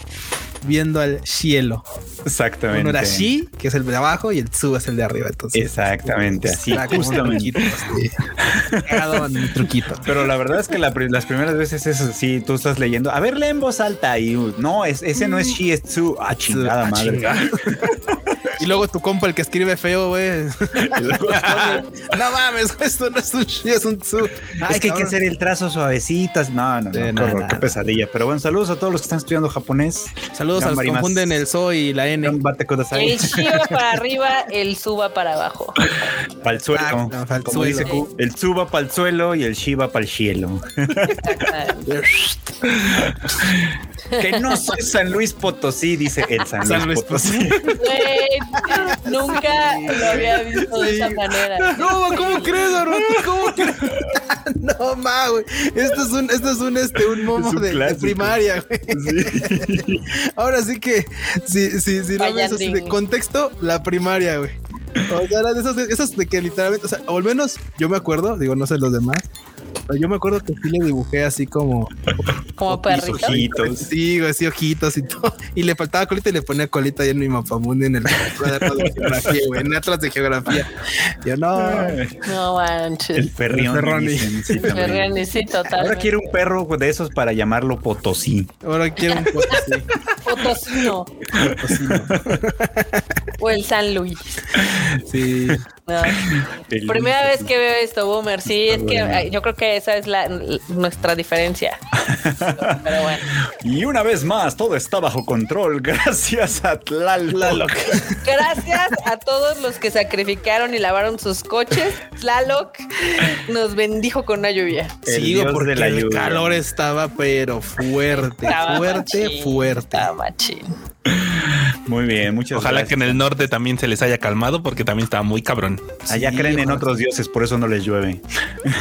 viendo al cielo. exactamente. Uno era shi, que es el de abajo, y el tsu es el de arriba. Entonces, Exactamente, así, justamente. truquito, así. En un truquito. Pero la verdad es que la las primeras veces es así, tú estás leyendo, a ver, lee en voz alta y no, es, ese no es she, es Tzu. Ah, chingada Ah, madre. chingada. Y luego tu compa, el que escribe feo, güey. no mames, esto no es un shi, es un tsu. es que hay que hacer el trazo suavecitas. No, no, no, Sí, no, horror, no, qué no. pesadilla. Pero bueno, saludos a todos los que están estudiando japonés. Saludos a los que Gambarimasu. confunden el so y la n. El chi va para arriba, el su va para abajo. Suelo. Exacto, pa'l Como suelo. dice Q, el va para el suelo y el Shi va para el cielo. Que no soy San Luis Potosí, dice el San Luis, San Luis Potosí. Güey, nunca lo había visto de esa manera. No, ¿cómo crees, Armando? ¿Cómo crees? no, ma, güey. Esto es un, esto es un, este, un momo Es un de, primaria, güey. Ahora sí que, si, si, si no ves así de contexto, la primaria, güey. O sea, eran esos, esos de que literalmente, o sea, o al menos yo me acuerdo, digo, no sé los demás, pero yo me acuerdo que sí le dibujé así como, Como Mis perrito. ojitos. sí, güey, así ojitos y todo. Y le faltaba colita y le ponía colita ahí en mi mapamundi en el cuaderno de geografía, güey, en atlas de geografía. Yo no. No El manches. perrión. El perroni. sí, sí, Ahora quiero un perro de esos para llamarlo Potosí. Ahora quiero un poco así. Potosino. O el San Luis. Sí. No. El- Primera vez que veo esto, Boomer. Sí, es que yo creo que esa es la, nuestra diferencia. Pero bueno. Y una vez más, todo está bajo control gracias a Tlaloc. Gracias a todos los que sacrificaron y lavaron sus coches. Tlaloc nos bendijo con una lluvia. El Sí, dios porque de la el lluvia. calor estaba, pero fuerte, Estaba fuerte, machín, fuerte. estaba machín. Muy bien, muchas Ojalá gracias. que en el norte también se les haya calmado porque también estaba muy cabrón. Allá Sí, creen en otros dioses, por eso no les llueve.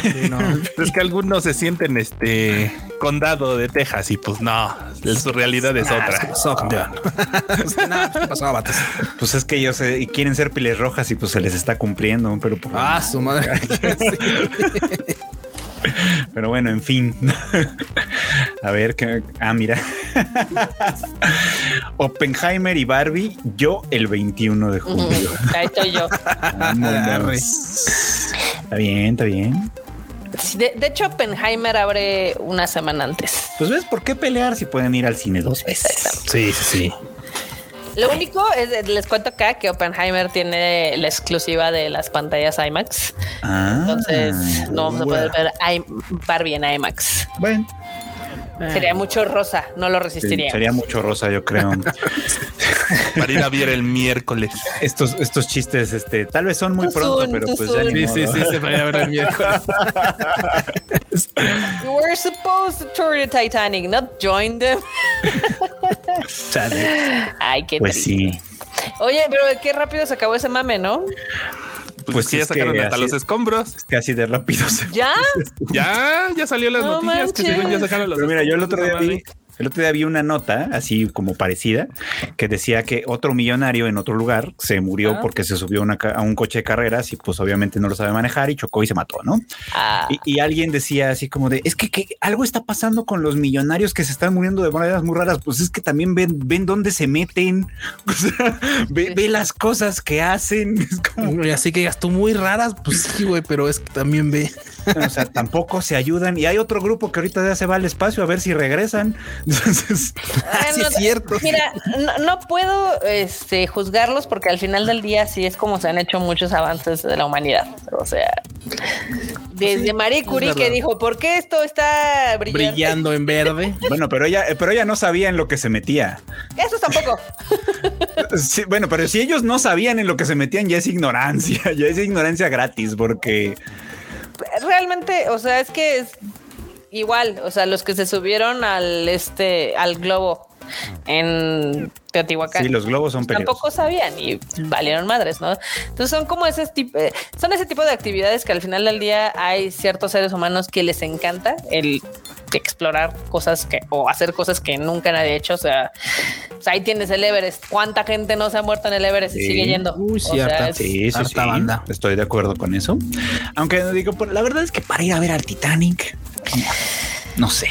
Sí, no. Es que algunos se sienten este condado de Texas y pues no, su realidad es Ah, ¿qué otra. pasó, campeón? Pues, nada, ¿qué pasó, vatos? Pues es que ellos eh, quieren ser piles rojas y pues se les está cumpliendo, pero, pues, Ah, su madre. pero bueno, en fin. A ver, que, ah, mira. Oppenheimer y Barbie, yo el 21 de julio. Ahí estoy yo. Está bien, está bien. De, de hecho, Oppenheimer abre una semana antes. Pues ves, ¿por qué pelear si pueden ir al cine dos veces? Exactamente. Sí, sí, sí. Lo único es, les cuento acá que Oppenheimer tiene la exclusiva de las pantallas IMAX. Ah, Entonces no vamos a poder ver I- Barbie en IMAX. Bueno, Sería mucho rosa, no lo sí, resistiría. sería mucho rosa, yo creo. Para ir a ver el miércoles. estos, estos chistes, este, tal vez son muy pronto, soon, pero pues ya ni Sí, sí, modo. sí, se vaya a ver el miércoles. You were supposed to tour the Titanic, not join them. Chale. Ay, qué Pues triste. sí. Oye, pero qué rápido se acabó ese mame, ¿no? Pues, Pues que ya es que sacaron hasta así- los escombros. Casi de rápido. se- ¿Ya? Ya, ya salió las No noticias que según ya manches. sacaron los Pero mira, yo el otro día vi, el otro día vi una nota así como parecida que decía que otro millonario en otro lugar se murió Ah. porque se subió a una ca- a un coche de carreras y pues obviamente no lo sabe manejar y chocó y se mató, ¿no? Ah, Y, y alguien decía así como de, es que, que algo está pasando con los millonarios que se están muriendo de maneras muy raras, pues es que también ven, ven dónde se meten, o sea, ve, Sí. ve las cosas que hacen, es como, Y así que digas tú muy raras, pues sí, güey, pero es que también ve. O sea, tampoco se ayudan y hay otro grupo que ahorita ya se va al espacio a ver si regresan, entonces... ah, sí no, es cierto. Mira, no, no puedo este, juzgarlos porque al final del día sí es como se han hecho muchos avances de la humanidad. O sea, desde Marie Curie que dijo, ¿por qué esto está brillante? Brillando en verde. Bueno, pero ella, pero ella no sabía en lo que se metía. Eso tampoco. Sí, bueno, pero si ellos no sabían en lo que se metían, ya es ignorancia, ya es ignorancia gratis, porque Realmente, o sea, es que es igual, o sea, los que se subieron al este al globo en Teotihuacán. sí, los globos son peligrosos. Tampoco sabían y valieron madres, ¿no? Entonces son como ese tipo, eh, son ese tipo de actividades que al final del día hay ciertos seres humanos que les encanta el explorar cosas que o hacer cosas que nunca nadie ha hecho. O sea, pues ahí tienes el Everest. ¿Cuánta gente no se ha muerto en el Everest y sigue yendo? Uy, O sea, es- Sí, sí, Harta sí. banda. Estoy de acuerdo con eso. Aunque digo, la verdad es que para ir a ver al Titanic, no sé.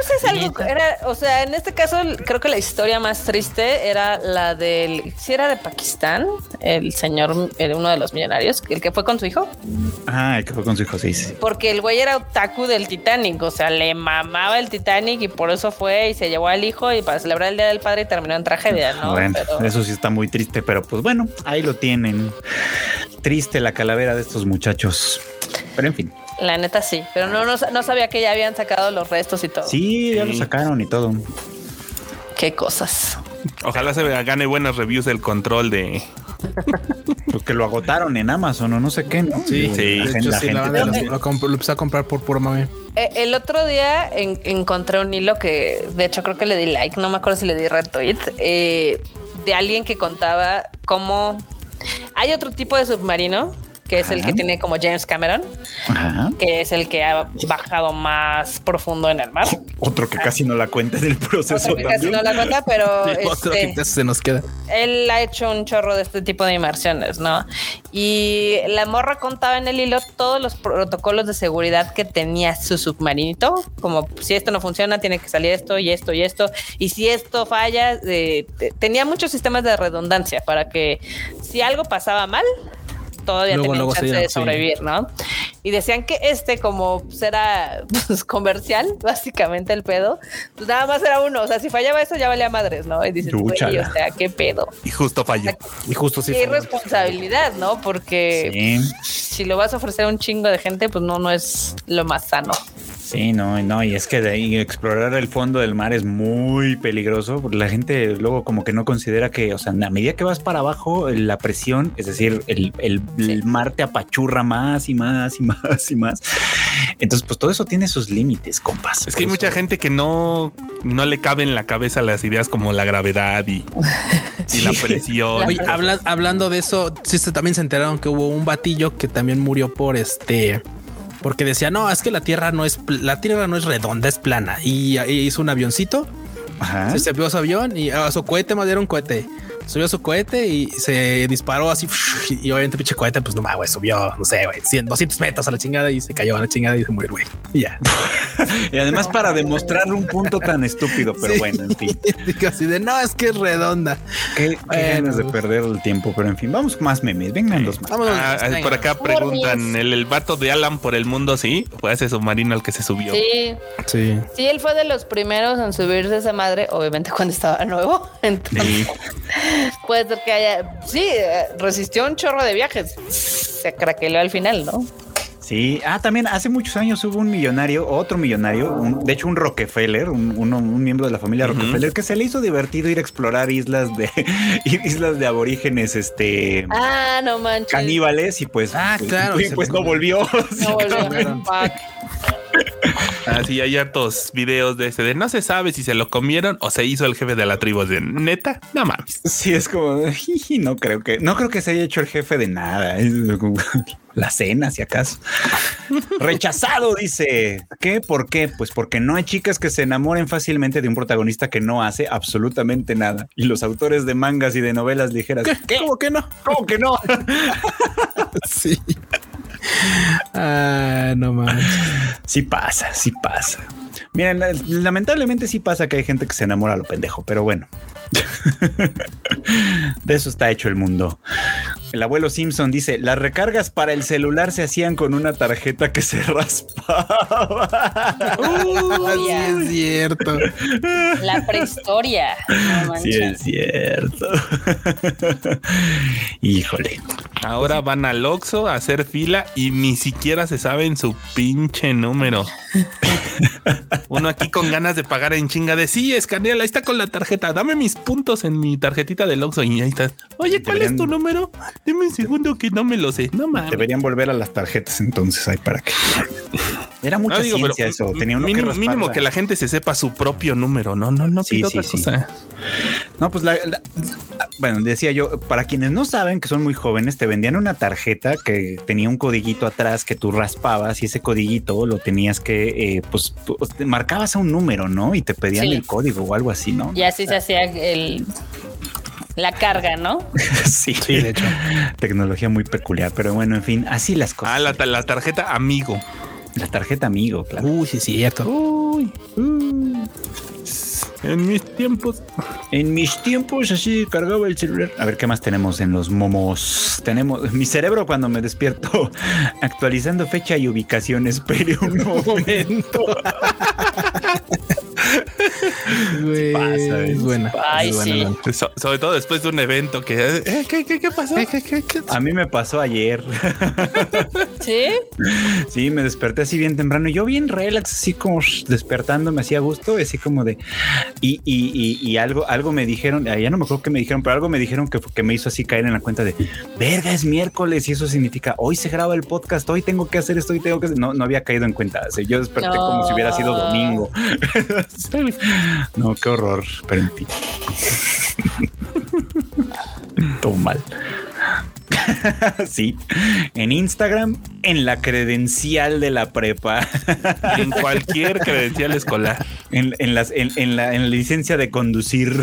Pues es algo, era, o sea, en este caso creo que la historia más triste era la del, si era de Pakistán, el señor, uno de los millonarios, el que fue con su hijo, Ah, el que fue con su hijo, sí, sí. porque el güey era otaku del Titanic, o sea, le mamaba el Titanic y por eso fue y se llevó al hijo y para celebrar el Día del Padre y terminó en tragedia, ¿no? bueno, Pero- eso sí está muy triste, pero pues bueno, ahí lo tienen. Triste la calavera de estos muchachos. Pero en fin, La neta sí, pero no, no, no sabía que ya habían sacado los restos y todo. sí, ya lo sacaron y todo. Qué cosas. Ojalá se gane buenas reviews el control de. Porque lo agotaron en Amazon o no sé qué, ¿no? Sí, Sí. La gente, hecho, la sí, la gente banda también. lo, lo comp- lo empecé a comprar por puro mame. Eh, el otro día en- encontré un hilo que, de hecho, creo que le di like, no me acuerdo si le di retweet, eh, de alguien que contaba cómo hay otro tipo de submarino que es el Ajá. que tiene como James Cameron, Ajá. que es el que ha bajado más profundo en el mar. Otro que casi no la cuenta del proceso Otro que casi también. no la cuenta, pero Otro este, que se nos queda. él ha hecho un chorro de este tipo de inmersiones, ¿no? Y la morra contaba en el hilo todos los protocolos de seguridad que tenía su submarinito, como si esto no funciona, tiene que salir esto y esto y esto, y si esto falla, eh, te- tenía muchos sistemas de redundancia para que si algo pasaba mal, todavía Luego, tenían luego chance de sí. sobrevivir, ¿no? Y decían que este, como será pues, comercial, básicamente el pedo, pues nada más era uno. O sea, si fallaba eso, ya valía madres, ¿no? Y dices, güey, o sea, qué pedo. Y justo falló. Y justo sí. Qué irresponsabilidad, ¿no? Porque Sí, si lo vas a ofrecer a un chingo de gente, pues no, no es lo más sano. sí, no, no, y es que de ahí explorar el fondo del mar es muy peligroso. porque La gente luego como que no considera que, o sea, a medida que vas para abajo, la presión, es decir, el, el- el mar te apachurra más y más y más y más. Entonces, pues todo eso tiene sus límites, compas. Es que hay mucha gente que no, no le cabe en la cabeza las ideas como la gravedad y, y la presión. Oye, habla- hablando de eso, sí también se enteraron que hubo un batillo que también murió por este, porque decía, no, es que la tierra no es, la tierra no es redonda, es plana. Y, y hizo un avioncito, Ajá. se subió a su avión y a su cohete, más era un cohete. Subió a su cohete y se disparó así. Y obviamente, pinche cohete, pues no mames, güey, subió, no sé, güey, 100, 200 metros a la chingada y se cayó a la chingada y se murió, güey. Y ya. Y además para demostrar un punto tan estúpido, pero Sí. bueno, en fin. Digo así de no, es que es redonda. Qué, qué Bueno. ganas de perder el tiempo, pero en fin, vamos con más memes. Vengan los más. Vámonos. Ah, venga. por acá preguntan, ¿el, el vato de Alan por el mundo sí? Fue ese submarino al que se subió. Sí, Sí. sí, él fue de los primeros en subirse a esa madre, obviamente cuando estaba nuevo. Entonces, Sí. Puede ser que haya, sí, eh, resistió un chorro de viajes. Se craqueleó al final, ¿no? Sí, ah, también hace muchos años hubo un millonario, otro millonario, un- de hecho un Rockefeller, un, uno- un miembro de la familia. Rockefeller, que se le hizo divertido ir a explorar islas de islas de aborígenes, este Ah, no manches. caníbales y pues, Ah, pues, claro, y pues le- no volvió. No volvió. cabrón. Fuck. Ah, sí, hay hartos videos de ese de no se sabe si se lo comieron o se hizo el jefe de la tribu de neta. No mames. Sí, es como, "Jiji, no creo que, no creo que se haya hecho el jefe de nada. La cena, si acaso. Rechazado, dice. ¿Qué? ¿Por qué? Pues porque no hay chicas que se enamoren fácilmente de un protagonista que no hace absolutamente nada. Y los autores de mangas y de novelas ligeras. ¿Qué? ¿Cómo que no? ¿Cómo que no? Sí. Ah, no manches. Sí pasa, sí pasa. Miren, la- lamentablemente sí pasa que hay gente que se enamora a lo pendejo, pero bueno. De eso está hecho el mundo. El abuelo Simpson dice, las recargas para el celular se hacían con una tarjeta que se raspaba. sí es cierto. La prehistoria. No Sí es cierto. Híjole. Ahora van al Oxxo a hacer fila y ni siquiera se saben su pinche número. Uno aquí con ganas de pagar en chinga de sí, escaneala, ahí está con la tarjeta. Dame mis puntos en mi tarjetita del Oxxo y ahí está. Oye, ¿cuál Deberían- es tu número? Dime un segundo que no me lo sé. No mames. Deberían volver a las tarjetas entonces, ahí para que. Era mucha No, digo, ciencia eso. Tenía uno mínimo, que mínimo que la gente se sepa su propio número. No, no, no Sí, sí, otra sí. cosa. No, pues la, la- bueno, decía yo, para quienes no saben que son muy jóvenes, te vendían una tarjeta que tenía un codiguito atrás que tú raspabas y ese codiguito lo tenías que, eh, pues, pues, te marcabas a un número, ¿no? Y te pedían Sí. el código o algo así, ¿no? Y así se hacía el la carga, ¿no? sí, Sí, de hecho. Tecnología muy peculiar, pero bueno, en fin, así las cosas. Ah, la, ta- la tarjeta amigo. La tarjeta amigo, claro. Uy, sí, cierto. Uy, uy. En mis tiempos. En mis tiempos así cargaba el celular. A ver qué más tenemos en los momos. Tenemos mi cerebro cuando me despierto actualizando fecha y ubicación. Espere un momento. Güey, pasa, es buena. Ay, es buena, sí. buena. So- sobre todo después de un evento que. eh, ¿qué, qué, qué pasó? A mí me pasó ayer. Sí. Sí, me desperté así bien temprano. Yo bien relax, así como despertando, me hacía gusto, así como de. Y, y, y, y algo, algo me dijeron, ah, ya no me acuerdo qué me dijeron, pero algo me dijeron que, que me hizo así caer en la cuenta de verga, es miércoles y eso significa hoy se graba el podcast, hoy tengo que hacer esto, hoy tengo que hacer. No, no había caído en cuenta. Así, yo desperté No. como si hubiera sido domingo. no, qué horror, pero en fin. Todo mal. sí, en Instagram, en la credencial de la prepa, En cualquier credencial escolar. en, en las, en, en la, en la licencia de conducir.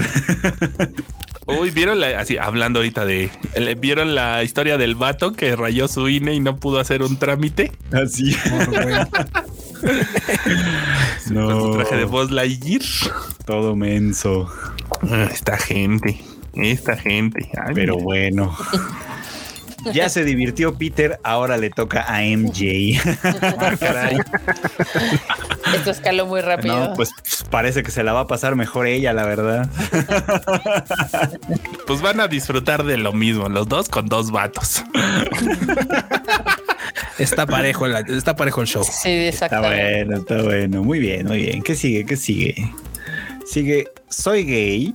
Uy, vieron la, así hablando ahorita de vieron la historia del vato que rayó su INE y no pudo hacer un trámite Así. con su traje de Buzz Lightyear. todo menso. Ah, Esta gente, esta gente. Ay, Pero mira. bueno. Ya se divirtió Peter, ahora le toca a MJ. Ah, caray. Esto escaló muy rápido. No, pues parece que se la va a pasar mejor ella, la verdad. Pues van a disfrutar de lo mismo, los dos con dos vatos. Está parejo, el, está parejo el show. sí, Está exactamente. bueno, está bueno. Muy bien, muy bien. ¿Qué sigue? ¿Qué sigue? Sigue, soy gay,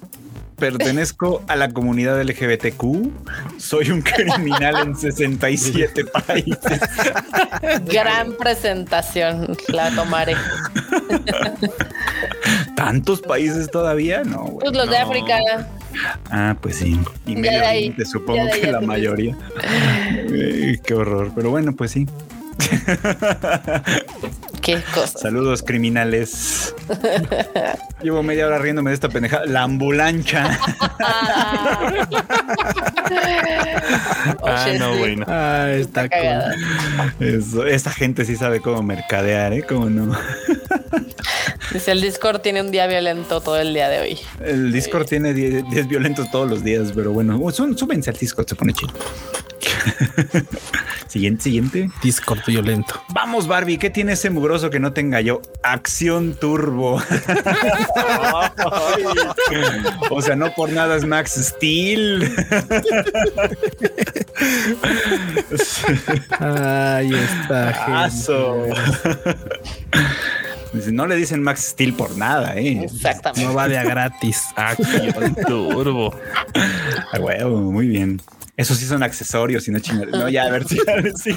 pertenezco a la comunidad LGBTQ, soy un criminal en 67 países. Gran presentación. La tomaré. ¿Tantos países todavía? No, güey. Pues los de. África. Ah, pues sí. Y medio de ahí, Oriente, supongo ya de ahí que la mayoría. Qué horror. Pero bueno, pues sí. Qué cosa. Saludos criminales. Llevo media hora riéndome de esta pendejada. La ambulancia. Ah, no, bueno. Ah, está, Está. Eso, esta gente sí sabe cómo mercadear, ¿eh? ¿Cómo no? Dice el Discord tiene un día violento todo el día de hoy. El Discord tiene 10 10 violentos todos los días, pero bueno, sú- súbense al Discord, se pone chido. siguiente, siguiente. Discord violento. Vamos, Barbie, ¿qué tiene ese mugroso que no tenga yo? Acción turbo. Ay. o sea, no por nada es Max Steel. Ahí está. Aso. Dice, No le dicen Max Steel por nada, ¿eh? Exactamente. No va de a gratis. Acción turbo. Ah, huevo, muy bien. Esos sí son accesorios y no chingaderas. No, ya, a ver si sí.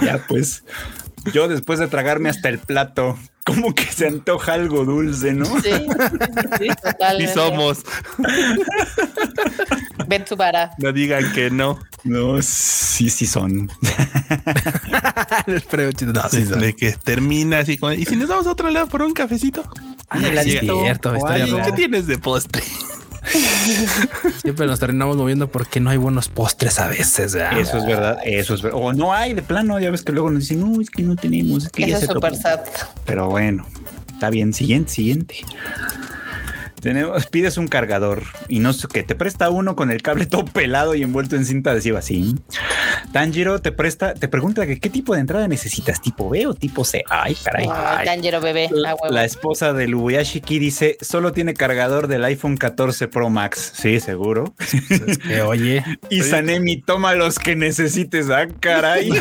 Ya, pues. Yo después de tragarme hasta el plato, como que se antoja algo dulce, ¿no? Sí, sí, Y totalmente. somos. Ven su vara. No digan que no. No, sí, sí son. Pero, no, sí, sí. De que termina así. ¿Y si nos vamos a otro lado por un cafecito? Ah, cierto, Hola. ¿Qué tienes de postre? Siempre nos terminamos moviendo porque no hay buenos postres a veces. ¿verdad? Eso es verdad, eso es verdad. O no hay de plano, ya ves que luego nos dicen, no, es que no tenemos, es que ya Eso se es super topó". sad. Pero bueno, está bien. Siguiente, siguiente. Tenemos, pides un cargador y no sé qué, te presta uno con el cable todo pelado y envuelto en cinta adhesiva así. Tanjiro te presta, te pregunta que qué tipo de entrada necesitas, tipo B o tipo C. Ay, caray. Ay, Tanjiro bebé. La, esposa de Lubuyashiki dice, solo tiene cargador del iPhone 14 Pro Max. Sí, seguro. Es que, oye, Y Sanemi, toma los que necesites. Ah, caray.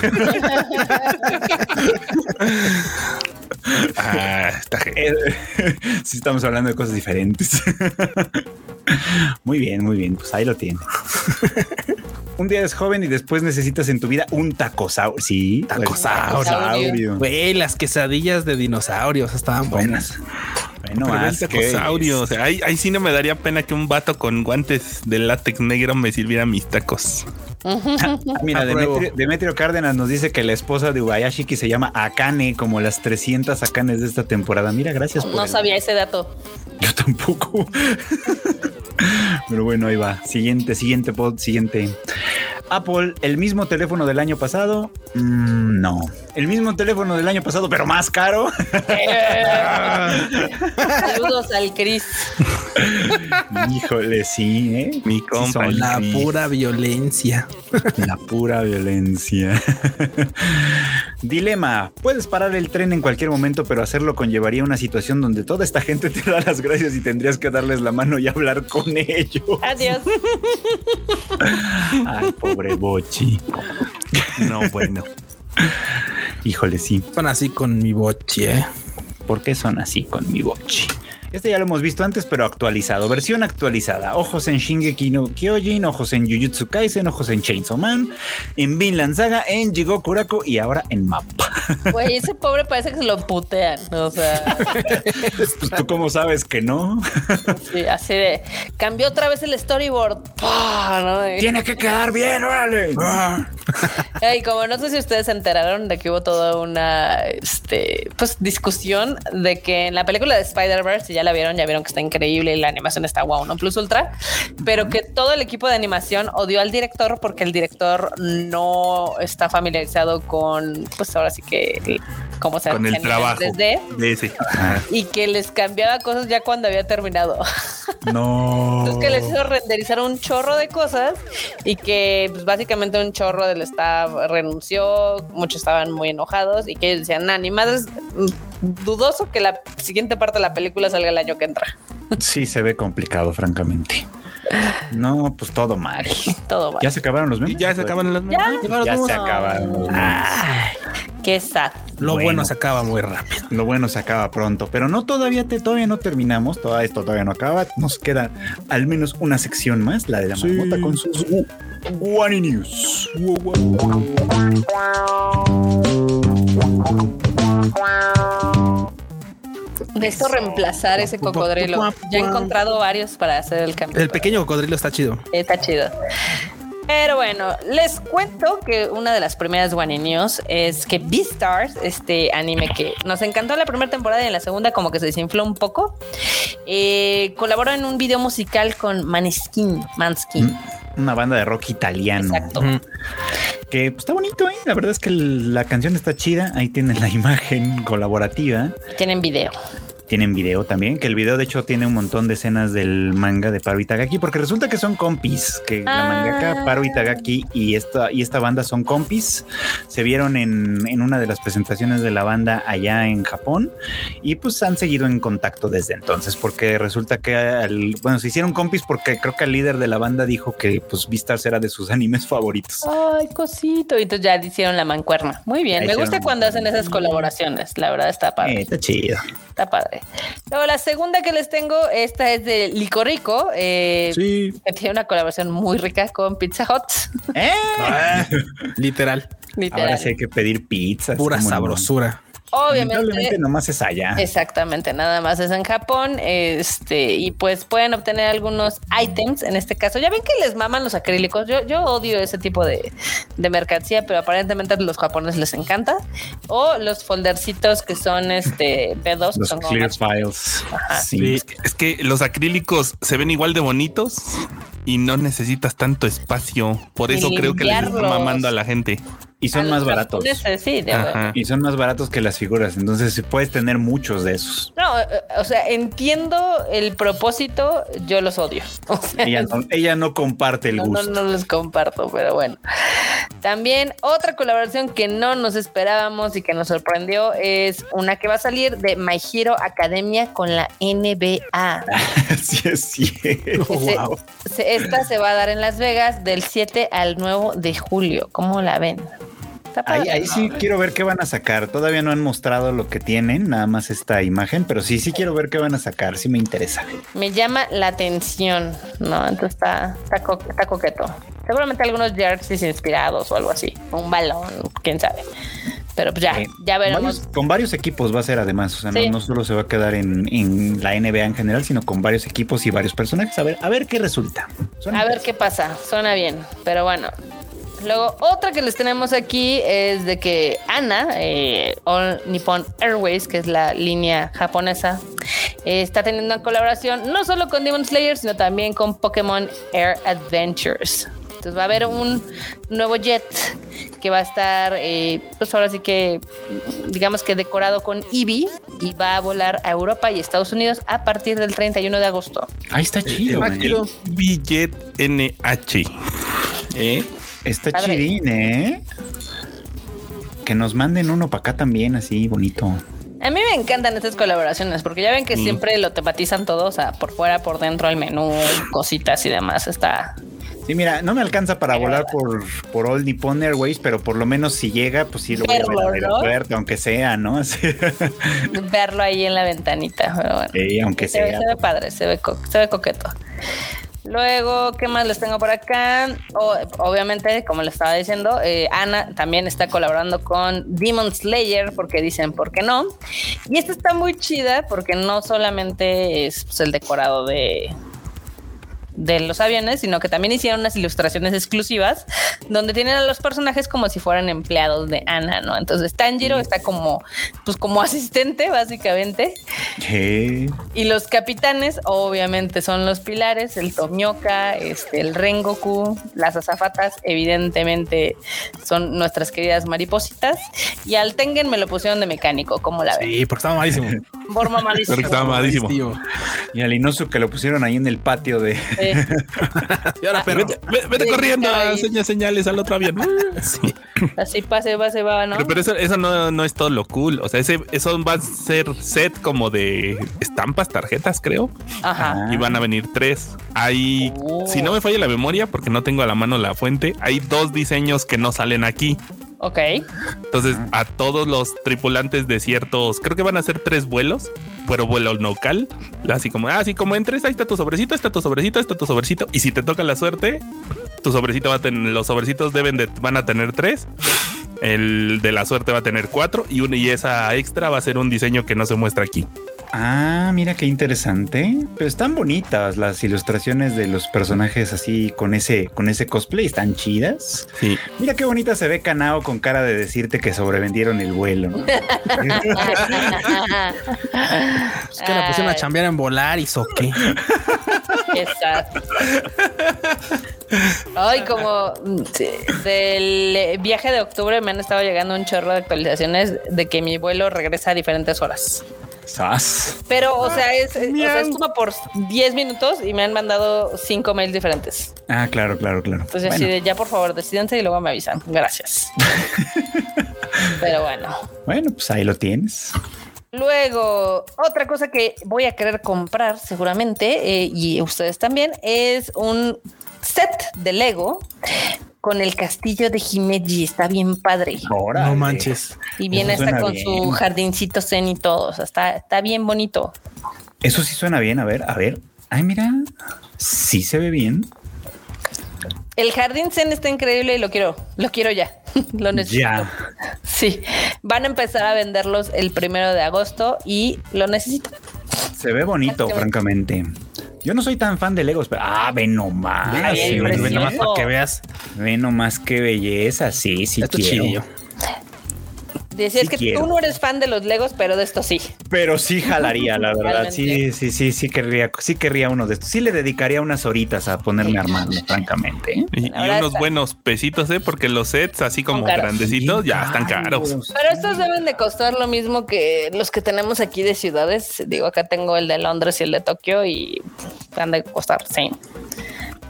Ah, esta gente. Eh, sí, estamos hablando de cosas diferentes. muy bien, muy bien. Pues ahí lo tiene. Un día eres joven y después necesitas en tu vida un tacosaurio. Sí, Tacosaurio. tacosaurio. güey, las quesadillas de dinosaurios estaban buenas. Bueno, Preventa haz que- cosaurio. O sea, ahí, ahí sí no me daría pena que un vato con guantes de látex negro me sirviera mis tacos. Ah, Mira. Demetrio, Demetrio Cárdenas nos dice que la esposa de Ubayashiki se llama Akane, como las 300 Akanes de esta temporada. Mira, gracias por No el- sabía ese dato. Yo tampoco. Pero bueno, ahí va. Siguiente, siguiente pod, siguiente. Apple, el mismo teléfono del año pasado. Mm, no. El mismo teléfono del año pasado, pero más caro. Saludos al Chris. Híjole, sí, ¿eh? Mi Sí compa, son La sí. pura violencia. La pura violencia. Dilema. Puedes parar el tren en cualquier momento, pero hacerlo conllevaría una situación donde toda esta gente te da las gracias y tendrías que darles la mano y hablar con ellos. Adiós. Ay, pobre Bochi. No, bueno. Híjole, sí. Son así con mi boche, ¿eh? ¿Por qué son así con mi Bochi? Este ya lo hemos visto antes, pero actualizado. Versión actualizada. Ojos en Shingeki no Kyojin, ojos en Jujutsu Kaisen, ojos en Chainsaw Man, en Vinland Saga, en Jigoku Kurako y ahora en Mapa. Güey, ese pobre parece que se lo putean. O sea, Pues tú cómo sabes que no. sí, así de. Cambió otra vez el storyboard. ¡Pah! ¿no? Y- Tiene que quedar bien, órale. Y como no sé si ustedes se enteraron de que hubo toda una este, pues, discusión de que en la película de Spider-Verse, si ya la vieron, ya vieron que está increíble y la animación está wow, no plus ultra, pero que todo el equipo de animación odió al director porque el director no está familiarizado con, pues ahora sí que, cómo se Con el trabajo 3D, de ese. Ajá. y que les cambiaba cosas ya cuando había terminado. No. Entonces que les hizo renderizar un chorro de cosas y que pues, básicamente un chorro del staff renunció, muchos estaban muy enojados y que ellos decían, nah, ni madres, mm, dudoso que la siguiente parte de la película salga el año que entra. Sí, se ve complicado, francamente. No, pues todo mal. Todo va. ¿Ya se acabaron los memes? Ya se acaban las Ya. Ya se acabaron los memes. Ay, qué sad. Lo bueno. Bueno. se acaba muy rápido. Lo bueno se acaba pronto, pero no todavía te, todavía no terminamos, todo esto todavía no acaba. Nos queda al menos una sección más, la de la Sí. marmota con sus Guani News. Necesito reemplazar ese cocodrilo. Ya he encontrado varios para hacer el cambio. El pequeño cocodrilo está chido. Está chido. Pero bueno, les cuento que una de las primeras One News es que Beastars, este anime que nos encantó la primera temporada y en la segunda como que se desinfló un poco, eh, colaboró en un video musical con Maneskin, Manskin. Una banda de rock italiano. Exacto. Que pues, está bonito, ¿eh? La verdad es que la canción está chida. Ahí tienen la imagen colaborativa. Tienen video. Tienen video también, que el video de hecho tiene un montón de escenas del manga de Paru Itagaki, porque resulta que son compis, que la Ah. mangaka Paru Itagaki y esta, y esta banda son compis. Se vieron en, en una de las presentaciones de la banda allá en Japón y pues han seguido en contacto desde entonces, porque resulta que, al- bueno, se hicieron compis porque creo que el líder de la banda dijo que pues Beastars era de sus animes favoritos. Ay, cosito. Y entonces ya hicieron la mancuerna. Muy bien. Ya Me gusta cuando hacen esas colaboraciones. La verdad está padre. Eh, está chido. Está padre. Luego, la segunda que les tengo, esta es de Licorico, eh, Sí, que tiene una colaboración muy rica con Pizza Hut. Eh, literal. Literal. Ahora sí hay que pedir pizzas. Pura ¿cómo no? sabrosura. Lamentablemente Obviamente. nomás es allá. Exactamente, nada más es en Japón, este, y pues pueden obtener algunos items en este caso. Ya ven que les maman los acrílicos. Yo, yo odio ese tipo de, de mercancía, pero aparentemente a los japoneses les encanta. O los foldercitos que son este B2, que Los son como clear files. Sí. Sí, es, que, los acrílicos se ven igual de bonitos y no necesitas tanto espacio. Por Y eso creo que les está mamando a la gente. Y son más baratos. Sí, de. Y son más baratos que las figuras. Entonces puedes tener muchos de esos. No, eh, o sea, entiendo el propósito, yo los odio. O sea, Ella no, ella no comparte el no, no, gusto. no los comparto, pero bueno. También otra colaboración que no nos esperábamos y que nos sorprendió es una que va a salir de My Hero Academia con la NBA. sí, es cierto. Wow. se- esta se va a dar en Las Vegas del 7 al 9 de julio. ¿Cómo la ven? Ahí, ahí ¿no? sí quiero ver qué van a sacar. Todavía no han mostrado lo que tienen, nada más esta imagen, pero sí, sí quiero ver qué van a sacar. Sí me interesa. Me llama la atención, ¿no? Entonces está, está, co- está coqueto. Seguramente algunos jerseys inspirados o algo así. Un balón, quién sabe. Pero pues ya, Eh, ya veremos. varios- con varios equipos va a ser además, o sea, no- Sí. no, solo se va a quedar en, en la NBA en general, sino con varios equipos y varios personajes. A ver, a ver qué resulta. Suena A ver qué pasa, suena bien, pero bueno. Luego, otra que les tenemos aquí es de que Ana, eh, All Nippon Airways, que es la línea japonesa, eh, está teniendo una colaboración no solo con Demon Slayer, sino también con Pokémon Air Adventures. Entonces va a haber un nuevo jet que va a estar, eh, pues ahora sí que, digamos que decorado con Eevee y va a volar a Europa y Estados Unidos a partir del 31 de agosto. Ahí está chido. Eh. chido. Billet NH. ¿Eh? Está Padre. chidín, ¿eh? Que nos manden uno para acá también, así bonito. A mí me encantan estas colaboraciones porque ya ven que siempre lo tematizan todo, o sea, por fuera, por dentro, el menú, cositas y demás. Está Sí, mira, no me alcanza para volar por, por All Nippon Airways, pero por lo menos si llega, pues sí lo voy a ver Verlo, ¿no? aeropuerto, aunque sea, ¿no? Así. verlo ahí en la ventanita. Pero bueno, Sí, aunque se, ve, sea. se ve padre, se ve, co- se ve coqueto. Luego, ¿qué más les tengo por acá? O- obviamente, como les estaba diciendo, eh, Ana también está colaborando con Demon Slayer porque dicen, ¿por qué no? Y esta está muy chida porque no solamente es pues, el decorado de, de los aviones, sino que también hicieron unas ilustraciones exclusivas donde tienen a los personajes como si fueran empleados de Ana, ¿no? Entonces Tanjiro está como, pues como asistente, básicamente. ¿Qué? Y los capitanes, obviamente, son los pilares, el Tomioka, este, el Rengoku, las azafatas, evidentemente son nuestras queridas maripositas. Y al Tengen me lo pusieron de mecánico, como la ven. Sí, porque estaba malísimo. Forma malísima. Porque estaba malísimo. Y al Inosu que lo pusieron ahí en el patio de. Sí. Y ahora, pero Vete, ve- vete Sí, corriendo enseñar señales al otro avión. Sí. Así pase, pase, va, ¿no? Pero, pero eso, eso no, no es todo lo cool. O sea, ese, eso va a ser set como de estampas, tarjetas, creo. Ajá. Y van a venir tres. Hay, Oh. si no me falla la memoria, porque no tengo a la mano la fuente, hay dos diseños que no salen aquí. Ok. Entonces, a todos los tripulantes de ciertos, creo que van a ser tres vuelos, pero vuelo local. Así como, ah, así como entres, ahí está tu sobrecito, está tu sobrecito, está tu sobrecito. Y si te toca la suerte, tu sobrecito va a tener, los sobrecitos deben de, van a tener tres. El de la suerte va a tener cuatro y, una, y esa extra va a ser un diseño que no se muestra aquí. Ah, mira qué interesante. Pero están bonitas las ilustraciones de los personajes así con ese, con ese cosplay. Están chidas. Sí. Mira qué bonita se ve Kanao con cara de decirte que sobrevendieron el vuelo. ¿no? es que la pusieron a chambear en volar y soqué. qué sad. Ay, como del viaje de octubre me han estado llegando un chorro de actualizaciones de que mi vuelo regresa a diferentes horas. ¡Sas! Pero, o sea, es, es- o sea, es como por 10 minutos y me han mandado 5 mails diferentes. Ah, claro, claro, claro. Entonces, Bueno, así de, ya por favor, decídense y luego me avisan. Gracias. Pero bueno. bueno, pues ahí lo tienes. Luego, otra cosa que voy a querer comprar seguramente, eh, y ustedes también, es un set de Lego con el castillo de Himeji. Está bien padre. Órale. No manches. Y viene hasta con bien. su jardincito zen y todo. O sea, está, está bien bonito. Eso sí suena bien. A ver, a ver. Ay, mira. Sí se ve bien. El jardín zen está increíble y lo quiero. Lo quiero ya. lo necesito. Ya. Sí. Van a empezar a venderlos el primero de agosto y lo necesito. Se ve bonito, francamente. Yo no soy tan fan de Legos, pero ah, ve nomás. Ay, sí, el ve, precioso. Nada más para que veas. ve nomás qué belleza. Sí, sí Esto quiero. Decía, Sí es que quiero. tú no eres fan de los Legos, pero de esto sí. Pero sí jalaría, la verdad. Sí, sí, sí, sí querría, sí querría uno de estos. Sí le dedicaría unas horitas a ponerme a armarlo, francamente. ¿eh? Y, unos está. buenos pesitos, ¿eh? Porque los sets así como grandecitos ya están caros. Pero estos deben de costar lo mismo que los que tenemos aquí de ciudades. Digo, acá tengo el de Londres y el de Tokio y han de costar 100.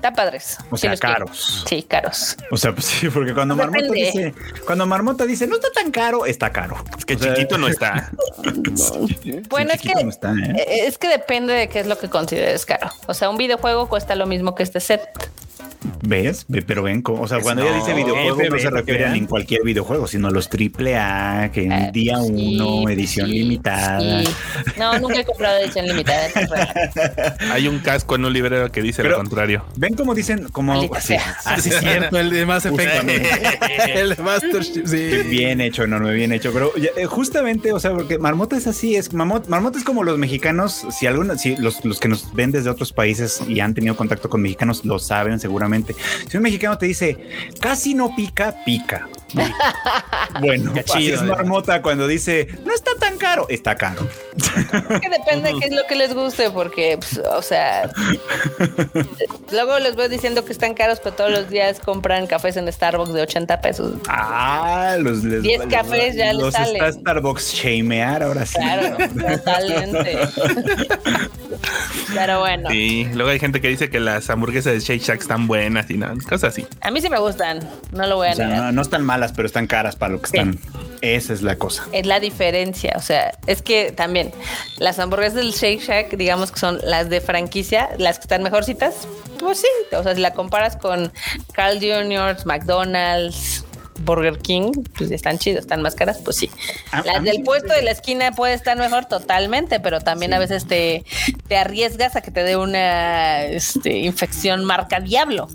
Está padres. O Sí sea, quiero. caros. Sí, caros. O sea, pues sí, porque cuando Marmota Depende. dice, cuando Marmota dice, no está tan caro, está caro. Es que O sea, chiquito no está. Bueno, es que, no está, eh, es que depende de qué es lo que consideres caro. O sea, un videojuego cuesta lo mismo que este set. ¿Ves? Ve- Pero ven, cómo- o sea, cuando ella dice videojuego no se refiere a en cualquier videojuego, sino a los triple A, que en Eh, día sí, uno, edición sí, limitada. sí. No, nunca he comprado edición limitada. Hay un casco en un librero que dice Pero- lo contrario. Ven cómo dicen, como así, es cierto, el de Mass Effect. el de Master Chief, sí. Bien hecho, no, no, bien hecho. Pero eh, justamente, o sea, porque Marmota es así, es Marmota, Marmota es como los mexicanos. Si alguna, si los, los que nos ven desde otros países y han tenido contacto con mexicanos lo saben seguramente. Si un mexicano te dice casi no pica, pica. Bueno, así es eh. Marmota cuando dice no está tan caro, está caro. Es que depende de qué es lo que les guste, porque, pues, o sea, luego les voy diciendo que están caros, pero todos los días compran cafés en Starbucks de 80 pesos. Ah, los les- 10 les- cafés ya les los salen. está Starbucks shamear ahora sí. Claro, totalmente. Pero bueno, Sí, luego hay gente que dice que las hamburguesas de Shake Shack están buenas y nada, cosas así. a mí sí me gustan, no lo voy a O sea, negar. no, no están malas, pero están caras para lo que Sí. están. Esa es la cosa. Es la diferencia, o sea, es que también las hamburguesas del Shake Shack, digamos que son las de franquicia, las que están mejorcitas, pues sí, o sea, si la comparas con Carl Jr., McDonald's, Burger King, pues están chidos, están más caras, pues sí. A- a las mí del puesto de la esquina puede estar mejor totalmente, pero también a veces te, te arriesgas a que te dé una este, infección marca diablo.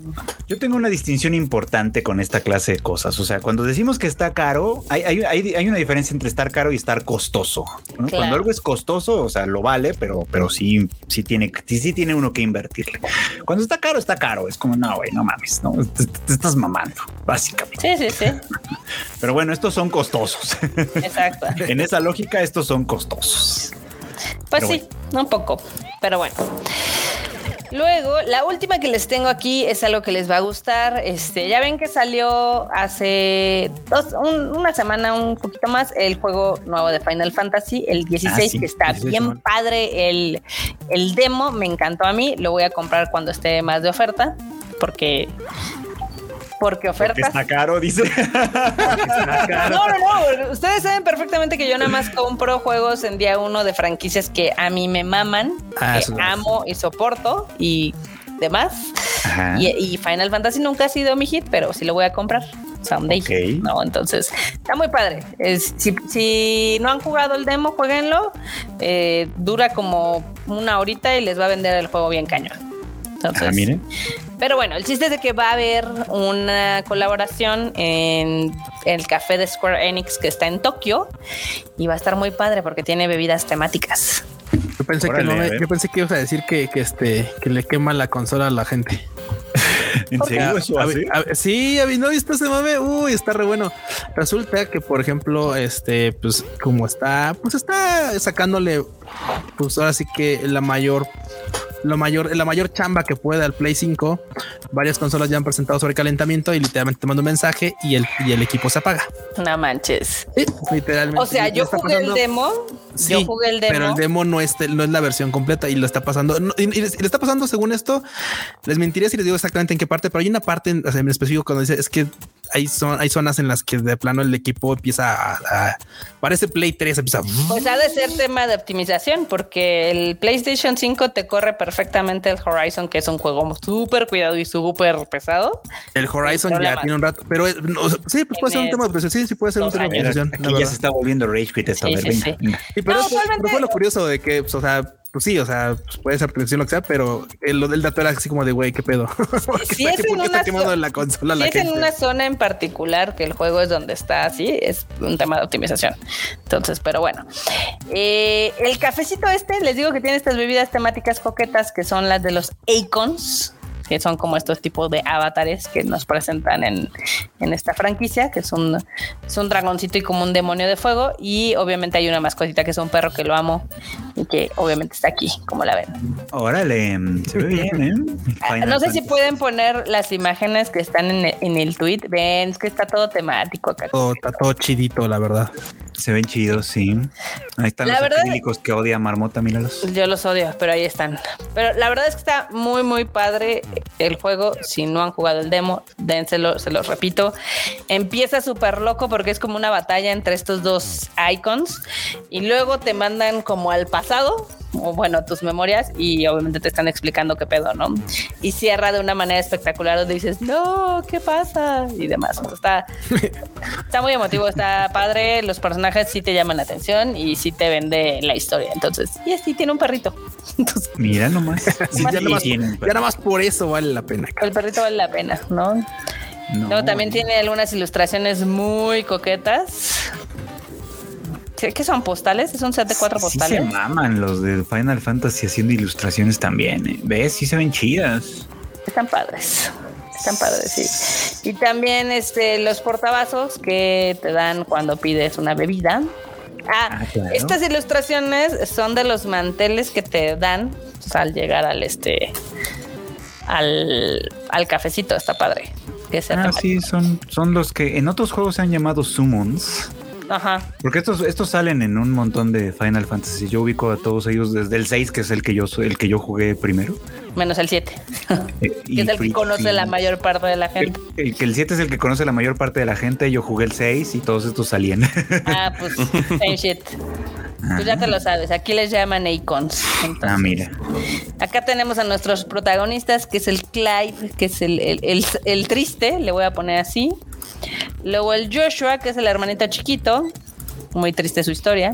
Yo tengo una distinción importante con esta clase de cosas. O sea, cuando decimos que está caro, hay, hay, hay- hay una diferencia entre estar caro y estar costoso. ¿no? Claro. Cuando algo es costoso, o sea, lo vale, pero, pero sí, sí tiene, sí, sí tiene uno que invertirle. Cuando está caro, está caro. Es como, no, güey, no mames, no, te, te estás mamando, básicamente. Sí, sí, sí, Pero bueno, estos son costosos. exacto. en esa lógica, estos son costosos. Pues Pero sí, un poco, pero bueno. Luego, la última que les tengo aquí es algo que les va a gustar. Este, ya ven que salió hace dos, un- una semana, un poquito más, el juego nuevo de Final Fantasy, el 16, Ah, sí, que está 16, bien padre. El, el demo me encantó a mí. Lo voy a comprar cuando esté más de oferta, porque. Porque Porque ofertas. está caro, dice. No, no, no. Ustedes saben perfectamente que yo nada más compro juegos en día uno de franquicias que a mí me maman, Ah, que es. amo y soporto y demás. Ajá. Y, y Final Fantasy nunca ha sido mi hit, pero sí lo voy a comprar someday. Ok. No, entonces está muy padre. Es- si, si no han jugado el demo, jueguenlo. Eh, dura como una horita y les va a vender el juego bien cañón. Entonces, Ah, miren. pero bueno, el chiste es de que va a haber una colaboración en el café de Square Enix que está en Tokio y va a estar muy padre porque tiene bebidas temáticas. Yo pensé que no me- a ver. yo pensé que ibas a decir que, que este que le quema la consola a la gente. ¿En serio eso así? a sí, a ver, ¿no viste ese mame? Uy, está re bueno. Resulta que, por ejemplo, este, pues, como está, pues está sacándole, pues ahora sí que la mayor, lo mayor, la mayor chamba que puede al Play 5. Varias consolas ya han presentado sobrecalentamiento y literalmente te mando un mensaje y el, y el equipo se apaga. No manches. Sí, literalmente. O sea, yo jugué el demo. Sí, yo jugué el demo. Pero el demo no es, no es la versión completa y lo está pasando. no, y, y le está pasando según esto. Les mentiría si les digo exactamente en qué parte, pero hay una parte en, específico cuando dice es que hay, son, hay zonas en las que de plano el equipo empieza a, a- parece Play 3, empieza a- Pues ha de ser tema de optimización, porque el PlayStation 5 te corre perfectamente el Horizon, que es un juego súper cuidado y súper pesado. el Horizon ya tiene un rato, pero eh, no, sí, pues puede ser un tema de optimización. Sí, sí puede ser un tema de optimización. Aquí ya verdad. se está volviendo rage quit esto. Sí, sí. Pero, No, es- pero fue lo curioso de que, pues, o sea, pues sí, o sea, pues puede ser optimización lo que sea, pero el, lo del dato era así como de güey, qué pedo. Si es en ¿por qué está una quemando zo- la consola Si la es en una zona en particular que el juego es donde está así, es un tema de optimización. Entonces, pero bueno. Eh, el cafecito este, les digo que tiene estas bebidas temáticas coquetas que son las de los Icons, que son como estos tipos de avatares que nos presentan en, en esta franquicia, que es un, es un dragoncito y como un demonio de fuego. Y obviamente hay una mascotita que es un perro que lo amo y que obviamente está aquí, como la ven. Órale, se ve bien, ¿eh? Final Ah, No sé si pueden poner las imágenes que están en el, en el tweet. Ven, es que está todo temático acá. Todo, está todo chidito, la verdad. Se ven chidos, sí. Ahí están La los verdad- acrílicos que odia Marmota, míralos. Yo los odio, pero ahí están. Pero la verdad es que está muy, muy padre el juego. Si no han jugado el demo, dénselo, se los repito. Empieza súper loco porque es como una batalla entre estos dos icons y luego te mandan como al pasado o bueno, tus memorias y obviamente te están explicando qué pedo, ¿no? Y cierra de una manera espectacular donde dices, no, ¿qué pasa? Y demás. Está, está muy emotivo, está padre. Los personajes sí te llaman la atención y sí te vende la historia. Entonces, y así tiene un perrito. Entonces, Mira nomás. Sí, ya, nomás, ya nada más por eso vale la pena. el perrito vale la pena, ¿no? no, también tiene algunas ilustraciones muy coquetas. ¿Qué son postales? Es un set de cuatro Sí postales. se maman los de Final Fantasy haciendo ilustraciones también. ¿eh? ¿Ves? Sí se ven chidas. Están padres. Están padres, sí. Y también este, los portavasos que te dan cuando pides una bebida. Ah, Ah, claro. estas ilustraciones son de los manteles que te dan pues, al llegar al este al, al cafecito, está padre. Que Ah, sí, son, son los que en otros juegos se han llamado summons. Ajá. Porque estos, estos salen en un montón de Final Fantasy. Yo ubico a todos ellos desde el 6, que es el que yo el que yo jugué primero. Menos el 7, Eh, que es el que conoce la mayor parte de la gente. el que el 7 es el que conoce la mayor parte de la gente. Yo jugué el 6 y todos estos salían. Ah, pues same shit. Pues ya te lo sabes, aquí les llaman icons. Entonces, ah, mira. Acá tenemos a nuestros protagonistas, que es el Clive, que es el, el- el- el triste, le voy a poner así. Luego el Joshua, que es el hermanito chiquito. Muy triste su historia.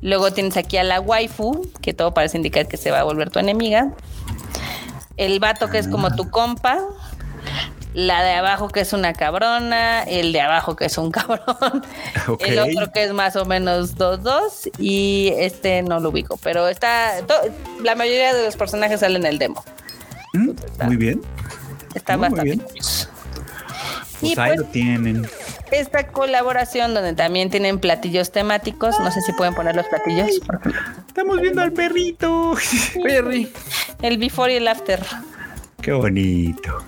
Luego tienes aquí a la waifu, que todo parece indicar que se va a volver tu enemiga. El vato, que es como tu compa. La de abajo, que es una cabrona. El de abajo, que es un cabrón. El otro, que es más o menos 2-2. Y este no lo ubico. Pero está. la mayoría de los personajes salen en el demo. Mm, Muy bien. Está Muy, muy bastante bien. Pues Y ahí pues lo tienen. Esta colaboración donde también tienen platillos temáticos, no sé si pueden poner los platillos, Estamos viendo al perrito. Perry. el before y el after. Qué bonito.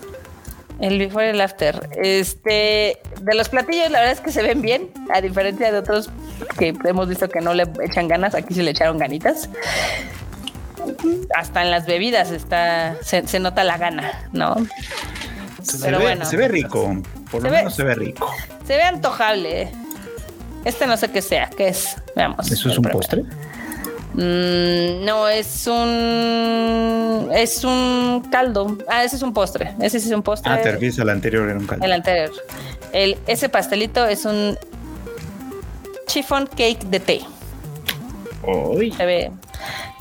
El before y el after. Este, de los platillos, la verdad es que se ven bien, a diferencia de otros que hemos visto que no le echan ganas, aquí sí le echaron ganitas. Hasta en las bebidas está, se, se nota la gana, ¿no? Se, Pero ve, bueno, se ve rico. Por Se lo ve- menos se ve rico. Se ve antojable. Este no sé qué sea, ¿qué es? Veamos. ¿Eso es un primero. postre? Mm, no, es un. Es un caldo. Ah, ese es un postre. Ese sí es un postre. Ah, te refieres al anterior, era un caldo. El anterior. El, ese pastelito es un chiffon cake de té. Se ve,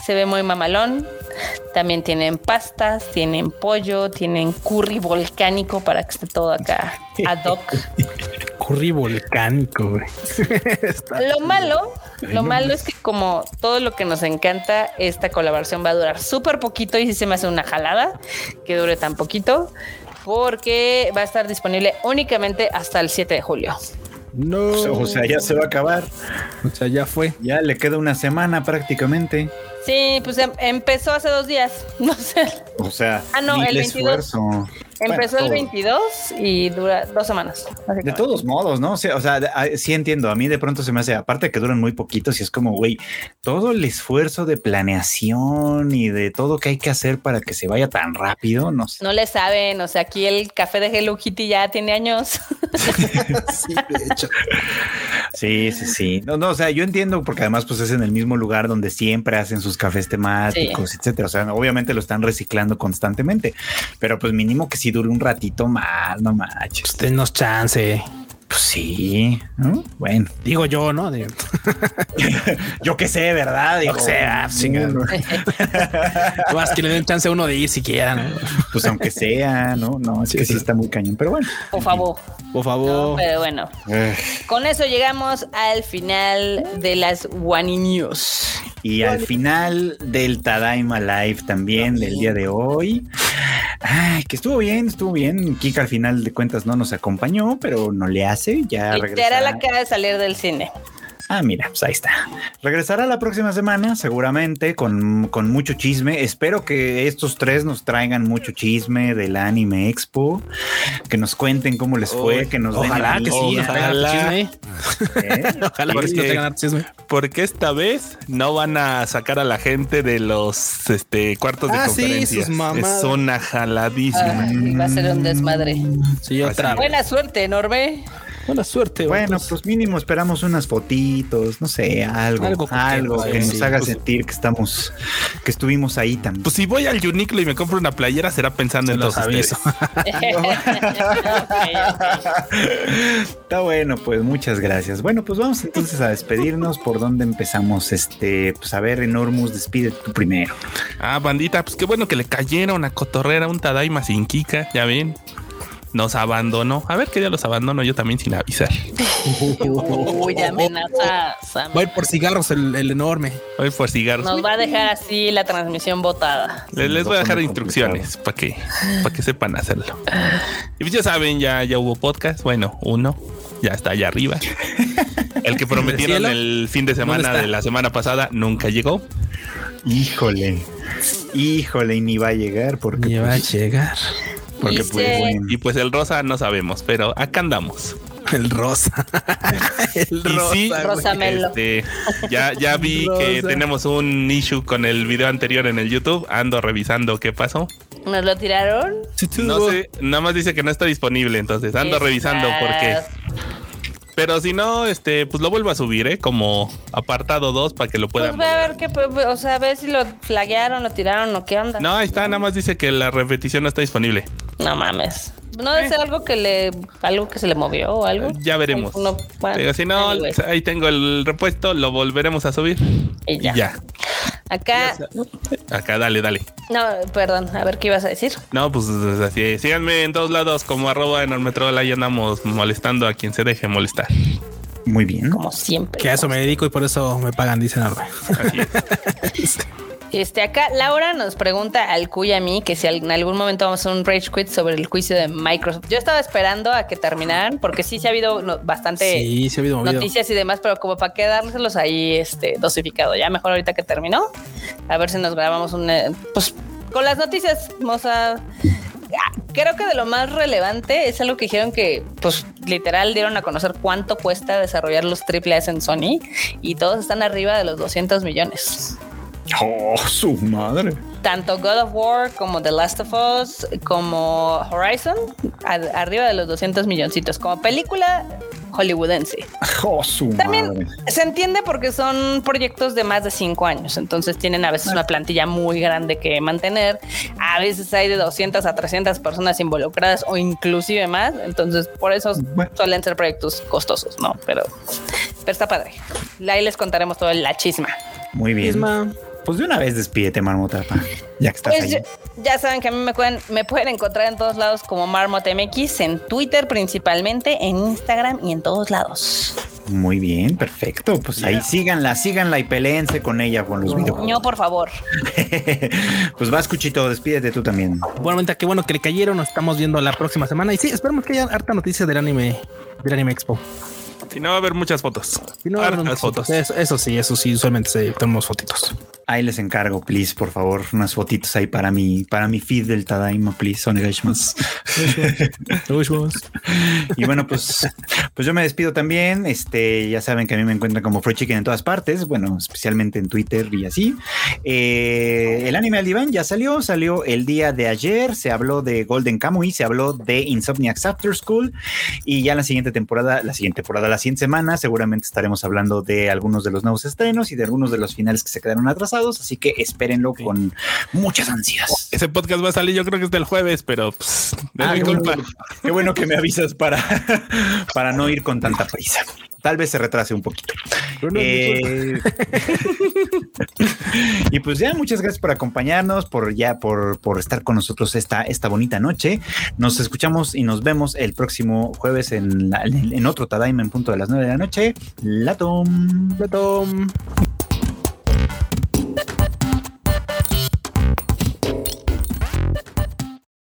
se ve muy mamalón. También tienen pastas, tienen pollo, tienen curry volcánico para que esté todo acá ad hoc. Curry volcánico, güey. Lo malo, lo malo es que como todo lo que nos encanta, esta colaboración va a durar súper poquito y sí se me hace una jalada que dure tan poquito porque va a estar disponible únicamente hasta el 7 de julio. No. O sea, ya se va a acabar. O sea, ya fue. Ya le queda una semana prácticamente. Sí, pues em- empezó hace dos días, no sé. O sea, Ah, no, el le 22. esfuerzo. Empezó Bueno, el todo. 22 y dura dos semanas. De todos modos, ¿no? O sea, o sea, sí entiendo. A mí de pronto se me hace, aparte que duran muy poquitos, y es como, güey, todo el esfuerzo de planeación y de todo que hay que hacer para que se vaya tan rápido, no sé. No le saben, o sea, aquí el café de Hello Kitty ya tiene años. Sí, de hecho. Sí, sí, sí. No, no, o sea, yo entiendo porque además pues es en el mismo lugar donde siempre hacen sus cafés temáticos, etcétera. O sea, obviamente lo están reciclando constantemente, pero pues mínimo que si dure un ratito más, no manches. Pues denos chance. Pues sí, ¿no? Bueno, Digo yo, ¿no? De- yo qué sé, ¿verdad? Digo, Yo qué sé, ah, Más que le den chance a uno de ir siquiera, ¿no? pues aunque sea, no, no, es Sí, que sí. sí. está muy cañón, pero bueno. Por favor. Por No, favor. pero bueno. Con eso llegamos al final de las Wani News. Y al final del Tadaima Live también del día de hoy. Ay, que estuvo bien, estuvo bien. Kika al final de cuentas no nos acompañó, pero no le hace. Ya Literal regresará. acaba de salir del cine. Ah, mira, pues ahí está. Regresará la próxima semana, seguramente, con, con mucho chisme. Espero que estos tres nos traigan mucho chisme del Anime Expo, que nos cuenten cómo les fue, Uy, que nos den Ojalá la que sí, Ojalá. chisme. ¿eh? Ojalá Sí, que sí sí. chisme. Porque esta vez no van a sacar a la gente de los este, cuartos de Ah, sí, conferencias. mamadas. es una jaladísima. Ay, va a ser un desmadre. Sí, otra. Buena suerte, enorme. Buena suerte. Bueno, pues mínimo esperamos unas fotitos, no sé, algo, algo, algo que, nos haga pues sentir que estamos, que estuvimos ahí también. Pues si voy al Uniqlo y me compro una playera, será pensando en los avisos. Está bueno, pues muchas gracias. Bueno, pues vamos entonces a despedirnos. ¿Por dónde empezamos? Este, pues a ver, Enormus, despide tú primero. Ah, bandita, pues qué bueno que le cayeron a Cotorrera un Tadaima sin Kika, ya ven nos abandonó. A ver qué día los abandono yo también sin avisar. Uy, amenaza. Va a ir por cigarros el, enorme. Va por cigarros. Nos va a dejar así la transmisión botada. Les, voy a dejar instrucciones para que, para que sepan hacerlo. Y pues ya saben, ya, ya hubo podcast. Bueno, uno ya está allá arriba. El que prometieron el fin de semana de la semana pasada nunca llegó. Híjole, híjole, y ni va a llegar porque ni va a pues, llegar. Porque pues, y pues el rosa no sabemos, pero acá andamos. El rosa. el rosa. Este, ya, ya vi que tenemos un issue con el video anterior en el YouTube. Ando revisando qué pasó. ¿Nos lo tiraron? No sé, nada más dice que no está disponible, entonces ando revisando por qué. Pero si no, este, pues lo vuelvo a subir, ¿eh? Como apartado 2 para que lo puedan pues a ver qué, o sea, a ver si lo flaguearon, lo tiraron o qué onda. No, ahí está, nada más dice que la repetición no está disponible. No mames. No debe ser algo que le, algo que se le movió o algo. Ya veremos. Pero si no, ahí tengo el repuesto, lo volveremos a subir. Y ya. Acá. Acá, dale, dale. No, perdón, a ver qué ibas a decir. No, pues así. Síganme en todos lados como arroba enormetrol. Ahí andamos molestando a quien se deje molestar. Muy bien. Como siempre. Que a eso me dedico y por eso me pagan, dice Norbe. Así es. Este, acá Laura nos pregunta al Cuy a mí que si en algún momento vamos a hacer un rage quit sobre el juicio de Microsoft. Yo estaba esperando a que terminaran porque sí se ha habido bastante noticias y demás, pero como para quedárselos ahí este, dosificado. Ya mejor ahorita que terminó, a ver si nos grabamos un... Eh, pues con las noticias, vamos a creo que de lo más relevante es algo que dijeron que, pues, literal dieron a conocer cuánto cuesta desarrollar los AAA en Sony y todos están arriba de los 200 millones. Oh, su madre. Tanto God of War como The Last of Us como Horizon, arriba de los 200 milloncitos. Como película hollywoodense. Oh, su También se entiende porque son proyectos de más de cinco años, entonces tienen a veces una plantilla muy grande que mantener. A veces hay de 200 a 300 personas involucradas o inclusive más, entonces por eso suelen ser proyectos costosos, ¿no? Pero, pero está padre. Ahí les contaremos todo la chisma. Muy bien. Pues de una vez despídete, Marmota, ya que estás pues ahí. Ya, saben que a mí me pueden, me pueden encontrar en todos lados como Marmota MX, en Twitter principalmente, en Instagram y en todos lados. Muy bien, perfecto. Pues ahí síganla, síganla y peleense con ella con los videojuegos. No, por favor. pues vas, Cuchito, despídete tú también. Bueno, qué bueno que le cayeron. Nos estamos viendo la próxima semana. Y sí, esperemos que haya harta noticia del anime, del anime expo. Si no va a haber muchas fotos. Si no va a haber muchas fotos. Eso, sí, eso sí, usualmente tenemos fotitos. Ahí les encargo, please, por favor, unas fotitos ahí para mi, para mi feed del Tadaima, please. y bueno, pues, pues yo me despido también. Este, ya saben que a mí me encuentran como Free Chicken en todas partes, bueno, especialmente en Twitter y así. Eh, el anime al diván ya salió, salió el día de ayer. Se habló de Golden Kamuy, se habló de Insomniacs After School y ya la siguiente temporada, la siguiente temporada, la siguiente semana, seguramente estaremos hablando de algunos de los nuevos estrenos y de algunos de los finales que se quedaron atrasados, así que espérenlo con muchas ansias. Ese podcast va a salir, yo creo que es del jueves, pero pues, ah, qué, bueno, que me avisas para, para no ir con tanta prisa. Tal vez se retrase un poquito. Eh, y pues ya, muchas gracias por acompañarnos, por ya, por, por estar con nosotros esta, esta bonita noche. Nos escuchamos y nos vemos el próximo jueves en, en, otro Tadaima en punto de las nueve de la noche. Latom. Latom.